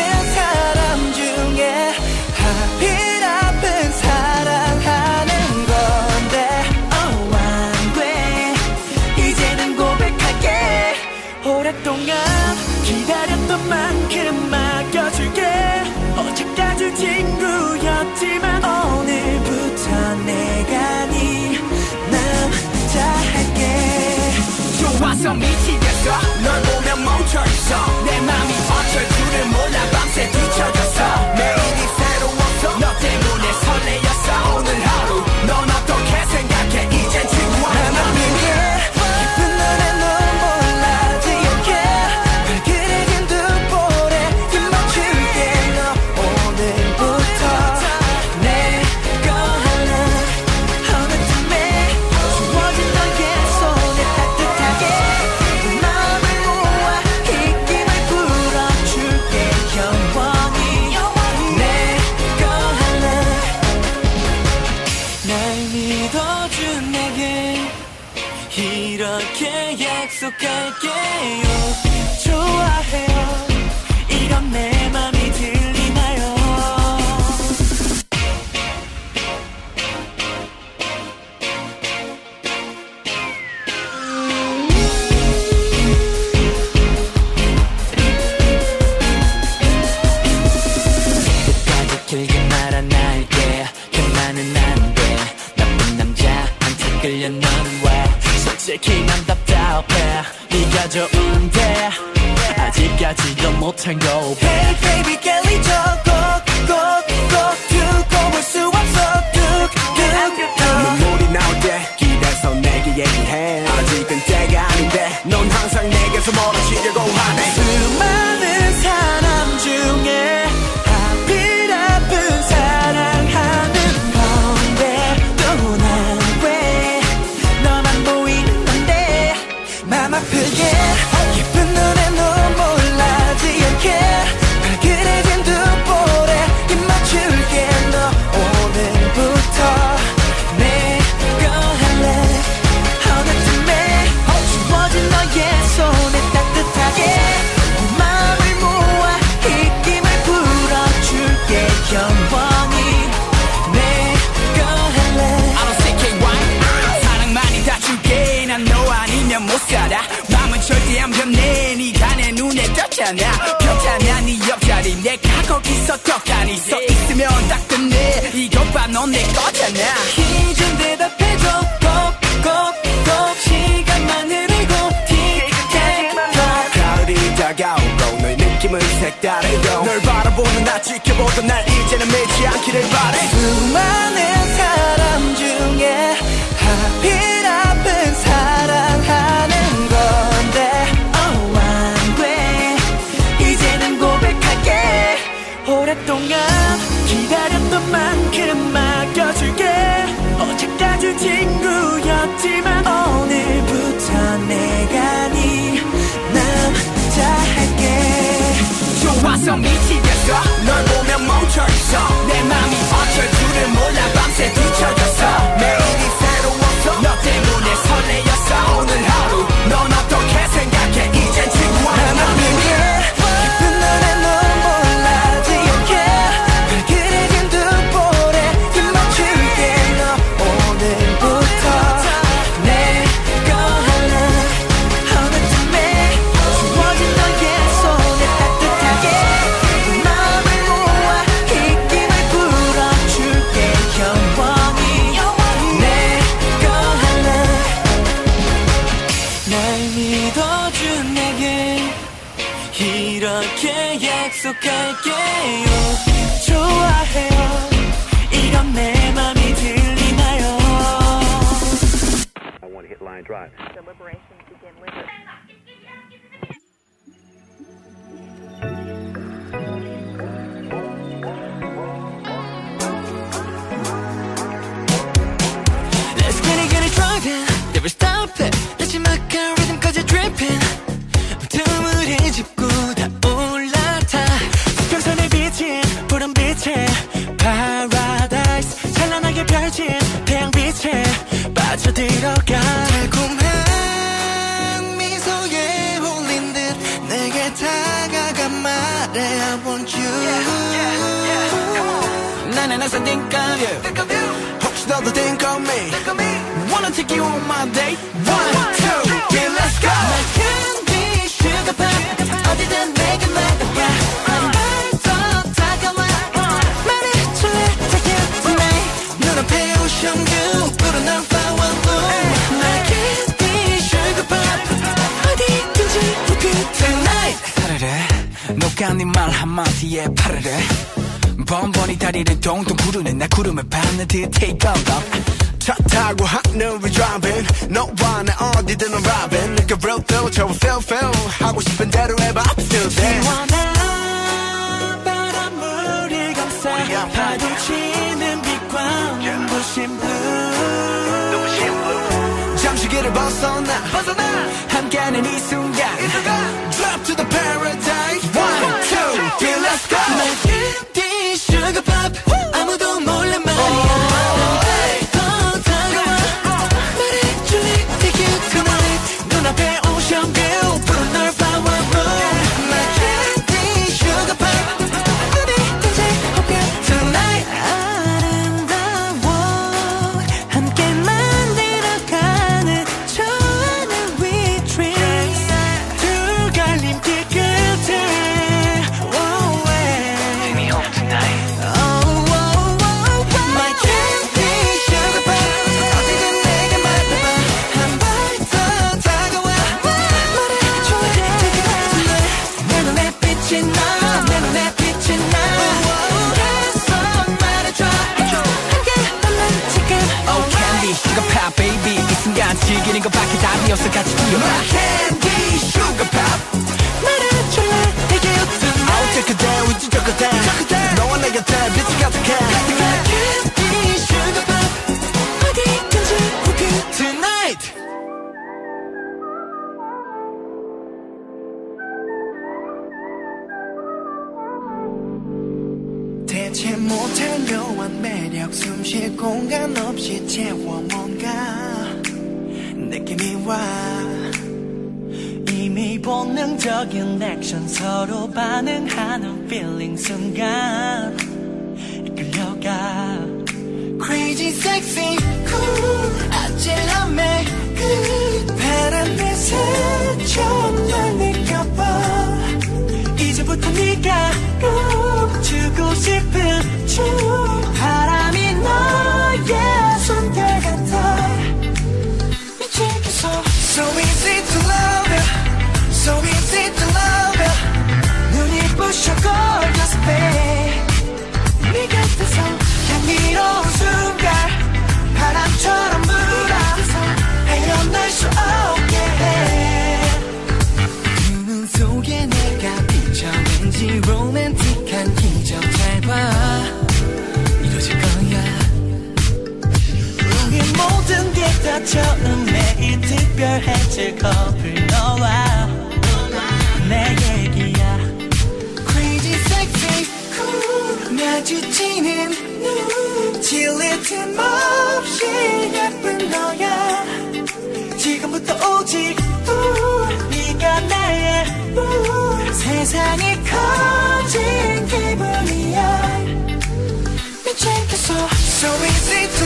F: so easy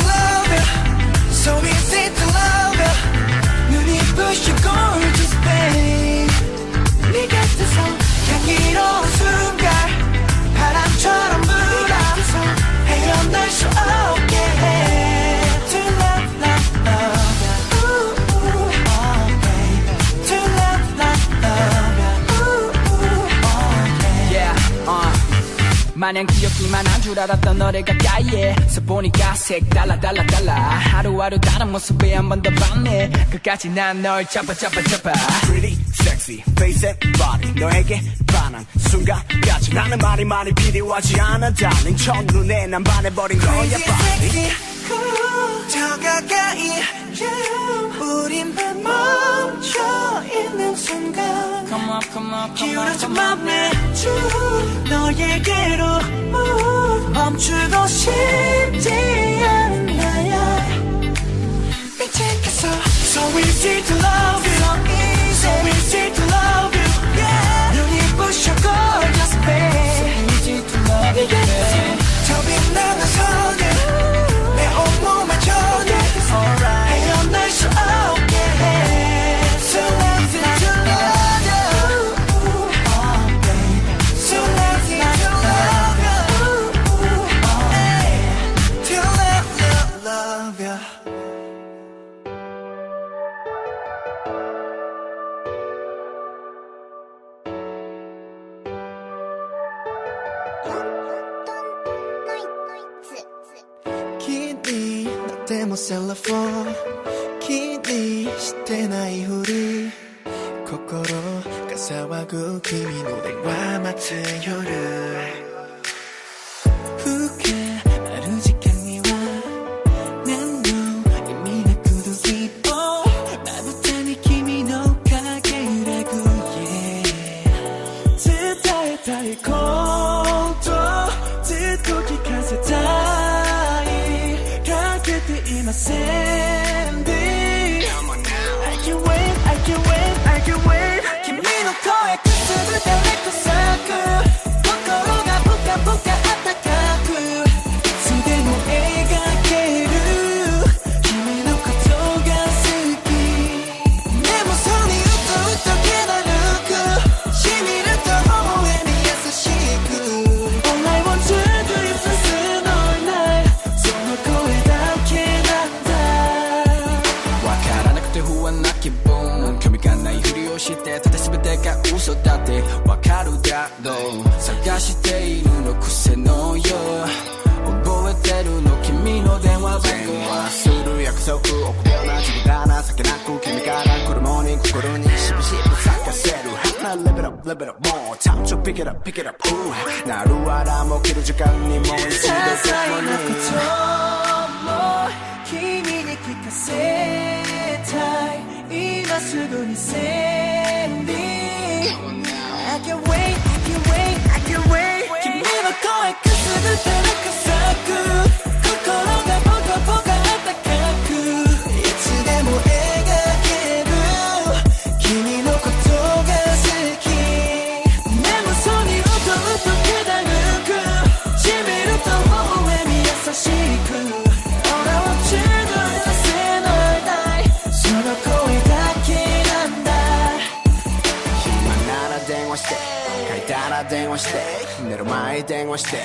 F: 마냥 기억기만 한 줄 알았던 너를 가까이에. 서 보니까 색달라 달라 달라. 하루하루 다른 모습에 한 번 더 봤네. 끝까지 난 널 잡아 잡아 잡아.
J: Pretty, sexy, face and body. 너에게 반한 순간까지. 나는 말이 많이 필요하지 않아 다른 첫눈에 난 반해버린 거야 body Crazy,
F: sexy, cool. 더 가까이 우린 멈춰 있는 순간. 기울어진 맘에 너에게로 멈추고 싶지 않은 나야 미치겠어? So easy to love you. So easy to love you. 눈이 부셔 걸렸을 때 So easy to love you 더 빛나는 もセラフォン気にしてないふり心が騒ぐ君の電話待つ夜
J: 嘘だってわかるだろう。探しているの癖のよう。覚えてるの君の電話番号。電話する約束臆病な自分だな。情けなく君から来るモーニング心にしぶしぶ咲かせる。Level up, level up, more time. To pick it up, pick it up, ooh. なるわらも切る時間にもう一度。
F: 些細なことも君に聞かせたい。今すぐに Send it I can't I can wait, I I
J: wait. 話して寝る前電話して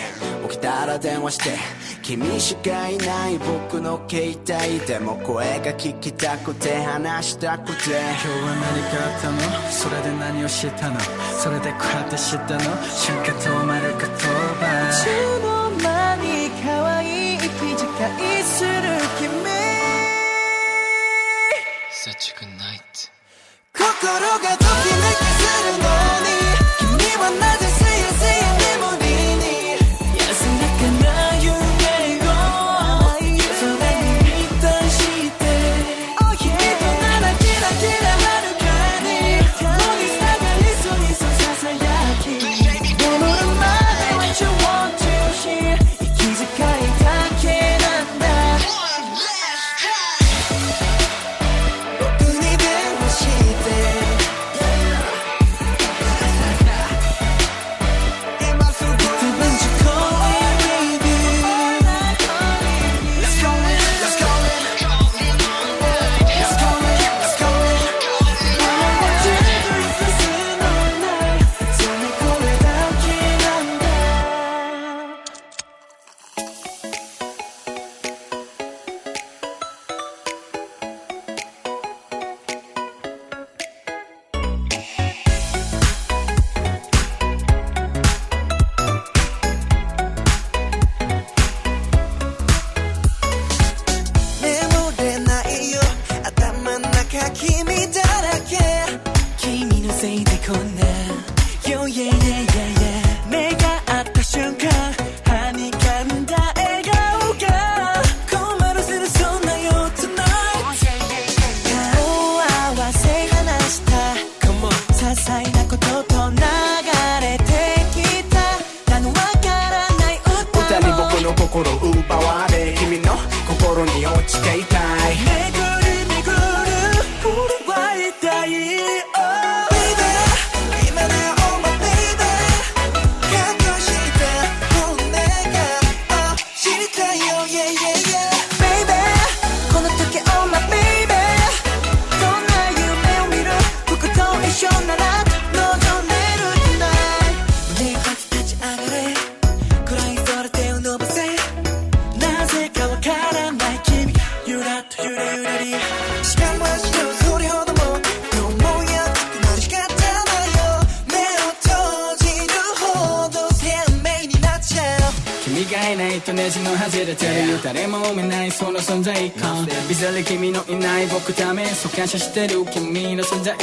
J: 起きたら電話して君しかいない僕の携帯でも声が聞きたくて話したくて。今日は何かあったの？それで何をしたの？それでこうやって知ったの？瞬間止まる言葉。
F: いつの間に可愛い息遣いする君。
J: Such a good night.
F: 心がドキドキするの got your steady.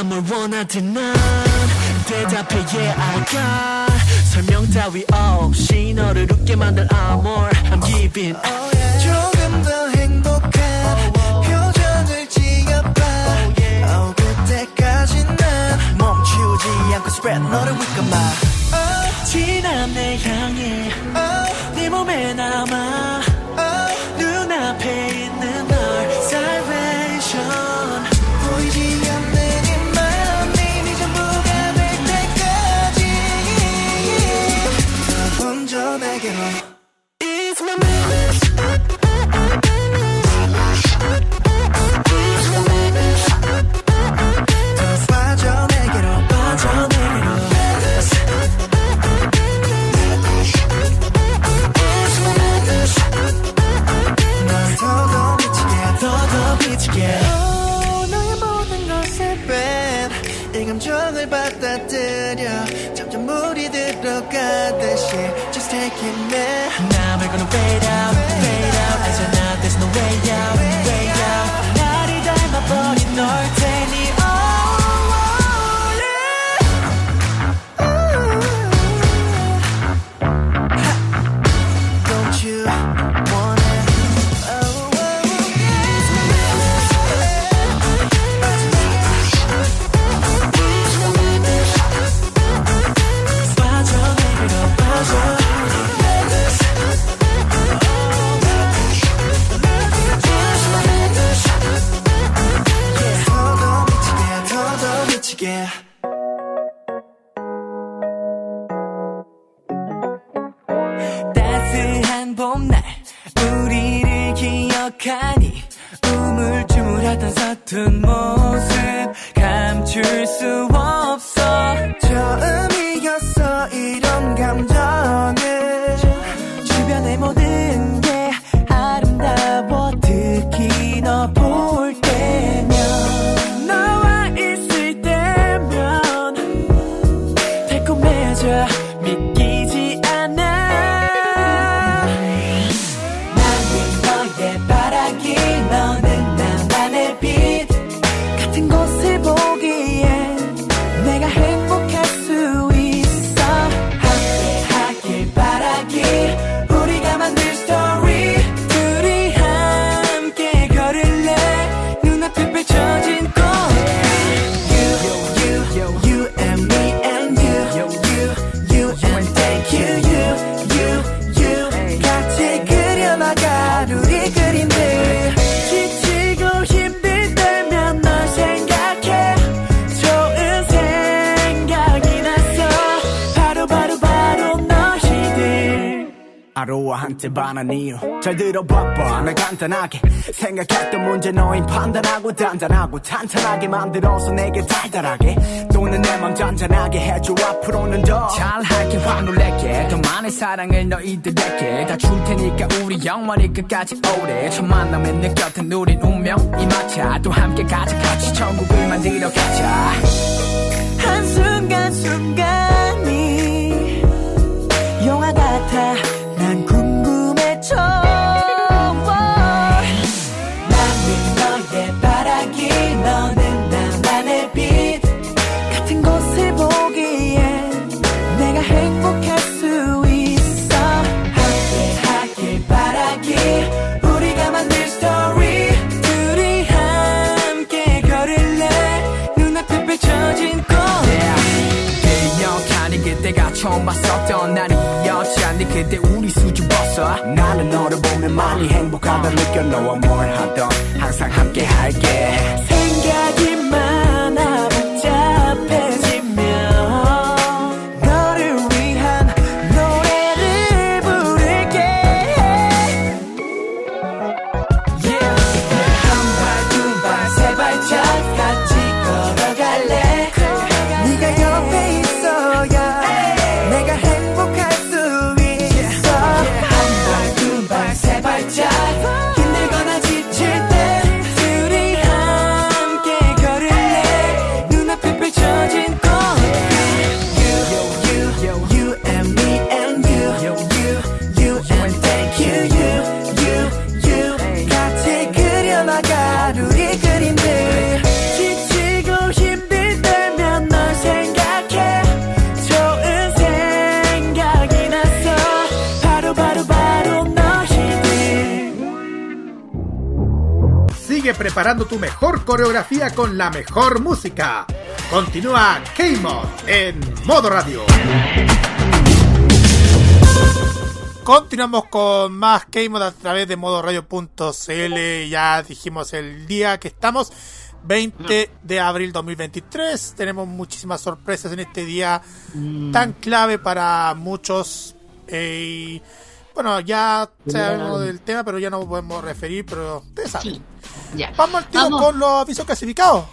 F: 네가 뭘 원하든 난 대답해 yeah I got 설명 따위 없이 너를 웃게 만들 I'm more I'm giving oh, yeah. 조금 더 행복한 oh, oh. 표정을 지어봐 oh, yeah. oh, 그때까지 난 멈추지 않고 spread 너를 위까봐 oh. 어, 지난 내 향해 oh. 네 몸에 남아
K: 반한 이유. 잘 들어봐봐 나 간단하게 생각했던 문제 너인 판단하고 단단하고 탄탄하게 만들어서 내게 달달하게 또는 내 맘 잔잔하게 해줘 앞으로는 더
J: 잘할게 확 놀랄게. 더 많은 사랑을 너희들에게 다 줄 테니까 우리 영원히 끝까지 오래. 첫 만남에 느꼈던 우린 운명이 맞아 또 함께 가자 같이 천국을 만들어 가자.
F: 한순간순간이 영화 같아. 처음 봤었던 날이었지 네 그때 우리 수줍 벗어. 나는 너를 보면 많이 행복하다 느껴. 너와 뭘 하던 항상 함께 할게
L: preparando tu mejor coreografía con la mejor música. Continúa K-Mod en modo radio.
E: Continuamos con más K-Mod a través de modoradio.cl. Ya dijimos el día que estamos, 20 de abril 2023. Tenemos muchísimas sorpresas en este día tan clave para muchos. eh, y, bueno, ya sabemos del tema, pero ya no podemos referir, pero ustedes saben.
C: Ya.
E: Vamos al
C: Vamos.
E: con los avisos clasificados.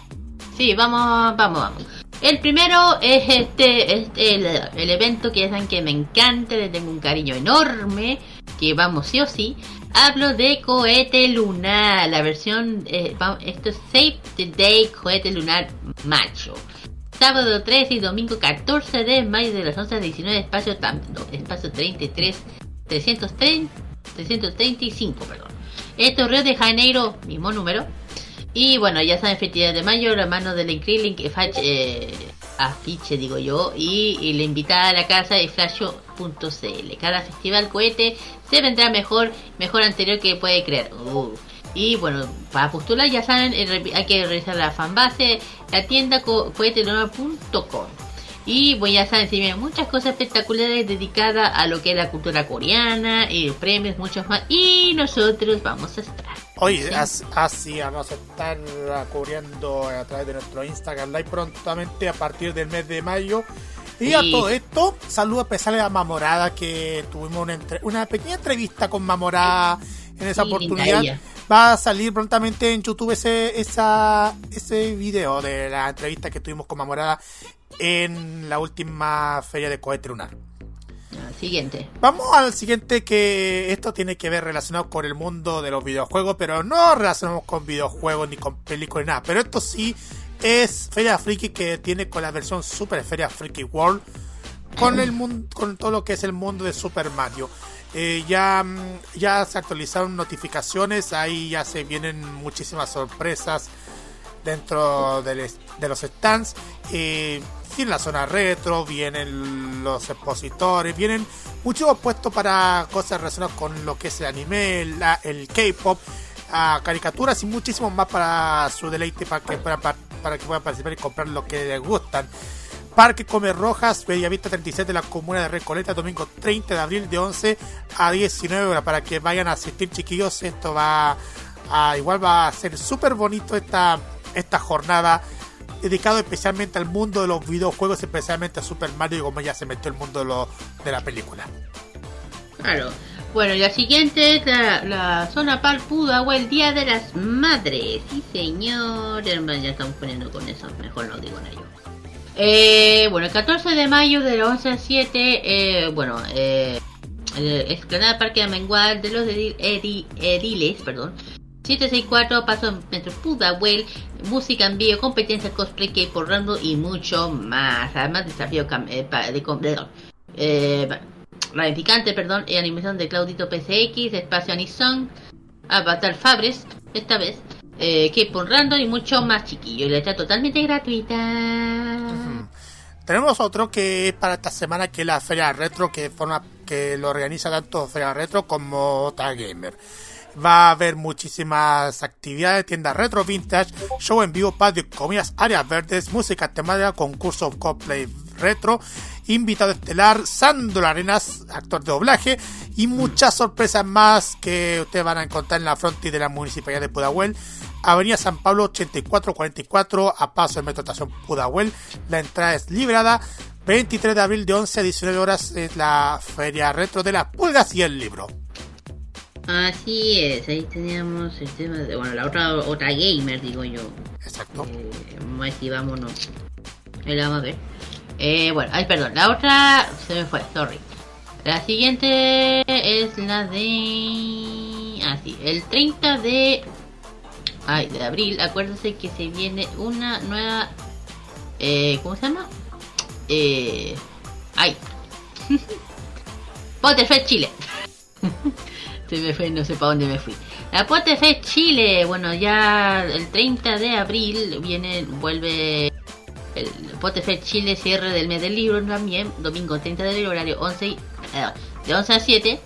C: Sí, vamos, vamos, vamos. El primero es este, este el, el evento que ya saben que me encanta, le tengo un cariño enorme, que vamos sí o sí. Hablo de cohete lunar, la versión, eh, va- esto es Save the Day cohete lunar macho. Sábado 13 y domingo 14 de mayo de las 11 a 19, espacio, espacio 33, 330, 335, perdón. Esto es Río de Janeiro, mismo número. Y bueno, ya saben, festividad de mayo, la mano del fache, eh, afiche, digo yo, y, y la invitada a la casa es flasho.cl. Cada festival cohete se vendrá mejor, mejor anterior que puede creer. Uh. Y bueno, para postular ya saben, eh, hay que revisar la fanbase, la tienda co. Y bueno, ya saben, si ven muchas cosas espectaculares dedicadas a lo que es la cultura coreana, y premios, muchos más. Y nosotros vamos a estar.
E: Oye, as- así vamos a estar cubriendo a través de nuestro Instagram Live prontamente a partir del mes de mayo. Y a todo esto, saludos especiales a Mamorada, que tuvimos una, entre- una pequeña entrevista con Mamorada en esa
C: Sí,
E: oportunidad. Va a salir prontamente en YouTube ese, esa, ese video de la entrevista que tuvimos con Mamorada en la última feria de cohete lunar.
C: Siguiente.
E: Vamos al siguiente que esto tiene que ver relacionado con el mundo de los videojuegos, pero no relacionamos con videojuegos ni con películas ni nada. Pero esto sí es Feria Friki que tiene con la versión Super Feria Friki World con el mundo, con todo lo que es el mundo de Super Mario. Eh, ya, mm, ya se actualizaron notificaciones, ahí ya se vienen muchísimas sorpresas dentro de los stands. Eh, viene la zona retro, vienen los expositores, vienen muchos puestos para cosas relacionadas con lo que es el anime, la- el K-pop, caricaturas y muchísimos más para su deleite, para que puedan, par- para que puedan participar y comprar lo que les gustan. Parque Come Rojas, Bellavista 36 de la comuna de Recoleta, domingo 30 de abril de 11 a 19 horas para que vayan a asistir chiquillos. Esto va a, igual va a ser súper bonito esta, esta jornada dedicado especialmente al mundo de los videojuegos, especialmente a Super Mario y como ya se metió el mundo de, lo- de la película.
C: Claro. Bueno, y la siguiente es la, la zona Palpudagua, el Día de las Madres. Sí, señor. Ya estamos poniendo con eso. Mejor no digo nada yo. Eh, bueno, el 14 de mayo de las 11 a 7, eh, bueno, eh, el Esplanada Parque Amengual de los edil- edi- ediles, perdón. 764, paso Metro Pudahuel, música en vivo, competencia cosplay, que por rando y mucho más. Además, desafío eh, de, de- eh, ramificante, perdón, y animación de Claudito PCX, espacio Anison, Avatar Fabres, esta vez, eh, que por random y mucho más chiquillo. Y la está totalmente gratuita.
E: Tenemos otro que es para esta semana, que es la Feria Retro, que forma que lo organiza tanto Feria Retro como Otra Gamer. Va a haber muchísimas actividades, tiendas retro, vintage, show en vivo, patio, comidas, áreas verdes, música temática, concursos, cosplay retro, invitado estelar Sandro Arenas, actor de doblaje, y muchas sorpresas más que ustedes van a encontrar en la frontis de la Municipalidad de Pudahuel. Avenida San Pablo 8444 a paso de Metro Estación Pudahuel. La entrada es librada. 23 de abril de 11 a 19 horas es la feria retro de las pulgas y el libro.
C: Así es, ahí teníamos el tema de, bueno, la otra, otra gamer, digo yo.
E: Exacto.
C: Eh, si vámonos. Ahí la vamos a ver. Eh, bueno, ay, perdón, la otra se me fue, sorry. La siguiente es la de... Ah, sí, el 30 de... Ay, de abril, acuérdense que se viene una nueva... Eh, ¿Cómo se llama? Eh... Ay. Potterfest Chile. se me fue, no sé para dónde me fui. La Potterfest Chile, bueno, ya el 30 de abril viene, vuelve el Potterfest Chile, cierre del mes del libro también, domingo 30 de abril, horario 11, y- eh, de 11 a 7.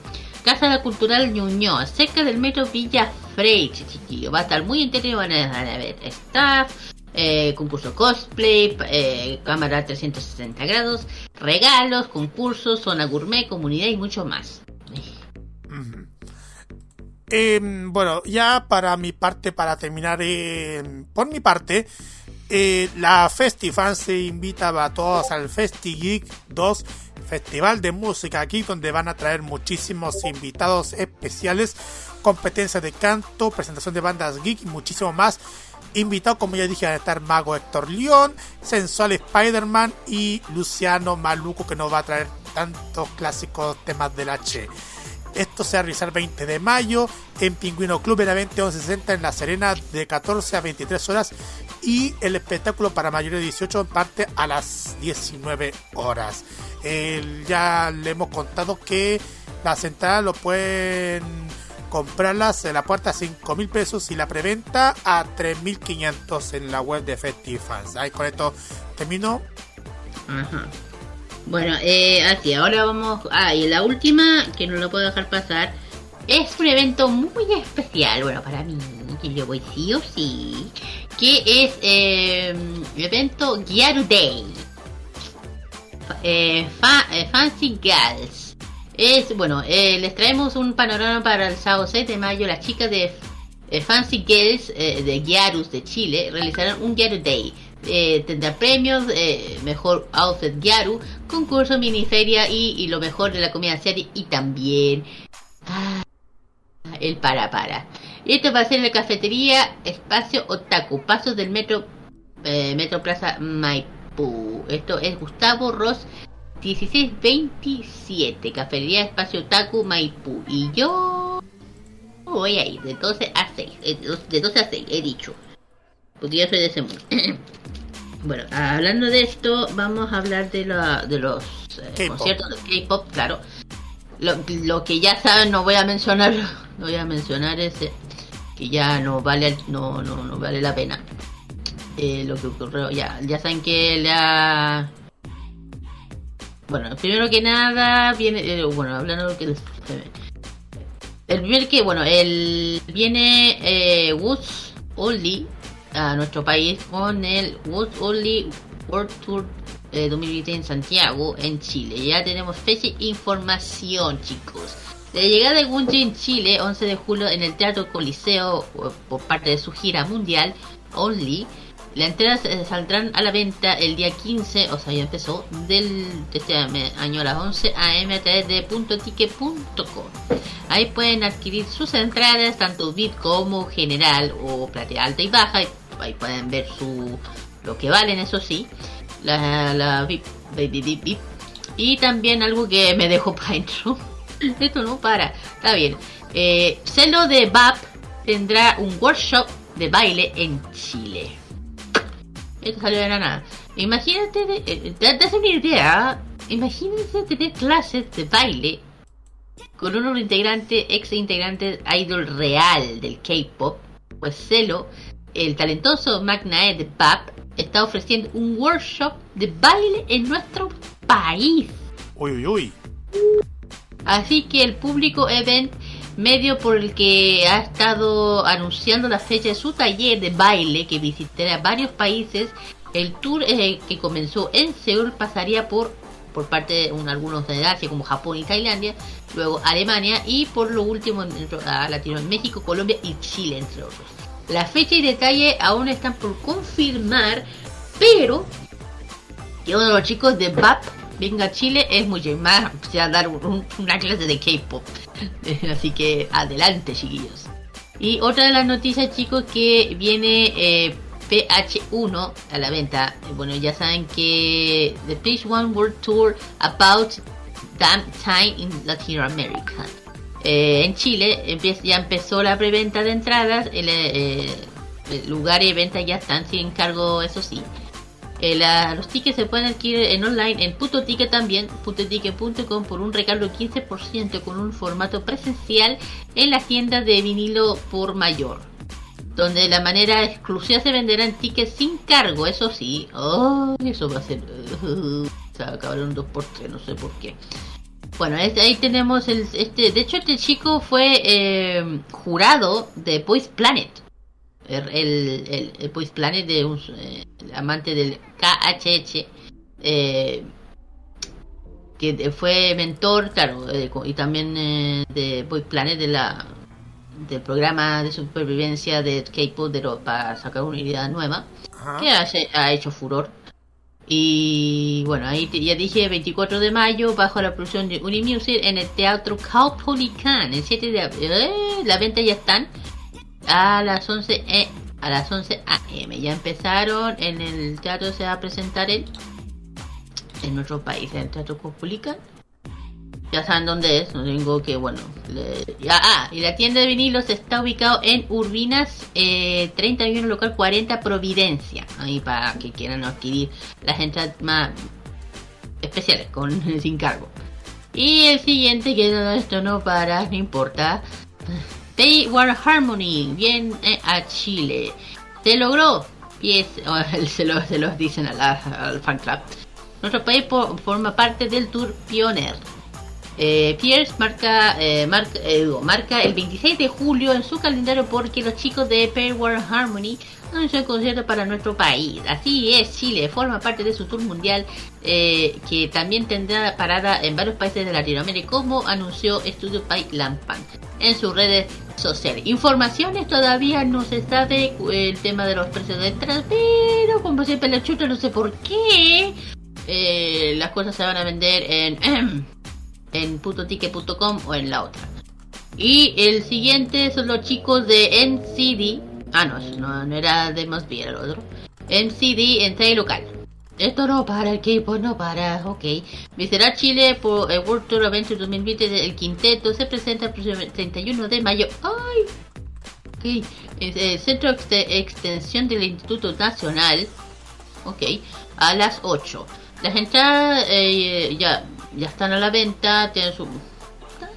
C: Casa Cultural Ñuñoa, cerca del metro Villa Freixo, chiquillo. Va a estar muy entretenido, van a, van ver staff, eh, concurso cosplay, eh, cámara 360 grados, regalos, concursos, zona gourmet, comunidad y mucho más.
E: Ujú. Eh, bueno, ya para mi parte, para terminar, eh, por mi parte, eh, la Festifan se invita a todos al Festi Geek 2, Festival de Música aquí, donde van a traer muchísimos invitados especiales, competencias de canto, presentación de bandas geek y muchísimo más. Invitados, como ya dije, van a estar Mago Héctor León, Sensual Spider-Man y Luciano Maluco, que nos va a traer tantos clásicos temas del H. Esto se va a realizar el 20 de mayo en Pingüino Club en la 2160 en La Serena de 14 a 23 horas y el espectáculo para mayores de 18 parte a las 19 horas. Ya le hemos contado que las entradas lo pueden comprarlas en la puerta a 5 mil pesos y la preventa a 3.500 en la web de Festifans. Ahí con esto termino.
C: Ajá. Bueno, eh, así, ahora vamos. Ah, y la última, que no lo puedo dejar pasar, es un evento muy especial, bueno, para mí, que yo voy sí o sí, que es el evento Gyaru Day. Eh, eh, Fancy Gals. Es, bueno, eh, les traemos un panorama para el sábado 6 de mayo. Las chicas de Fancy Girls de Gyarus de Chile realizarán un Gyaru Day. Eh, tendrá premios, eh, mejor outfit Gyaru, concurso, miniferia y, y lo mejor de la comida serie y también ah, el para para. Esto va a ser en la cafetería Espacio Otaku, pasos del metro eh, Metro Plaza Maipú. Esto es Gustavo Ross 1627, cafetería Espacio Otaku Maipú. Y yo voy a ir de 12 a 6, eh, de 12 a 6, he dicho. Porque yo soy de ese mundo. bueno, hablando de esto, vamos a hablar de, la, de los eh, conciertos de K-pop, claro. Lo, lo que ya saben, no voy a mencionar, no voy a mencionar ese, que ya no vale, no, no, no vale la pena. Eh, lo que ocurrió, ya, ya saben que la... Bueno, primero que nada, viene, eh, bueno, hablando de lo que el primer que, bueno, el viene eh, Woods Only a nuestro país con el Woods Only World Tour eh, 2020 en Santiago, en Chile. Ya tenemos fecha e información, chicos. La llegada de Gunji en Chile, 11 de julio, en el Teatro Coliseo por- por parte de su gira mundial Only. Las entradas eh, saldrán a la venta el día 15, o sea, ya empezó, del, de este año a las 11 am a través de puntotique.com. Ahí pueden adquirir sus entradas, tanto VIP como general o platea alta y baja. Ahí pueden ver su lo que valen, eso sí. La, la. Y también algo que me dejó para dentro. Esto no para. Está bien. Eh, Celo de BAP tendrá un workshop de baile en Chile. Esto salió de la nada. Imagínate, de- eh, te te idea. Imagínense tener clases de baile con uno integrante, ex integrante idol real del K-pop. Pues Celo, el talentoso Magnae de BAP, está ofreciendo un workshop de baile en nuestro país.
E: Uy, uy, uy.
C: Así que el público event, medio por el que ha estado anunciando la fecha de su taller de baile que visitará varios países, El tour eh, que comenzó en Seúl pasaría por por parte de un- algunos de Asia como Japón y Tailandia, luego Alemania y por lo último en- a Latinoamérica, México, Colombia y Chile entre otros. La fecha y detalle aún están por confirmar, pero que uno de los chicos de BAP venga a Chile es mucho más sea, dar un- un- una clase de K-pop. Así que adelante, chiquillos. Y otra de las noticias, chicos, que viene eh, PH1 a la venta. Bueno, ya saben que The Page One World Tour About Damn Time in Latin America. Eh, en Chile ya empezó la preventa de entradas. El, eh, el lugar y venta ya están sin encargo, eso sí. Eh, la- los tickets se pueden adquirir en online en Puto Ticket también, putoticket.com por un de 15% con un formato presencial en las tiendas de vinilo por mayor. Donde de la manera exclusiva se venderán tickets sin cargo, eso sí. Oh, eso va a ser... se va a acabar un 2x3, no sé por qué. Bueno, este- ahí tenemos el... este De hecho, este chico fue eh, jurado de Boys Planet el, el, el- el Boys Planet de un eh, amante del KHH eh, que fue mentor claro eh, y también eh, de Boys Planet de la del programa de supervivencia de K-pop para sacar una unidad nueva
E: Ajá.
C: que ha, ha hecho furor y bueno ahí ya dije 24 de mayo bajo la producción de Unimusic en el teatro Caupolicán el 7 de abril eh, la venta ya están a las 11 e- a las 11 am. Ya empezaron en el teatro se va a presentar él en nuestro país en el teatro Caupolicán ya saben dónde es no tengo que bueno ah y la tienda de vinilos está ubicado en Urbinas eh, 31 local 40 Providencia ahí para que quieran adquirir las entradas más especiales con sin cargo y el siguiente que no, esto no para no importa War Harmony viene a Chile. Se logró. Y es- o, se, lo- se los dicen a la- al fan club. Nuestro país forma parte del Tour Pioneer. Eh, Pierce marca, eh, marca, eh, marca el 26 de julio en su calendario porque los chicos de Pay War Harmony anunció el concierto para nuestro país. Así es, Chile forma parte de su tour mundial eh, que también tendrá parada en varios países de Latinoamérica como anunció Studio Pai Lampan en sus redes sociales. Informaciones todavía no se sabe el tema de los precios de entradas, pero como siempre la chuta no sé por qué eh, las cosas se van a vender en en putoticket.com o en la otra. Y el siguiente son los chicos de NCD. Ah, no, no, no era de Must Be, era el otro. NCD en local. Esto no para, el K-pop no para, ok. Visitará Chile por el World Tour Adventure 2020 el quinteto. Se presenta el próximo 31 de mayo. ¡Ay! Ok. El Centro de Extensión del Instituto Nacional. Ok. A las 8. Las entradas eh, ya, ya están a la venta. Tienen su.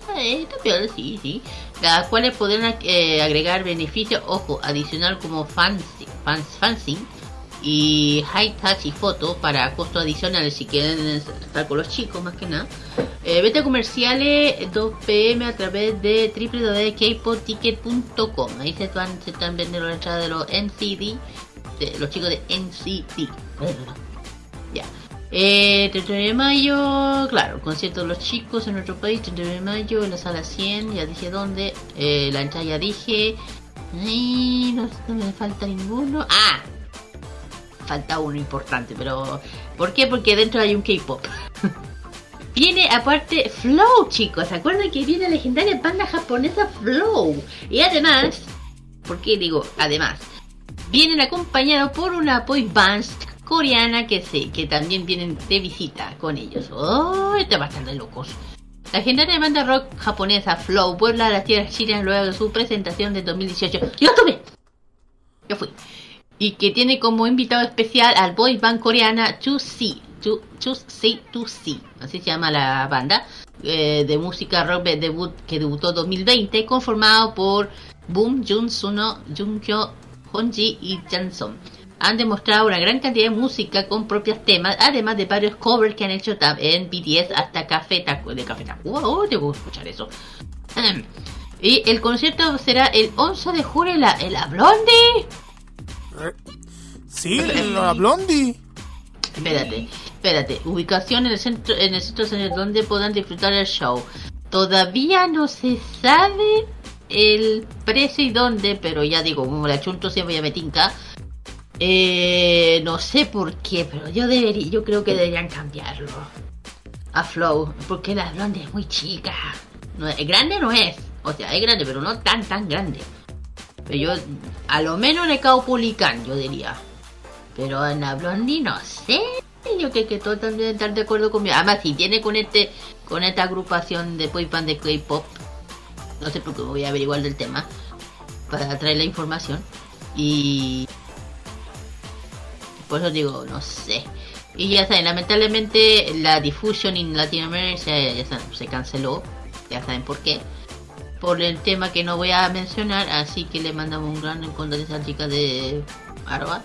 C: Ah, está piola, sí, sí. Las cuales podrán eh, agregar beneficios, ojo, adicional como fancy, fans, fancy y high touch y foto para costo adicional si quieren estar con los chicos más que nada. Eh, venta comerciales 2 pm a través de www.kpodticket.com. Ahí se están, se están vendiendo la entrada de los NCD, de los chicos de NCD. ya. Eh, 31 de mayo, claro, concierto de los chicos en nuestro país, 31 de mayo, en la sala 100, ya dije dónde, eh, la entrada ya dije, Ay, no, no me falta ninguno, ah, falta uno importante, pero ¿por qué? Porque dentro hay un K-pop. Viene aparte Flow, chicos. ¿Se acuerdan que viene la legendaria banda japonesa Flow? Y además, ¿por qué digo además? Vienen acompañados por una boy band coreana que sí, que también vienen de visita con ellos. ¡Oh! Está bastante locos. La legendaria banda rock japonesa Flow vuelve a las tierras chinas luego de su presentación de 2018. ¡Yo estuve! Yo fui y que tiene como invitado especial al boy band coreana 2C, 2C, 2C, así se llama la banda eh, de música rock de debut que debutó 2020, conformado por Boom, Jun Suno, Junkyo, Honji y Janson. Han demostrado una gran cantidad de música con propios temas, además de varios covers que han hecho en BTS hasta Café Tacuba. De Café Tacuba, oh, tengo que escuchar eso. Y el concierto será el 11 de julio en la, en la Blondie.
E: Re- Sí, la Blondie.
C: Espérate, espérate. Ubicación en el centro, en el centro en donde podrán disfrutar el show. Todavía no se sabe el precio y dónde, pero ya digo, como la chunto siempre ya me tinca. Eh, no sé por qué, pero yo debería, yo creo que deberían cambiarlo a Flow, porque la blonde es muy chica. No es, grande no es, o sea, es grande, pero no tan tan grande. Pero yo, a lo menos le cao Pulican, yo diría. Pero en la blondie no sé. Yo creo que todos tendrían estar de acuerdo conmigo. Además, si tiene con este, con esta agrupación de band de K-pop, no sé por qué voy a averiguar del tema para traer la información. Y por eso digo, no sé. Y ya saben, lamentablemente la difusión en Latinoamérica ya se canceló. Ya saben por qué. Por el tema que no voy a mencionar. Así que le mandamos un gran encuentro a esa chica de Arba.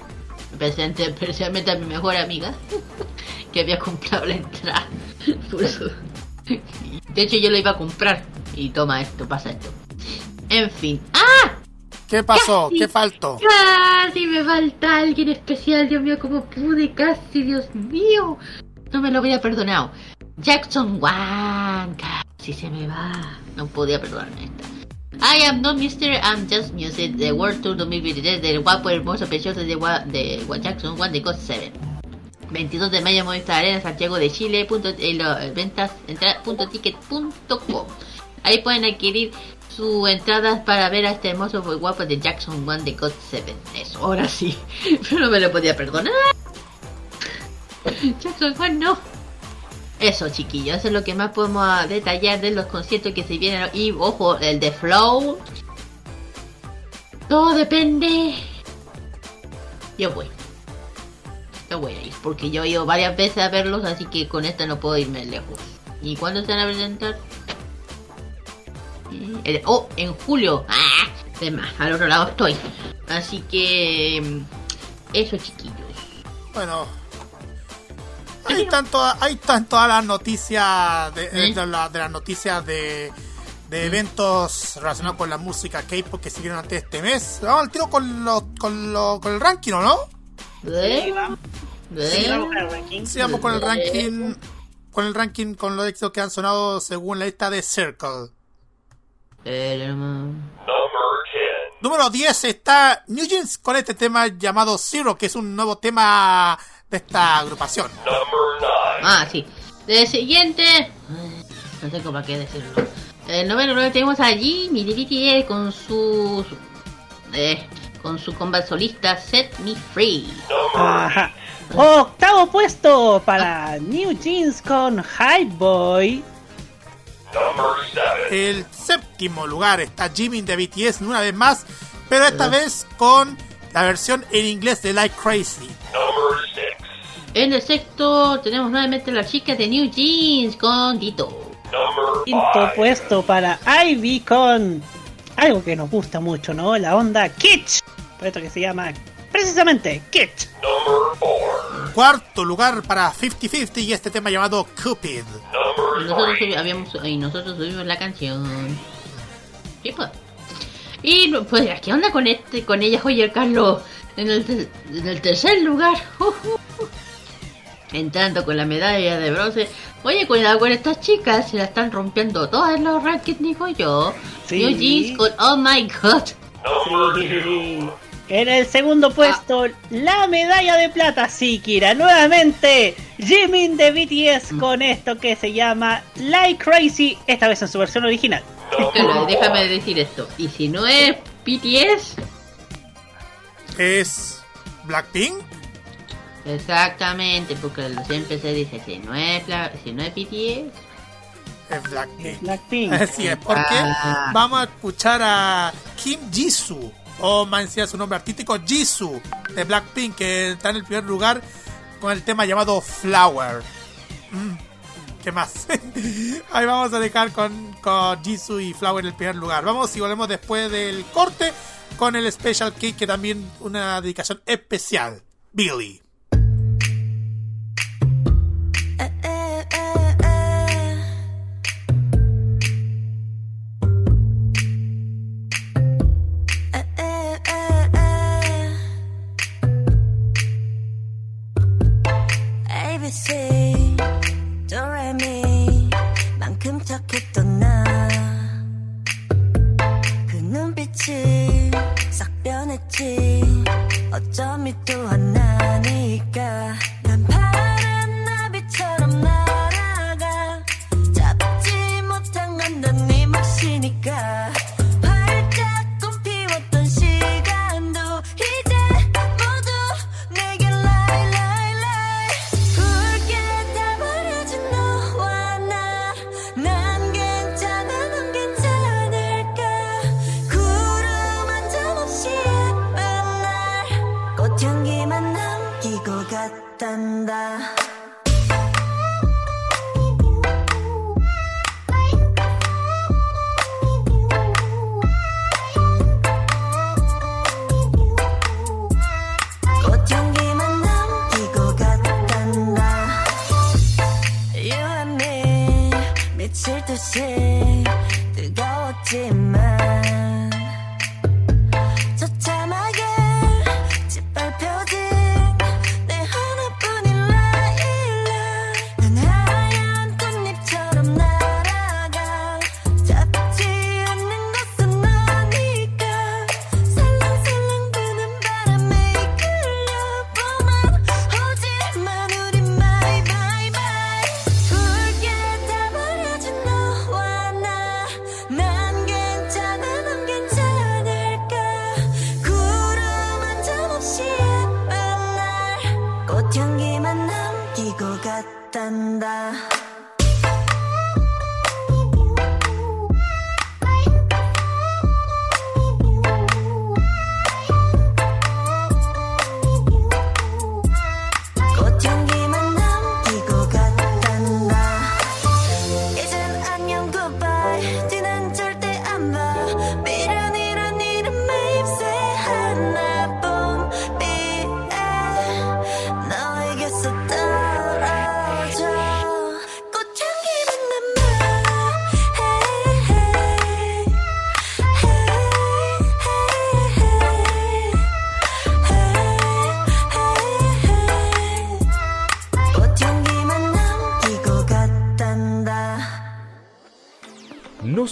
C: Especialmente, especialmente a mi mejor amiga. que había comprado la entrada. Por eso. De hecho yo lo iba a comprar. Y toma esto, pasa esto. En fin. ¡Ah!
E: ¿Qué pasó?
C: Casi.
E: ¿Qué faltó?
C: Casi me falta alguien especial, Dios mío, como pude, casi, Dios mío. No me lo había perdonado. Jackson Wang, casi se me va. No podía perdonarme esta. I am not Mr. I'm just music, the World Tour 2023 del guapo, hermoso, precioso de, Wa- de Wa- Jackson Wang de God 7. 22 de mayo Movistar Arena Santiago de Chile punto, eh, lo- ventas entra- punto ticket punto com. ahí pueden adquirir sus entradas para ver a este hermoso muy guapo de Jackson One de God 7 eso ahora sí. Pero no me lo podía perdonar. Jackson One no. Eso chiquillos eso es lo que más podemos ah, detallar de los conciertos que se vienen. Y ojo el de Flow. Todo depende. Yo voy. Yo voy a ir porque yo he ido varias veces a verlos, así que con esta no puedo irme lejos. ¿Y cuándo se van a presentar? El- oh, en julio. Ah, de más, al otro lado estoy. Así que mm, eso chiquillos.
E: Bueno, ahí están todas, ahí están todas las noticias de, de la- de las noticias de, de eventos relacionados con la música K-pop que siguieron antes de este mes. Vamos al tiro con los con, lo- con el ranking, ¿o no? Sí,
D: vamos con el ranking.
E: Sí, vamos con el ranking. Con el ranking con los éxitos que han sonado según la lista de Circle. Número 10 está New Jeans con este tema llamado Zero, que es un nuevo tema de esta agrupación.
C: Ah, sí. De siguiente. No sé cómo qué decirlo. El noveno lugar tenemos a Jimmy con su. Eh, con su combat solista Set Me Free.
D: Ajá. Octavo puesto para New Jeans con Hype Boy.
E: El séptimo lugar está Jimin de BTS una vez más, pero esta vez con la versión en inglés de Like Crazy.
C: En el sexto tenemos nuevamente las chicas de New Jeans con Dito.
D: Quinto puesto para Ivy con algo que nos gusta mucho, ¿no? La onda Kitsch. Por esto que se llama precisamente Kitsch.
E: Cuarto lugar para 50-50 y este tema llamado Cupid.
C: Y nosotros, subi- habíamos, y nosotros subimos la canción. Sí, pues. Y pues, ¿qué onda con este, con ella, Joyer Carlos? En el, te- en el tercer lugar. Entrando con la medalla de bronce. Oye, cuidado con estas chicas, se la están rompiendo todas en los rankings, digo yo.
D: Sí.
C: New Jeans con Oh My God.
D: En el segundo puesto, la medalla de plata, Sikira. Nuevamente, Jimin de BTS con esto que se llama Like Crazy, esta vez en su versión original.
C: Pero déjame decir esto. Y si no es BTS,
E: Es Blackpink.
C: exactamente, porque siempre se dice, si no es, Bla- si no es BTS,
E: Es Blackpink.
D: Blackpink.
E: Así es, porque
C: Ah.
E: vamos a escuchar a Kim Jisoo, o más encima su nombre artístico, Jisoo, de Blackpink, que está en el primer lugar con el tema llamado Flower. Mm, ¿Qué más? Ahí vamos a dejar con, con Jisoo y Flower en el primer lugar. Vamos y volvemos después del corte con el Special Kick, que también una dedicación especial. Billy.
G: 같이
M: itu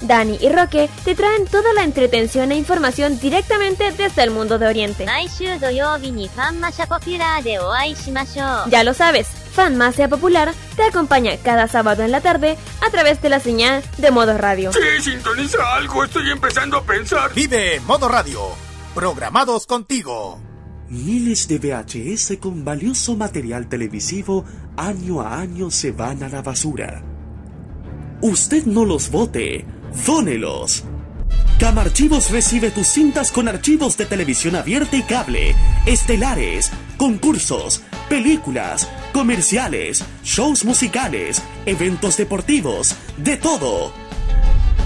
N: Dani y Roque te traen toda la entretención e información directamente desde el mundo de Oriente. Ya lo sabes, Fanmasia Popular te acompaña cada sábado en la tarde a través de la señal de Modo Radio.
O: Sí, sintoniza algo, estoy empezando a pensar.
B: Vive Modo Radio, programados contigo.
P: Miles de VHS con valioso material televisivo año a año se van a la basura. Usted no los vote dónelos. Camarchivos recibe tus cintas con archivos de televisión abierta y cable, estelares, concursos, películas, comerciales, shows musicales, eventos deportivos, de todo.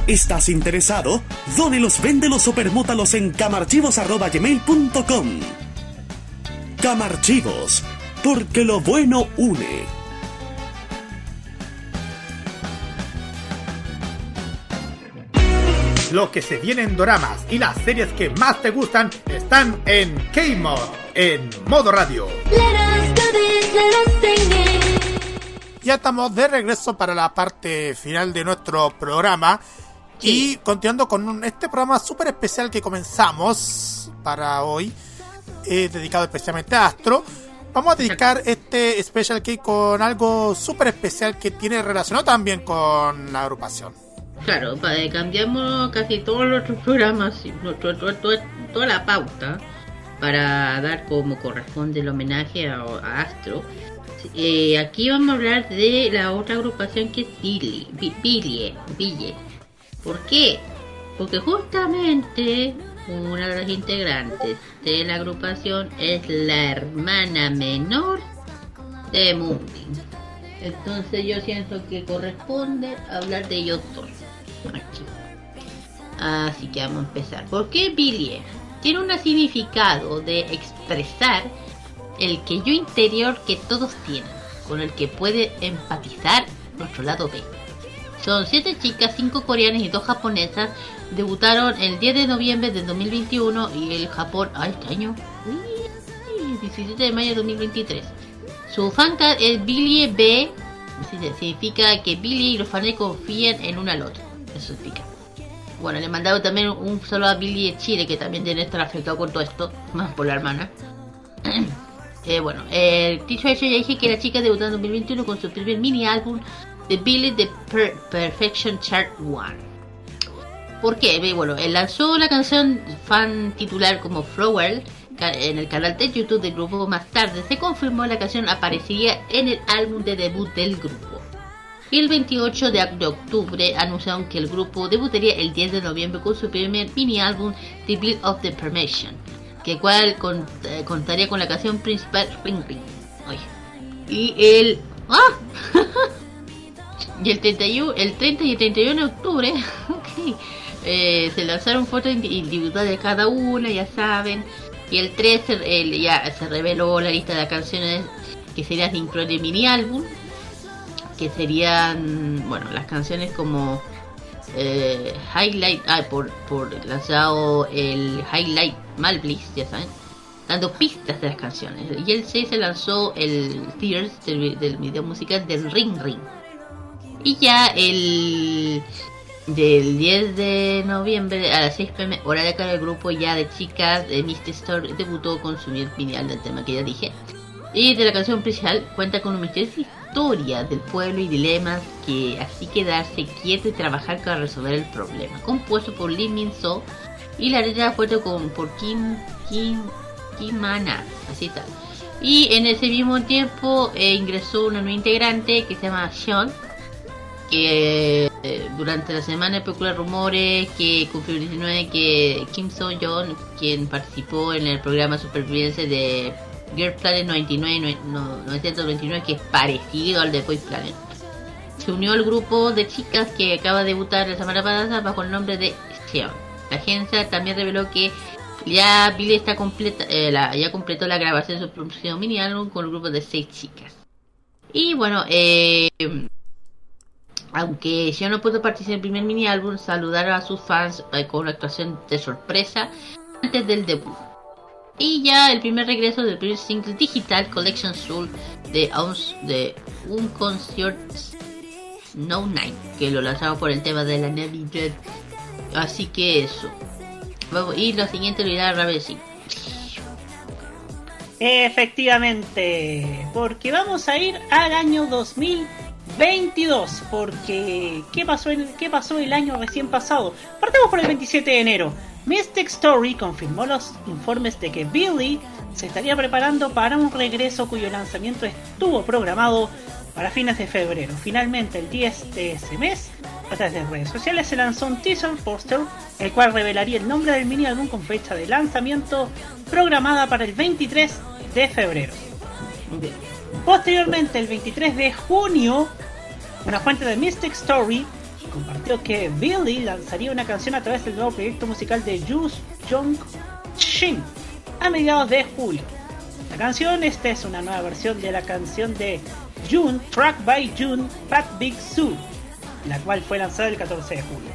P: ¿Estás interesado? Dónelos, véndelos o permútalos en camarchivos.gmail.com. Camarchivos, porque lo bueno une.
B: Lo que se viene en doramas y las series que más te gustan están en K-Mod, en modo radio. Ya estamos de regreso para la parte final de nuestro programa. Y continuando con un- este programa súper especial que comenzamos para hoy, eh, dedicado especialmente a Astro, vamos a dedicar este Special K con algo súper especial que tiene relacionado también con la agrupación.
C: Claro, pa- eh, cambiamos casi todos los otros programas, toda la pauta. para dar como corresponde el homenaje a, Astro. Eh, aquí vamos a hablar de la otra agrupación que es Billy, Bi- Billie, Billie. ¿Por qué? Porque justamente una de las integrantes de la agrupación es la hermana menor de Moonbeam. Entonces yo siento que corresponde hablar de ellos dos. Aquí. Así que vamos a empezar. ¿Por qué Billie? Tiene un significado de expresar el que yo interior que todos tienen, con el que puede empatizar nuestro lado B. Son siete chicas, cinco coreanas y dos japonesas. Debutaron el 10 de noviembre del 2021 y el Japón, ay, este año, Uy, 17 de mayo de 2023. Su fancad es Billie B. Significa que Billie y los fans confían en uno al otro. Eso. Bueno, le mandaba también un saludo a Billie de Chile, que también tiene estar afectado con todo esto, más por la hermana. Eh, bueno, el dicho hecho ya dije que la chica debutó en 2021 con su primer mini álbum The Billie The Per- Perfection Chart 1. ¿Por qué? Bueno, él lanzó la canción fan titular como Flower en el canal de YouTube del grupo más tarde. Se confirmó la canción aparecería en el álbum de debut del grupo. Y el 28 de, de octubre anunciaron que el grupo debutaría el 10 de noviembre con su primer mini álbum The Bill of the Permission, que cual eh, contaría con la canción principal Ring Ring. Oye. Y el ¡Ah! y el 31, el 30 y el 31 de octubre, eh, se lanzaron fotos indi- individuales de cada una, ya saben. Y el 13 el- ya se reveló la lista de canciones que serían incluir el mini álbum, que serían, bueno, las canciones como eh, Highlight, ah, por, por lanzado el Highlight Malbliss, ya saben, dando pistas de las canciones. Y el 6 se lanzó el Tears del, del video musical del Ring Ring. Y ya el del 10 de noviembre a las 6 pm, hora de acá el grupo ya de chicas de Misty Store debutó con su álbum del tema que ya dije. Y de la canción principal cuenta con una misteriosa historia del pueblo y dilemas que así quedarse quieto y trabajar para resolver el problema. Compuesto por Lee Min So y la letra fue con por Kim Kim Kim Mana, así tal. Y en ese mismo tiempo eh, ingresó una nueva integrante que se llama Sean, que eh, durante la semana especulan rumores que cumplió 19 que Kim So Yeon, quien participó en el programa Supervivencia de Girl Planet 99, no- 929, que es parecido al de Boy Planet, se unió al grupo de chicas que acaba de debutar la semana pasada bajo el nombre de Seon. La agencia también reveló que ya Billy está completa, eh, ya completó la grabación de su próximo mini álbum con un grupo de seis chicas. Y bueno, eh, aunque ya no pudo participar en el primer mini álbum, saludaron a sus fans eh, con una actuación de sorpresa antes del debut. Y ya el primer regreso del primer single digital Collection Soul de, de un concert No Night, que lo lanzamos por el tema de la Navidad. Así que eso. Vamos, y lo siguiente lo irá a Raven sí.
D: Efectivamente, porque vamos a ir al año 2022, porque ¿qué pasó, en, ¿qué pasó el año recién pasado? Partamos por el 27 de enero. Mystic Story confirmó los informes de que Billy se estaría preparando para un regreso cuyo lanzamiento estuvo programado para fines de febrero. Finalmente, el 10 de ese mes, a través de redes sociales se lanzó un teaser poster, el cual revelaría el nombre del mini álbum con fecha de lanzamiento programada para el 23 de febrero. Posteriormente, el 23 de junio, una fuente de Mystic Story compartió que Billy lanzaría una canción a través del nuevo proyecto musical de Jus Jung Shin a mediados de julio. La canción, esta es una nueva versión de la canción de June, Track by June, Fat Big Zoo, la cual fue lanzada el 14 de julio.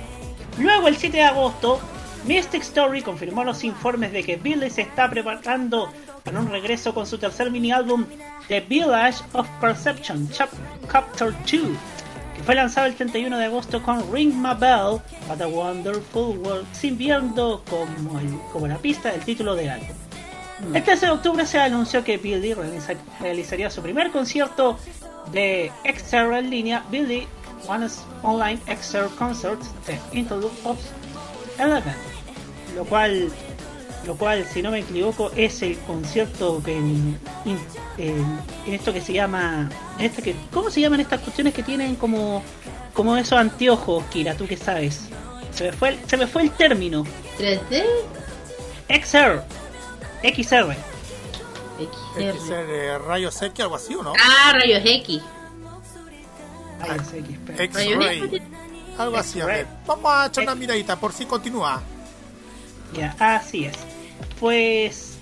D: Luego, el 7 de agosto, Mystic Story confirmó los informes de que Billy se está preparando para un regreso con su tercer mini álbum The Village of Perception Chap- Chapter 2, que fue lanzado el 31 de agosto con Ring My Bell What a Wonderful World, sirviendo como, el- como la pista del título del álbum. El 13 de octubre se anunció que Billy realiza- realizaría su primer concierto de Extra en línea, Billy One's Online Extra Concert de Interlude of Eleven, lo cual lo cual, si no me equivoco, es el concierto que en, en- en- en esto que se llama, en esta que, ¿cómo se llaman estas cuestiones que tienen como, como esos anteojos, Kira? ¿Tú qué sabes? Se me fue, el- se me fue el término.
C: 3D,
D: XR, XR.
E: Que ser eh, rayos X, algo así, ¿o no?
C: Ah, rayos X.
D: Rayos X.
E: X-Ray. Algo así, a ver. Vamos a echar una miradita por si continúa.
D: Ya, así es. Pues,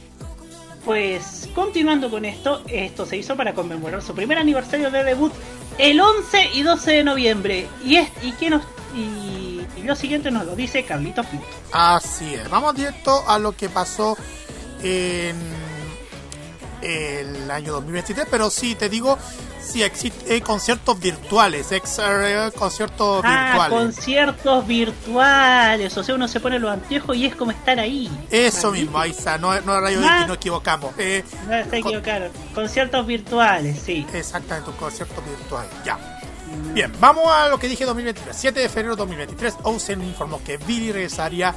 D: pues, continuando con esto, esto se hizo para conmemorar su primer aniversario de debut el 11 y 12 de noviembre. Y es, y que nos, y, y lo siguiente nos lo dice Carlitos Pinto.
E: Así es. Vamos directo a lo que pasó en el año 2023, pero sí, te digo, sí existen conciertos virtuales, ex eh, conciertos
D: Ah,
E: virtuales.
D: conciertos virtuales. O sea, uno se pone los anteojos y es como estar ahí.
E: Eso
D: Magnífico.
E: mismo, ahí está, no, no rayo
D: Ah.
E: X, no equivocamos. Eh,
D: No se equivocaron. Conciertos virtuales, sí.
E: Exactamente, un concierto virtual. Ya. Bien, vamos a lo que dije 2023. 7 de febrero de 2023, Ocean informó que Billy regresaría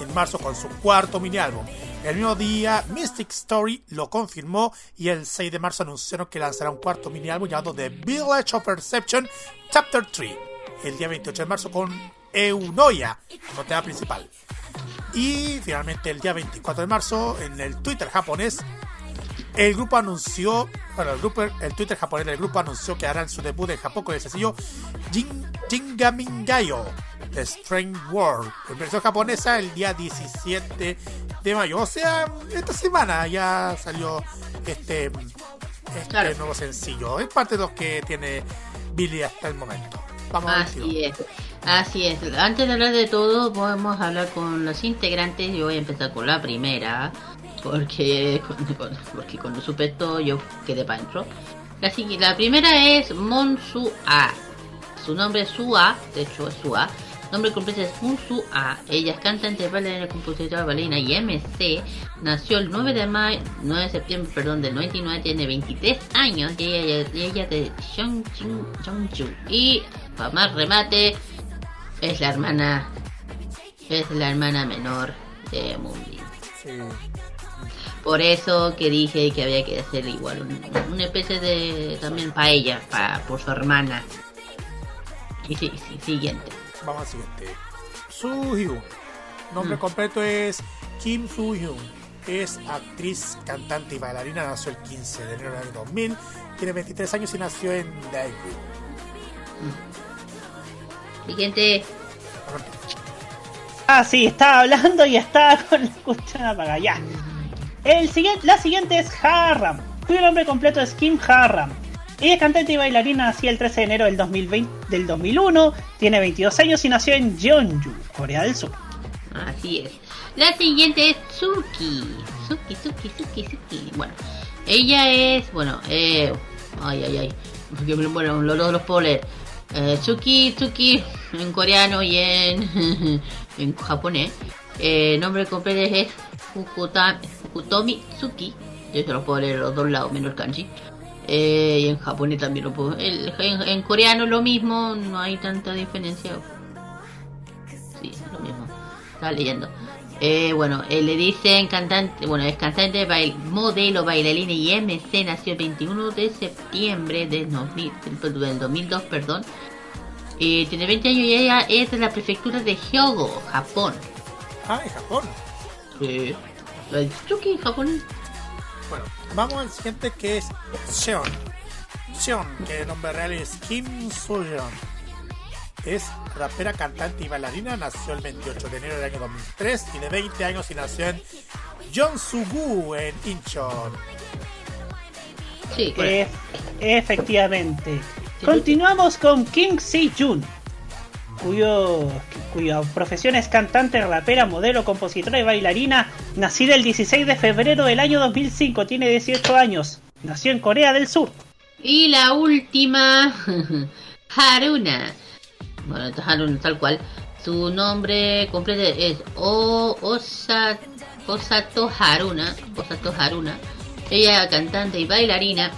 E: en marzo con su cuarto mini álbum. El mismo día, Mystic Story lo confirmó y el 6 de marzo anunciaron que lanzará un cuarto mini álbum llamado The Village of Perception Chapter 3. El día 28 de marzo con Eunoia como tema principal. Y finalmente el día 24 de marzo en el Twitter japonés el grupo anunció, el grupo, el Twitter japonés grupo anunció que harán su debut en Japón con el sencillo Jin, Jingamingayo de Strange World, en versión japonesa el día 17 de mayo. O sea, esta semana ya salió este, este nuevo sencillo. Es parte de los que tiene Billy hasta el momento. Vamos a ver si
C: Así es. Así es. Antes de hablar de todo, podemos hablar con los integrantes. Yo voy a empezar con la primera. Porque, con- porque cuando supe esto, yo quedé para adentro. La, la primera es Monsu A. Su nombre es Sua, de hecho es Sua. Nombre completo es Monsu A. Ella es cantante, bailarina, compositora, bailarina y MC. Nació el 9 de mayo, 9 de septiembre, perdón, del 99, tiene 23 años y ella, y ella es de Cheongju. Y para más remate, es la hermana, es la hermana menor de Moonbin. Por eso que dije que había que hacer igual un- una especie de también para ella, para por su hermana. Y sí, sí, siguiente.
E: Vamos al siguiente. Soo-hyun. Nombre
C: Mm.
E: completo es Kim Soo-hyun. Es actriz, cantante y bailarina. Nació el 15 de enero del año 2000. Tiene 23 años y nació en Daegu.
C: Siguiente.
D: Ah, sí, estaba hablando y estaba con la cuestión apagada. Ya. El siguiente, la siguiente es Harram, cuyo nombre completo es Kim Harram. Ella es cantante y bailarina, nació el 13 de enero del 2020, del 2001, tiene 22 años y nació en Jeonju, Corea del Sur.
C: Así es. La siguiente es Suki. Suki, Suki, Suki, Suki. Bueno, ella es, bueno, eh, ay, ay, ay. Bueno, los dos los puedo leer. Eh, Suki, Suki en coreano y en, en japonés. Eh, nombre completo es Fukutomi Suki. Yo se lo puedo leer los dos lados, menos el kanji. Eh, y en japonés también lo puedo. el- en, en coreano lo mismo, no hay tanta diferencia. Sí, lo mismo. Estaba leyendo. Eh, bueno, eh, le dicen cantante, bueno, es cantante, bail- modelo, bailarina y MC, nació el 21 de septiembre del, 2000 del- del 2002, perdón. Eh, tiene 20 años y ella es de la prefectura de Hyogo, Japón.
E: Ah, en Japón.
C: Sí. Lo he dicho que en Japón.
E: Vamos al siguiente que es Seon. Seon, que el nombre real es Kim Soo-yeon. Es rapera, cantante y bailarina. Nació el 28 de enero del año 2003. Tiene 20 años y nació en Jeonsugu, en Incheon.
C: Sí,
D: E- efectivamente. Continuamos con Kim Si-jun, cuyo, cuya profesión es cantante, rapera, modelo, compositora y bailarina. Nacida el 16 de febrero del año 2005, tiene 18 años. Nació en Corea del Sur.
C: Y la última, Haruna. Bueno, es Haruna tal cual. Su nombre completo es o Osa, Osato Haruna. Osato Haruna. Ella cantante y bailarina.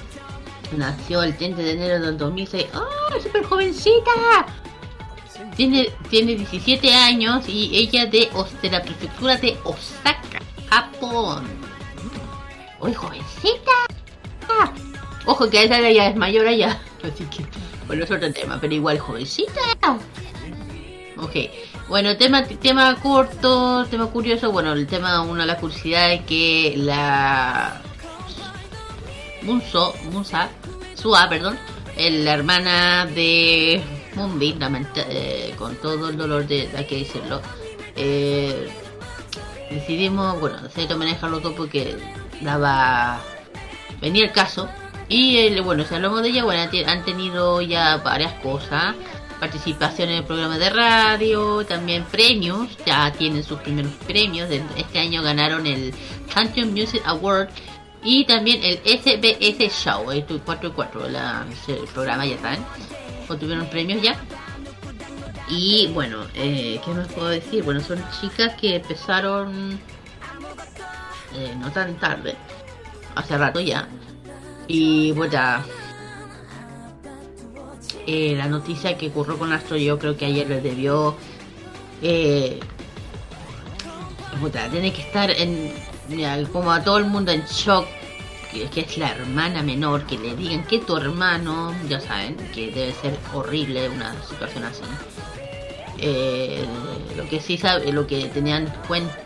C: Nació el 30 de enero del 2006. ¡Ah, súper jovencita! Tiene, tiene 17 años y ella de, de la prefectura de Osaka, Japón. Uy, jovencita. Ah, Ojo que esa ya es mayor allá. Así que, bueno, es otro tema, pero igual jovencita. Ok. Bueno, tema, tema corto, tema curioso. Bueno, el tema, una de las curiosidades que la Munso, Munsa, Sua, perdón, la hermana de Moonbin, lamenta- eh, con todo el dolor de, hay que decirlo, eh, decidimos, bueno, hacer homenaje a los porque daba, venía el caso. Y eh, bueno, si hablamos de ella, bueno, han te- han tenido ya varias cosas, participación en el programa de radio, también premios, ya tienen sus primeros premios, este año ganaron el Champion Music Award y también el SBS Show, el 4 y 4, la, el programa ya están, obtuvieron premios ya. Y bueno, eh, ¿qué más puedo decir? Bueno, son chicas que empezaron eh, no tan tarde, hace rato ya. Y bueno, eh, la noticia que ocurrió con Astro yo creo que ayer les debió... Eh, puta, tiene que estar en como a todo el mundo en shock que, que es la hermana menor que le digan que tu hermano ya saben que debe ser horrible una situación así Eh, lo que sí sabe lo que tenían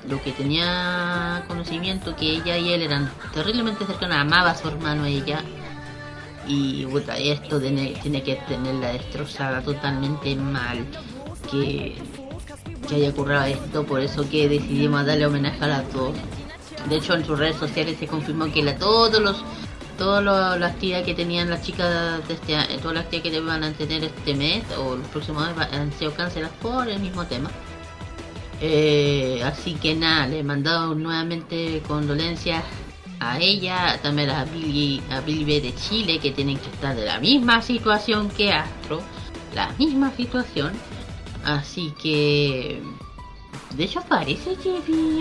C: lo que tenía conocimiento que ella y él eran terriblemente cercanos amaba a su hermano ella y puta, esto tiene, tiene que tenerla destrozada totalmente mal que que haya ocurrido esto, por eso que decidimos darle homenaje a las dos. De hecho, en sus redes sociales se confirmó que la, todos los todas las actividades que tenían las chicas de este año, todas las actividades que van a tener este mes o los próximos meses han sido canceladas por el mismo tema. Eh, así que nada, le mandamos nuevamente condolencias a ella, también a Billy, a Billy de Chile, que tienen que estar de la misma situación que Astro, la misma situación. Así que de hecho parece que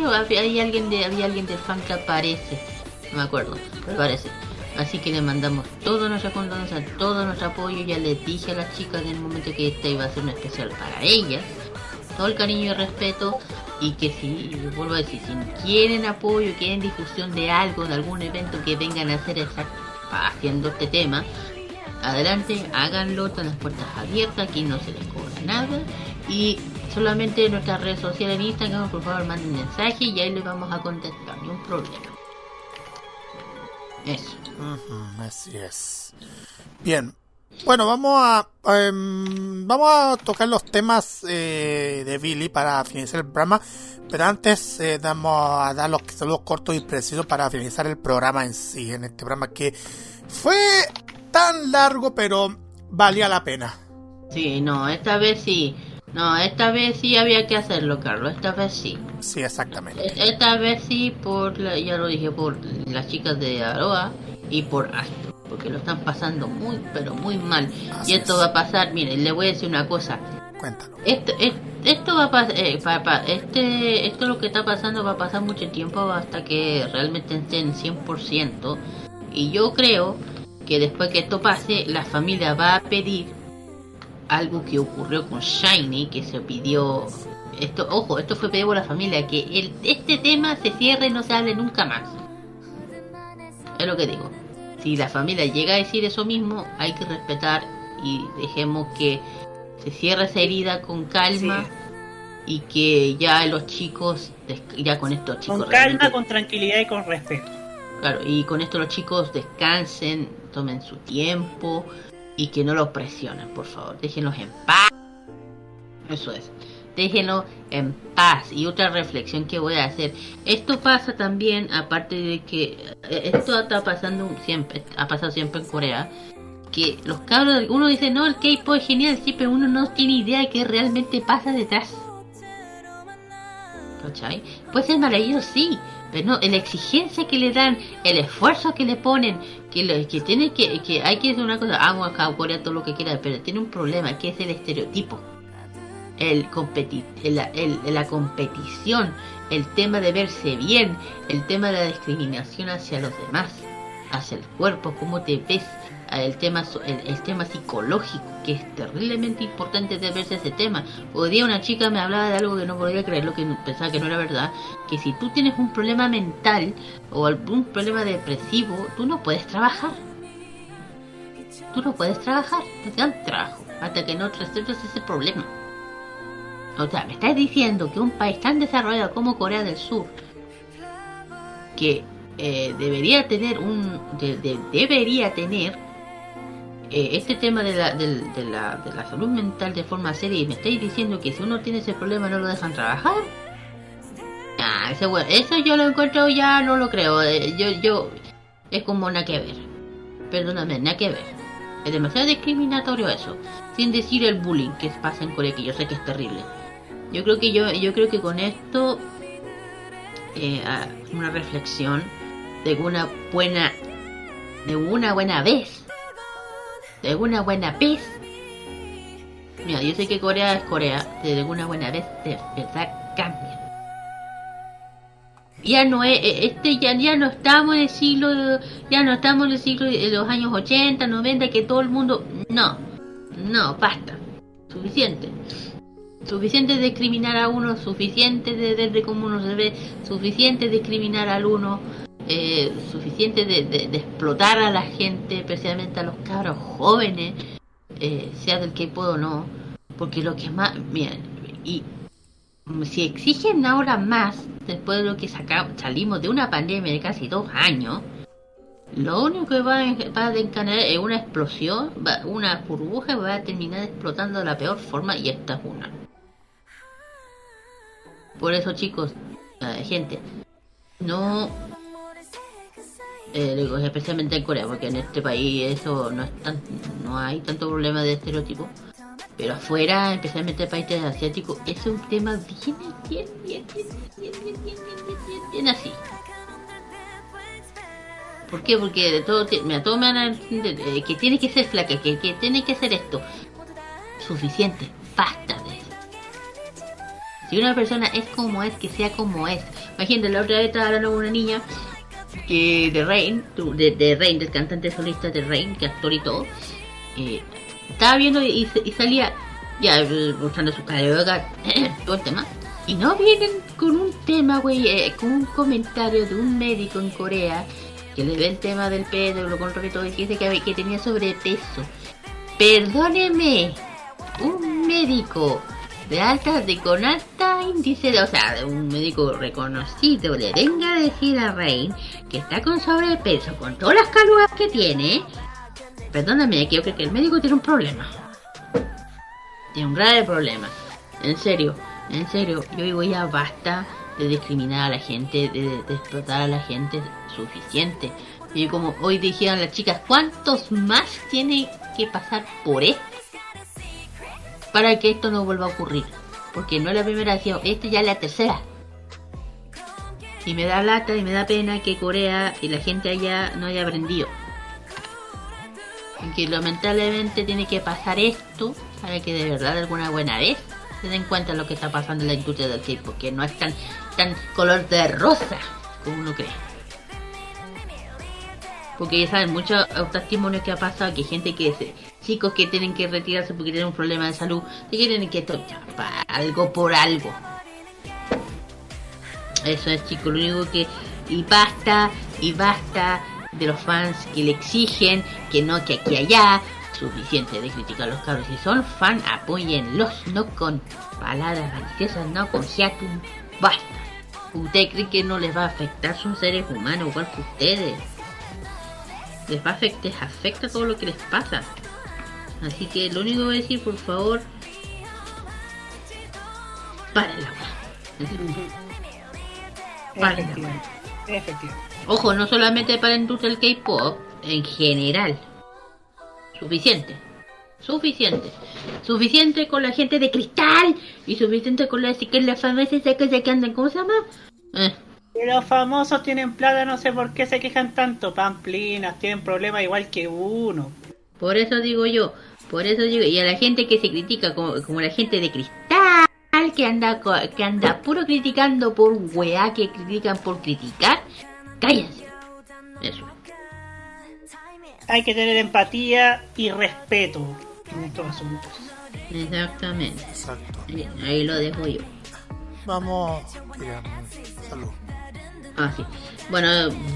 C: había hay alguien de había alguien del fan que aparece, no me acuerdo, pero parece. Así que le mandamos todo nuestra condolencia, todo nuestro apoyo. Ya les dije a las chicas en el momento que este iba a ser un especial para ellas. Todo el cariño y respeto. Y que si, vuelvo a decir, si quieren apoyo, quieren difusión de algo, de algún evento que vengan a hacer esa- haciendo este tema, adelante, háganlo, están las puertas abiertas, aquí no se les cobra nada. Y solamente en nuestras redes sociales en Instagram, por favor, manden mensaje y ahí les vamos a contestar, ni un problema. Eso.
E: Así es. Bien. Bueno, vamos a em, vamos a tocar los temas eh, de Billy para finalizar el programa, pero antes eh, damos a dar los saludos cortos y precisos para finalizar el programa en sí, en este programa que fue tan largo pero valía la pena.
C: Sí, no, esta vez sí. No, esta vez sí había que hacerlo, Carlos. Esta vez sí.
E: Sí, exactamente.
C: E- Esta vez sí, por la- ya lo dije, por las chicas de Aroa y por Astro. Porque lo están pasando muy, pero muy mal. y esto va a pasar, miren, le voy a decir una cosa.
E: Cuéntalo.
C: Esto, es- esto va a pasar, este, esto lo que está pasando va a pasar mucho tiempo hasta que realmente estén 100%. Y yo creo que después que esto pase, la familia va a pedir algo que ocurrió con Shiny, que se pidió. Esto, ojo, esto fue pedido por la familia, que el, este tema se cierre y no se hable nunca más. Es lo que digo. Si la familia llega a decir eso mismo, hay que respetar y dejemos que se cierre esa herida con calma y que ya los chicos, ya con estos chicos
D: Con calma, con tranquilidad y con respeto.
C: Claro, y con esto los chicos descansen, tomen su tiempo y que no los presionen, por favor. Déjenlos en paz. Eso es. Déjenlos en paz. Y otra reflexión que voy a hacer. Esto pasa también, aparte de que eh, esto está pasando siempre, ha pasado siempre en Corea. Que los cabros, uno dice, no, el K-pop es genial, sí, pero uno no tiene idea de qué realmente pasa detrás. ¿Cachai? Puede ser maravilloso, sí, pero no, la exigencia que le dan, el esfuerzo que le ponen, que, lo- que tiene que, que hay que decir una cosa, amo a Corea todo lo que quiera, pero tiene un problema, que es el estereotipo. El competi el- la competición, el tema de verse bien, el tema de la discriminación hacia los demás. hacia el cuerpo, cómo te ves, el tema, el, el tema psicológico, que es terriblemente importante de verse ese tema. Hoy día una chica me hablaba de algo que no podía creerlo, que no- pensaba que no era verdad, que si tú tienes un problema mental o algún problema depresivo, tú no puedes trabajar. Tú no puedes trabajar, te dan trabajo, hasta que no resuelvas ese problema. O sea, me estás diciendo que un país tan desarrollado como Corea del Sur, que eh, debería tener un de- de- debería tener eh, este tema de la, de, la, de la salud mental de forma seria y me estáis diciendo que si uno tiene ese problema no lo dejan trabajar. Ah, ese we- eso yo lo encuentro ya no lo creo eh, yo yo es como nada que ver. Perdóname nada que ver. Es demasiado discriminatorio eso sin decir el bullying que pasa en Corea que yo sé que es terrible. Yo creo que yo yo creo que con esto eh, ah, una reflexión de una buena de una buena vez de una buena vez. Mira yo sé que Corea es Corea de una buena vez de verdad cambia. Ya no es eh, este ya ya no estamos en el siglo ya no estamos en el siglo de los años 80 90 que todo el mundo no no basta. Suficiente. Suficiente discriminar a uno, suficiente de ver cómo uno se ve, suficiente discriminar al uno, eh, suficiente de, de- explotar a la gente, especialmente a los cabros jóvenes, eh, sea del que puedo o no, porque lo que más, miren, y si exigen ahora más, después de lo que saca- salimos de una pandemia de casi dos años, lo único que va a, va es una explosión, una burbuja va a terminar explotando de la peor forma y esta es una. Por eso chicos, eh, gente, no, eh, digo, especialmente en Corea, porque en este país eso no es tan, no hay tanto problema de estereotipo, pero afuera, especialmente en países asiáticos, es un tema bien, bien, bien, bien, bien, bien, bien, bien, bien, así. ¿Por qué? Porque de todo, me eh, que tiene que ser flaca, que, que tiene que ser esto. Suficiente, basta de eso. Si una persona es como es, que sea como es. Imagínate, la otra vez estaba hablando con una niña que de Rain, de, de Rain, del cantante solista de Rain, que actor y todo. eh, estaba viendo y, y salía ya eh, mostrando su cara todo el tema. Y no vienen con un tema, güey, eh, con un comentario de un médico en Corea que le ve el tema del pedo, y todo, y que dice que, que tenía sobrepeso. Perdóneme, un médico de alta, de con alta índice de, o sea, de un médico reconocido, le venga a decir a Rain que está con sobrepeso, con todas las calugas que tiene. Perdóname, yo creo que el médico tiene un problema. Tiene un grave problema. En serio, en serio, yo digo ya basta de discriminar a la gente, de, de explotar a la gente suficiente. Y como hoy dijeron las chicas, ¿cuántos más tiene que pasar por esto para que esto no vuelva a ocurrir? Porque no es la primera vez, esta ya es la tercera. Y me da lata y me da pena que Corea y la gente allá no haya aprendido. Y que lamentablemente tiene que pasar esto para que de verdad alguna buena vez se den cuenta de lo que está pasando en la industria del K-pop, que no es tan, tan color de rosa como uno cree. Porque ya saben, muchos testimonios que ha pasado que gente que se, chicos que tienen que retirarse porque tienen un problema de salud, que tienen que tocar algo por algo. Eso es chicos, lo único que y basta y basta de los fans que le exigen que no que aquí allá suficiente de criticar a los cabros si son fan apóyenlos no con palabras maliciosas no con hiatum basta ¿Usted cree que no les va a afectar? Son seres humanos igual que ustedes. Les va a afectar, les afecta todo lo que les pasa. Así que lo único que voy a decir, por favor, paren la Paren la
D: Efectivamente. Efectivamente.
C: Ojo, no solamente para la industria del K-pop, en general. Suficiente. Suficiente. Suficiente con la gente de cristal y suficiente con la, que la famosa esa cosa que andan, ¿cómo se llama? Eh,
D: Y los famosos tienen plata, no sé por qué se quejan tanto. Pamplinas, tienen problemas igual que uno.
C: Por eso digo yo, por eso digo, y a la gente que se critica como, como la gente de cristal, que anda co- que anda puro criticando por weá, que critican por criticar, cállense. Eso.
D: hay que tener empatía y respeto en estos asuntos.
C: Exactamente.
E: Exacto.
C: Ahí, ahí lo dejo yo.
E: Vamos. digamos, salud.
C: Ah, sí. Bueno,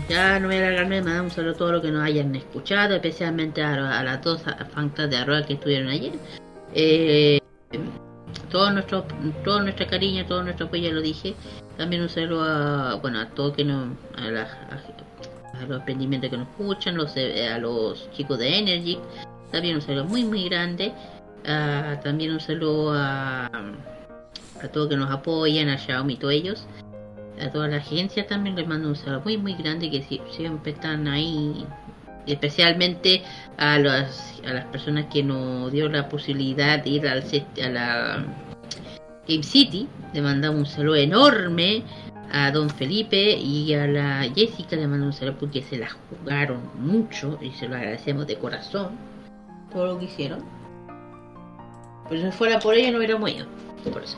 C: ya no voy a alargarme más. Un saludo a todos los que nos hayan escuchado, especialmente a, a las dos fantas de Arroa que estuvieron ayer. Eh, todo nuestro todo nuestro cariño, todo nuestro apoyo, ya lo dije. También un saludo a, bueno, a todos que nos, a, la- a- los emprendimientos que nos escuchan, los, eh, a los chicos de Energy. También un saludo muy, muy grande. Ah, también un saludo a, a todos que nos apoyan, a Xiaomi y todos ellos a toda la agencia también les mando un saludo muy muy grande que sie- siempre están ahí especialmente a las a las personas que nos dio la posibilidad de ir al a la Game City. Le mandamos un saludo enorme a don Felipe y a la Jessica le mando un saludo porque se la jugaron mucho y se lo agradecemos de corazón todo lo que hicieron. Pues si fuera por ello no hubiéramos ido por eso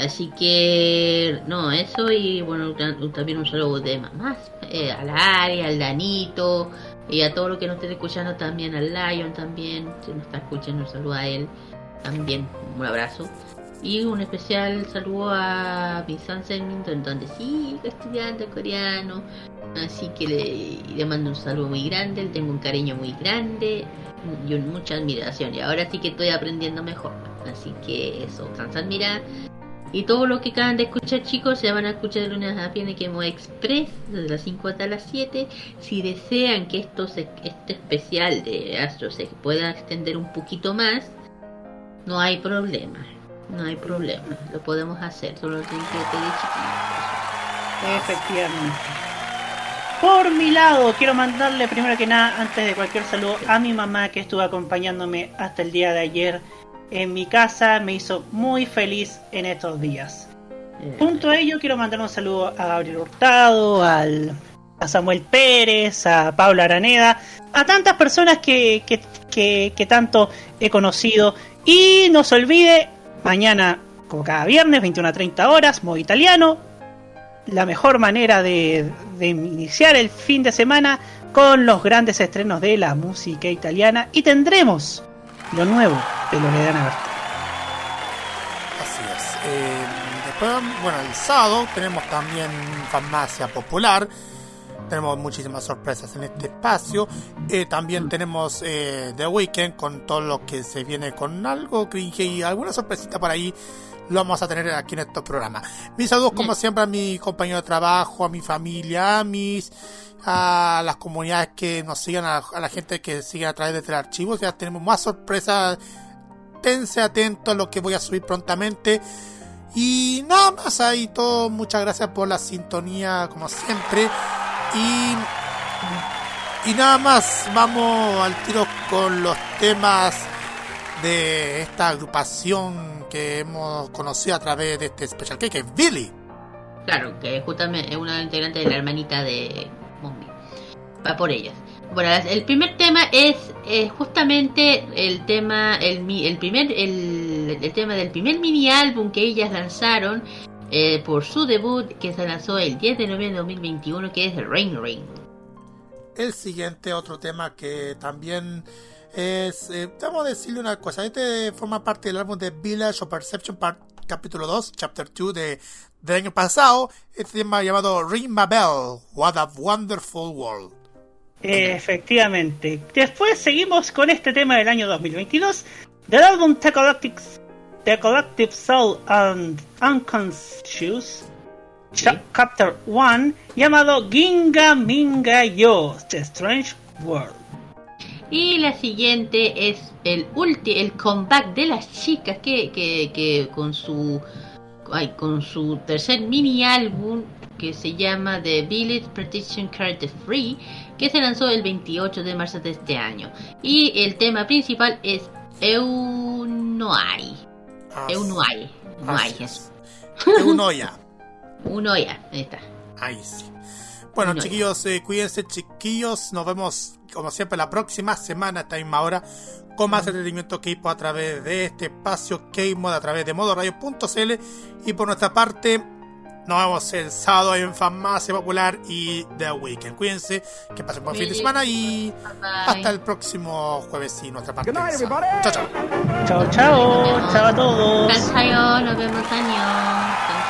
C: Así que, no, eso y bueno, ta- también un saludo de mamás, eh, al Ari, al Danito y a todo lo que nos estén escuchando también, al Lion también, si nos está escuchando, un saludo a él también, un abrazo. Y un especial saludo a mi Sansen, donde sigo estudiando coreano. Así que le, mando un saludo muy grande, le tengo un cariño muy grande y mucha admiración. Y ahora sí que estoy aprendiendo mejor. Así que eso, Sansan mira. Y todo lo que acaban de escuchar chicos se van a escuchar de lunes a viernes que Mo Express desde las 5 hasta las 7. Si desean que esto se, este especial de Astro se pueda extender un poquito más, no hay problema. No hay problema. Lo podemos hacer. Solo tienen que pedir chiquillos.
D: Efectivamente. Por mi lado, quiero mandarle primero que nada, antes de cualquier saludo, a mi mamá que estuvo acompañándome hasta el día de ayer en mi casa. Me hizo muy feliz en estos días. Junto a ello, quiero mandar un saludo a Gabriel Hurtado, al, a Samuel Pérez, a Pablo Araneda, a tantas personas que, que, que- que tanto he conocido. Y no se olvide, mañana, como cada viernes, 21 a 30 horas, modo italiano, la mejor manera de, de iniciar el fin de semana con los grandes estrenos de la música italiana y tendremos lo nuevo de Loredana Bertone.
E: Así es. Eh, después, bueno, el sábado tenemos también Farmacia Popular. Tenemos muchísimas sorpresas en este espacio. Eh, también tenemos eh, The Weeknd con todo lo que se viene con algo cringe y alguna sorpresita por ahí. Lo vamos a tener aquí en estos programas. Mis saludos, como siempre, a mi compañero de trabajo, a mi familia, a mis a las comunidades que nos sigan, a, la gente que sigue a través del archivo. Ya tenemos más sorpresas Tense atento a lo que voy a subir prontamente. Y nada más ahí todo. Muchas gracias por la sintonía, como siempre. Y, y nada más, vamos al tiro con los temas de esta agrupación que hemos conocido a través de este special que es Billy.
C: Claro, que justamente es una integrante de la hermanita de Mombi. Va por ellas. Bueno, el primer tema es eh, justamente el tema, el, mi- el primer, el, el tema del primer mini álbum que ellas lanzaron eh, por su debut que se lanzó el 10 de noviembre de 2021, que es Rain Rain.
E: El siguiente otro tema que también es, eh, vamos a decirle una cosa, este forma parte del álbum de Village of Perception Part, capítulo 2, chapter 2 de, del año pasado, este tema llamado Ring My Bell, What a Wonderful World.
D: Efectivamente. Después seguimos con este tema del año 2022 del álbum The Collective, The Collective Soul and Unconscious cha- Chapter 1 llamado Ginga Minga Yo The Strange World.
C: Y la siguiente es el ulti, el comeback de las chicas que, que, que con su ay, con su tercer mini álbum que se llama The Village Protection Card Free, que se lanzó el 28 de marzo de este año. Y el tema principal es Eunoai. Eunoai. Eunoai.
E: Eunoia.
C: Unoya, ahí está.
E: Ahí sí. Bueno, chiquillos, eh, cuídense, chiquillos. Nos vemos, como siempre, la próxima semana, esta misma hora, con más entretenimiento que a través de este espacio que a través de modoradio.cl. Y por nuestra parte, nos vemos el sábado en Farmacia Popular y The Weekend. Cuídense, que pasen buen fin de semana y hasta el próximo jueves y nuestra parte. Chao, chao.
D: Chao, chao. Chao a todos.
Q: Chao, nos vemos
M: años.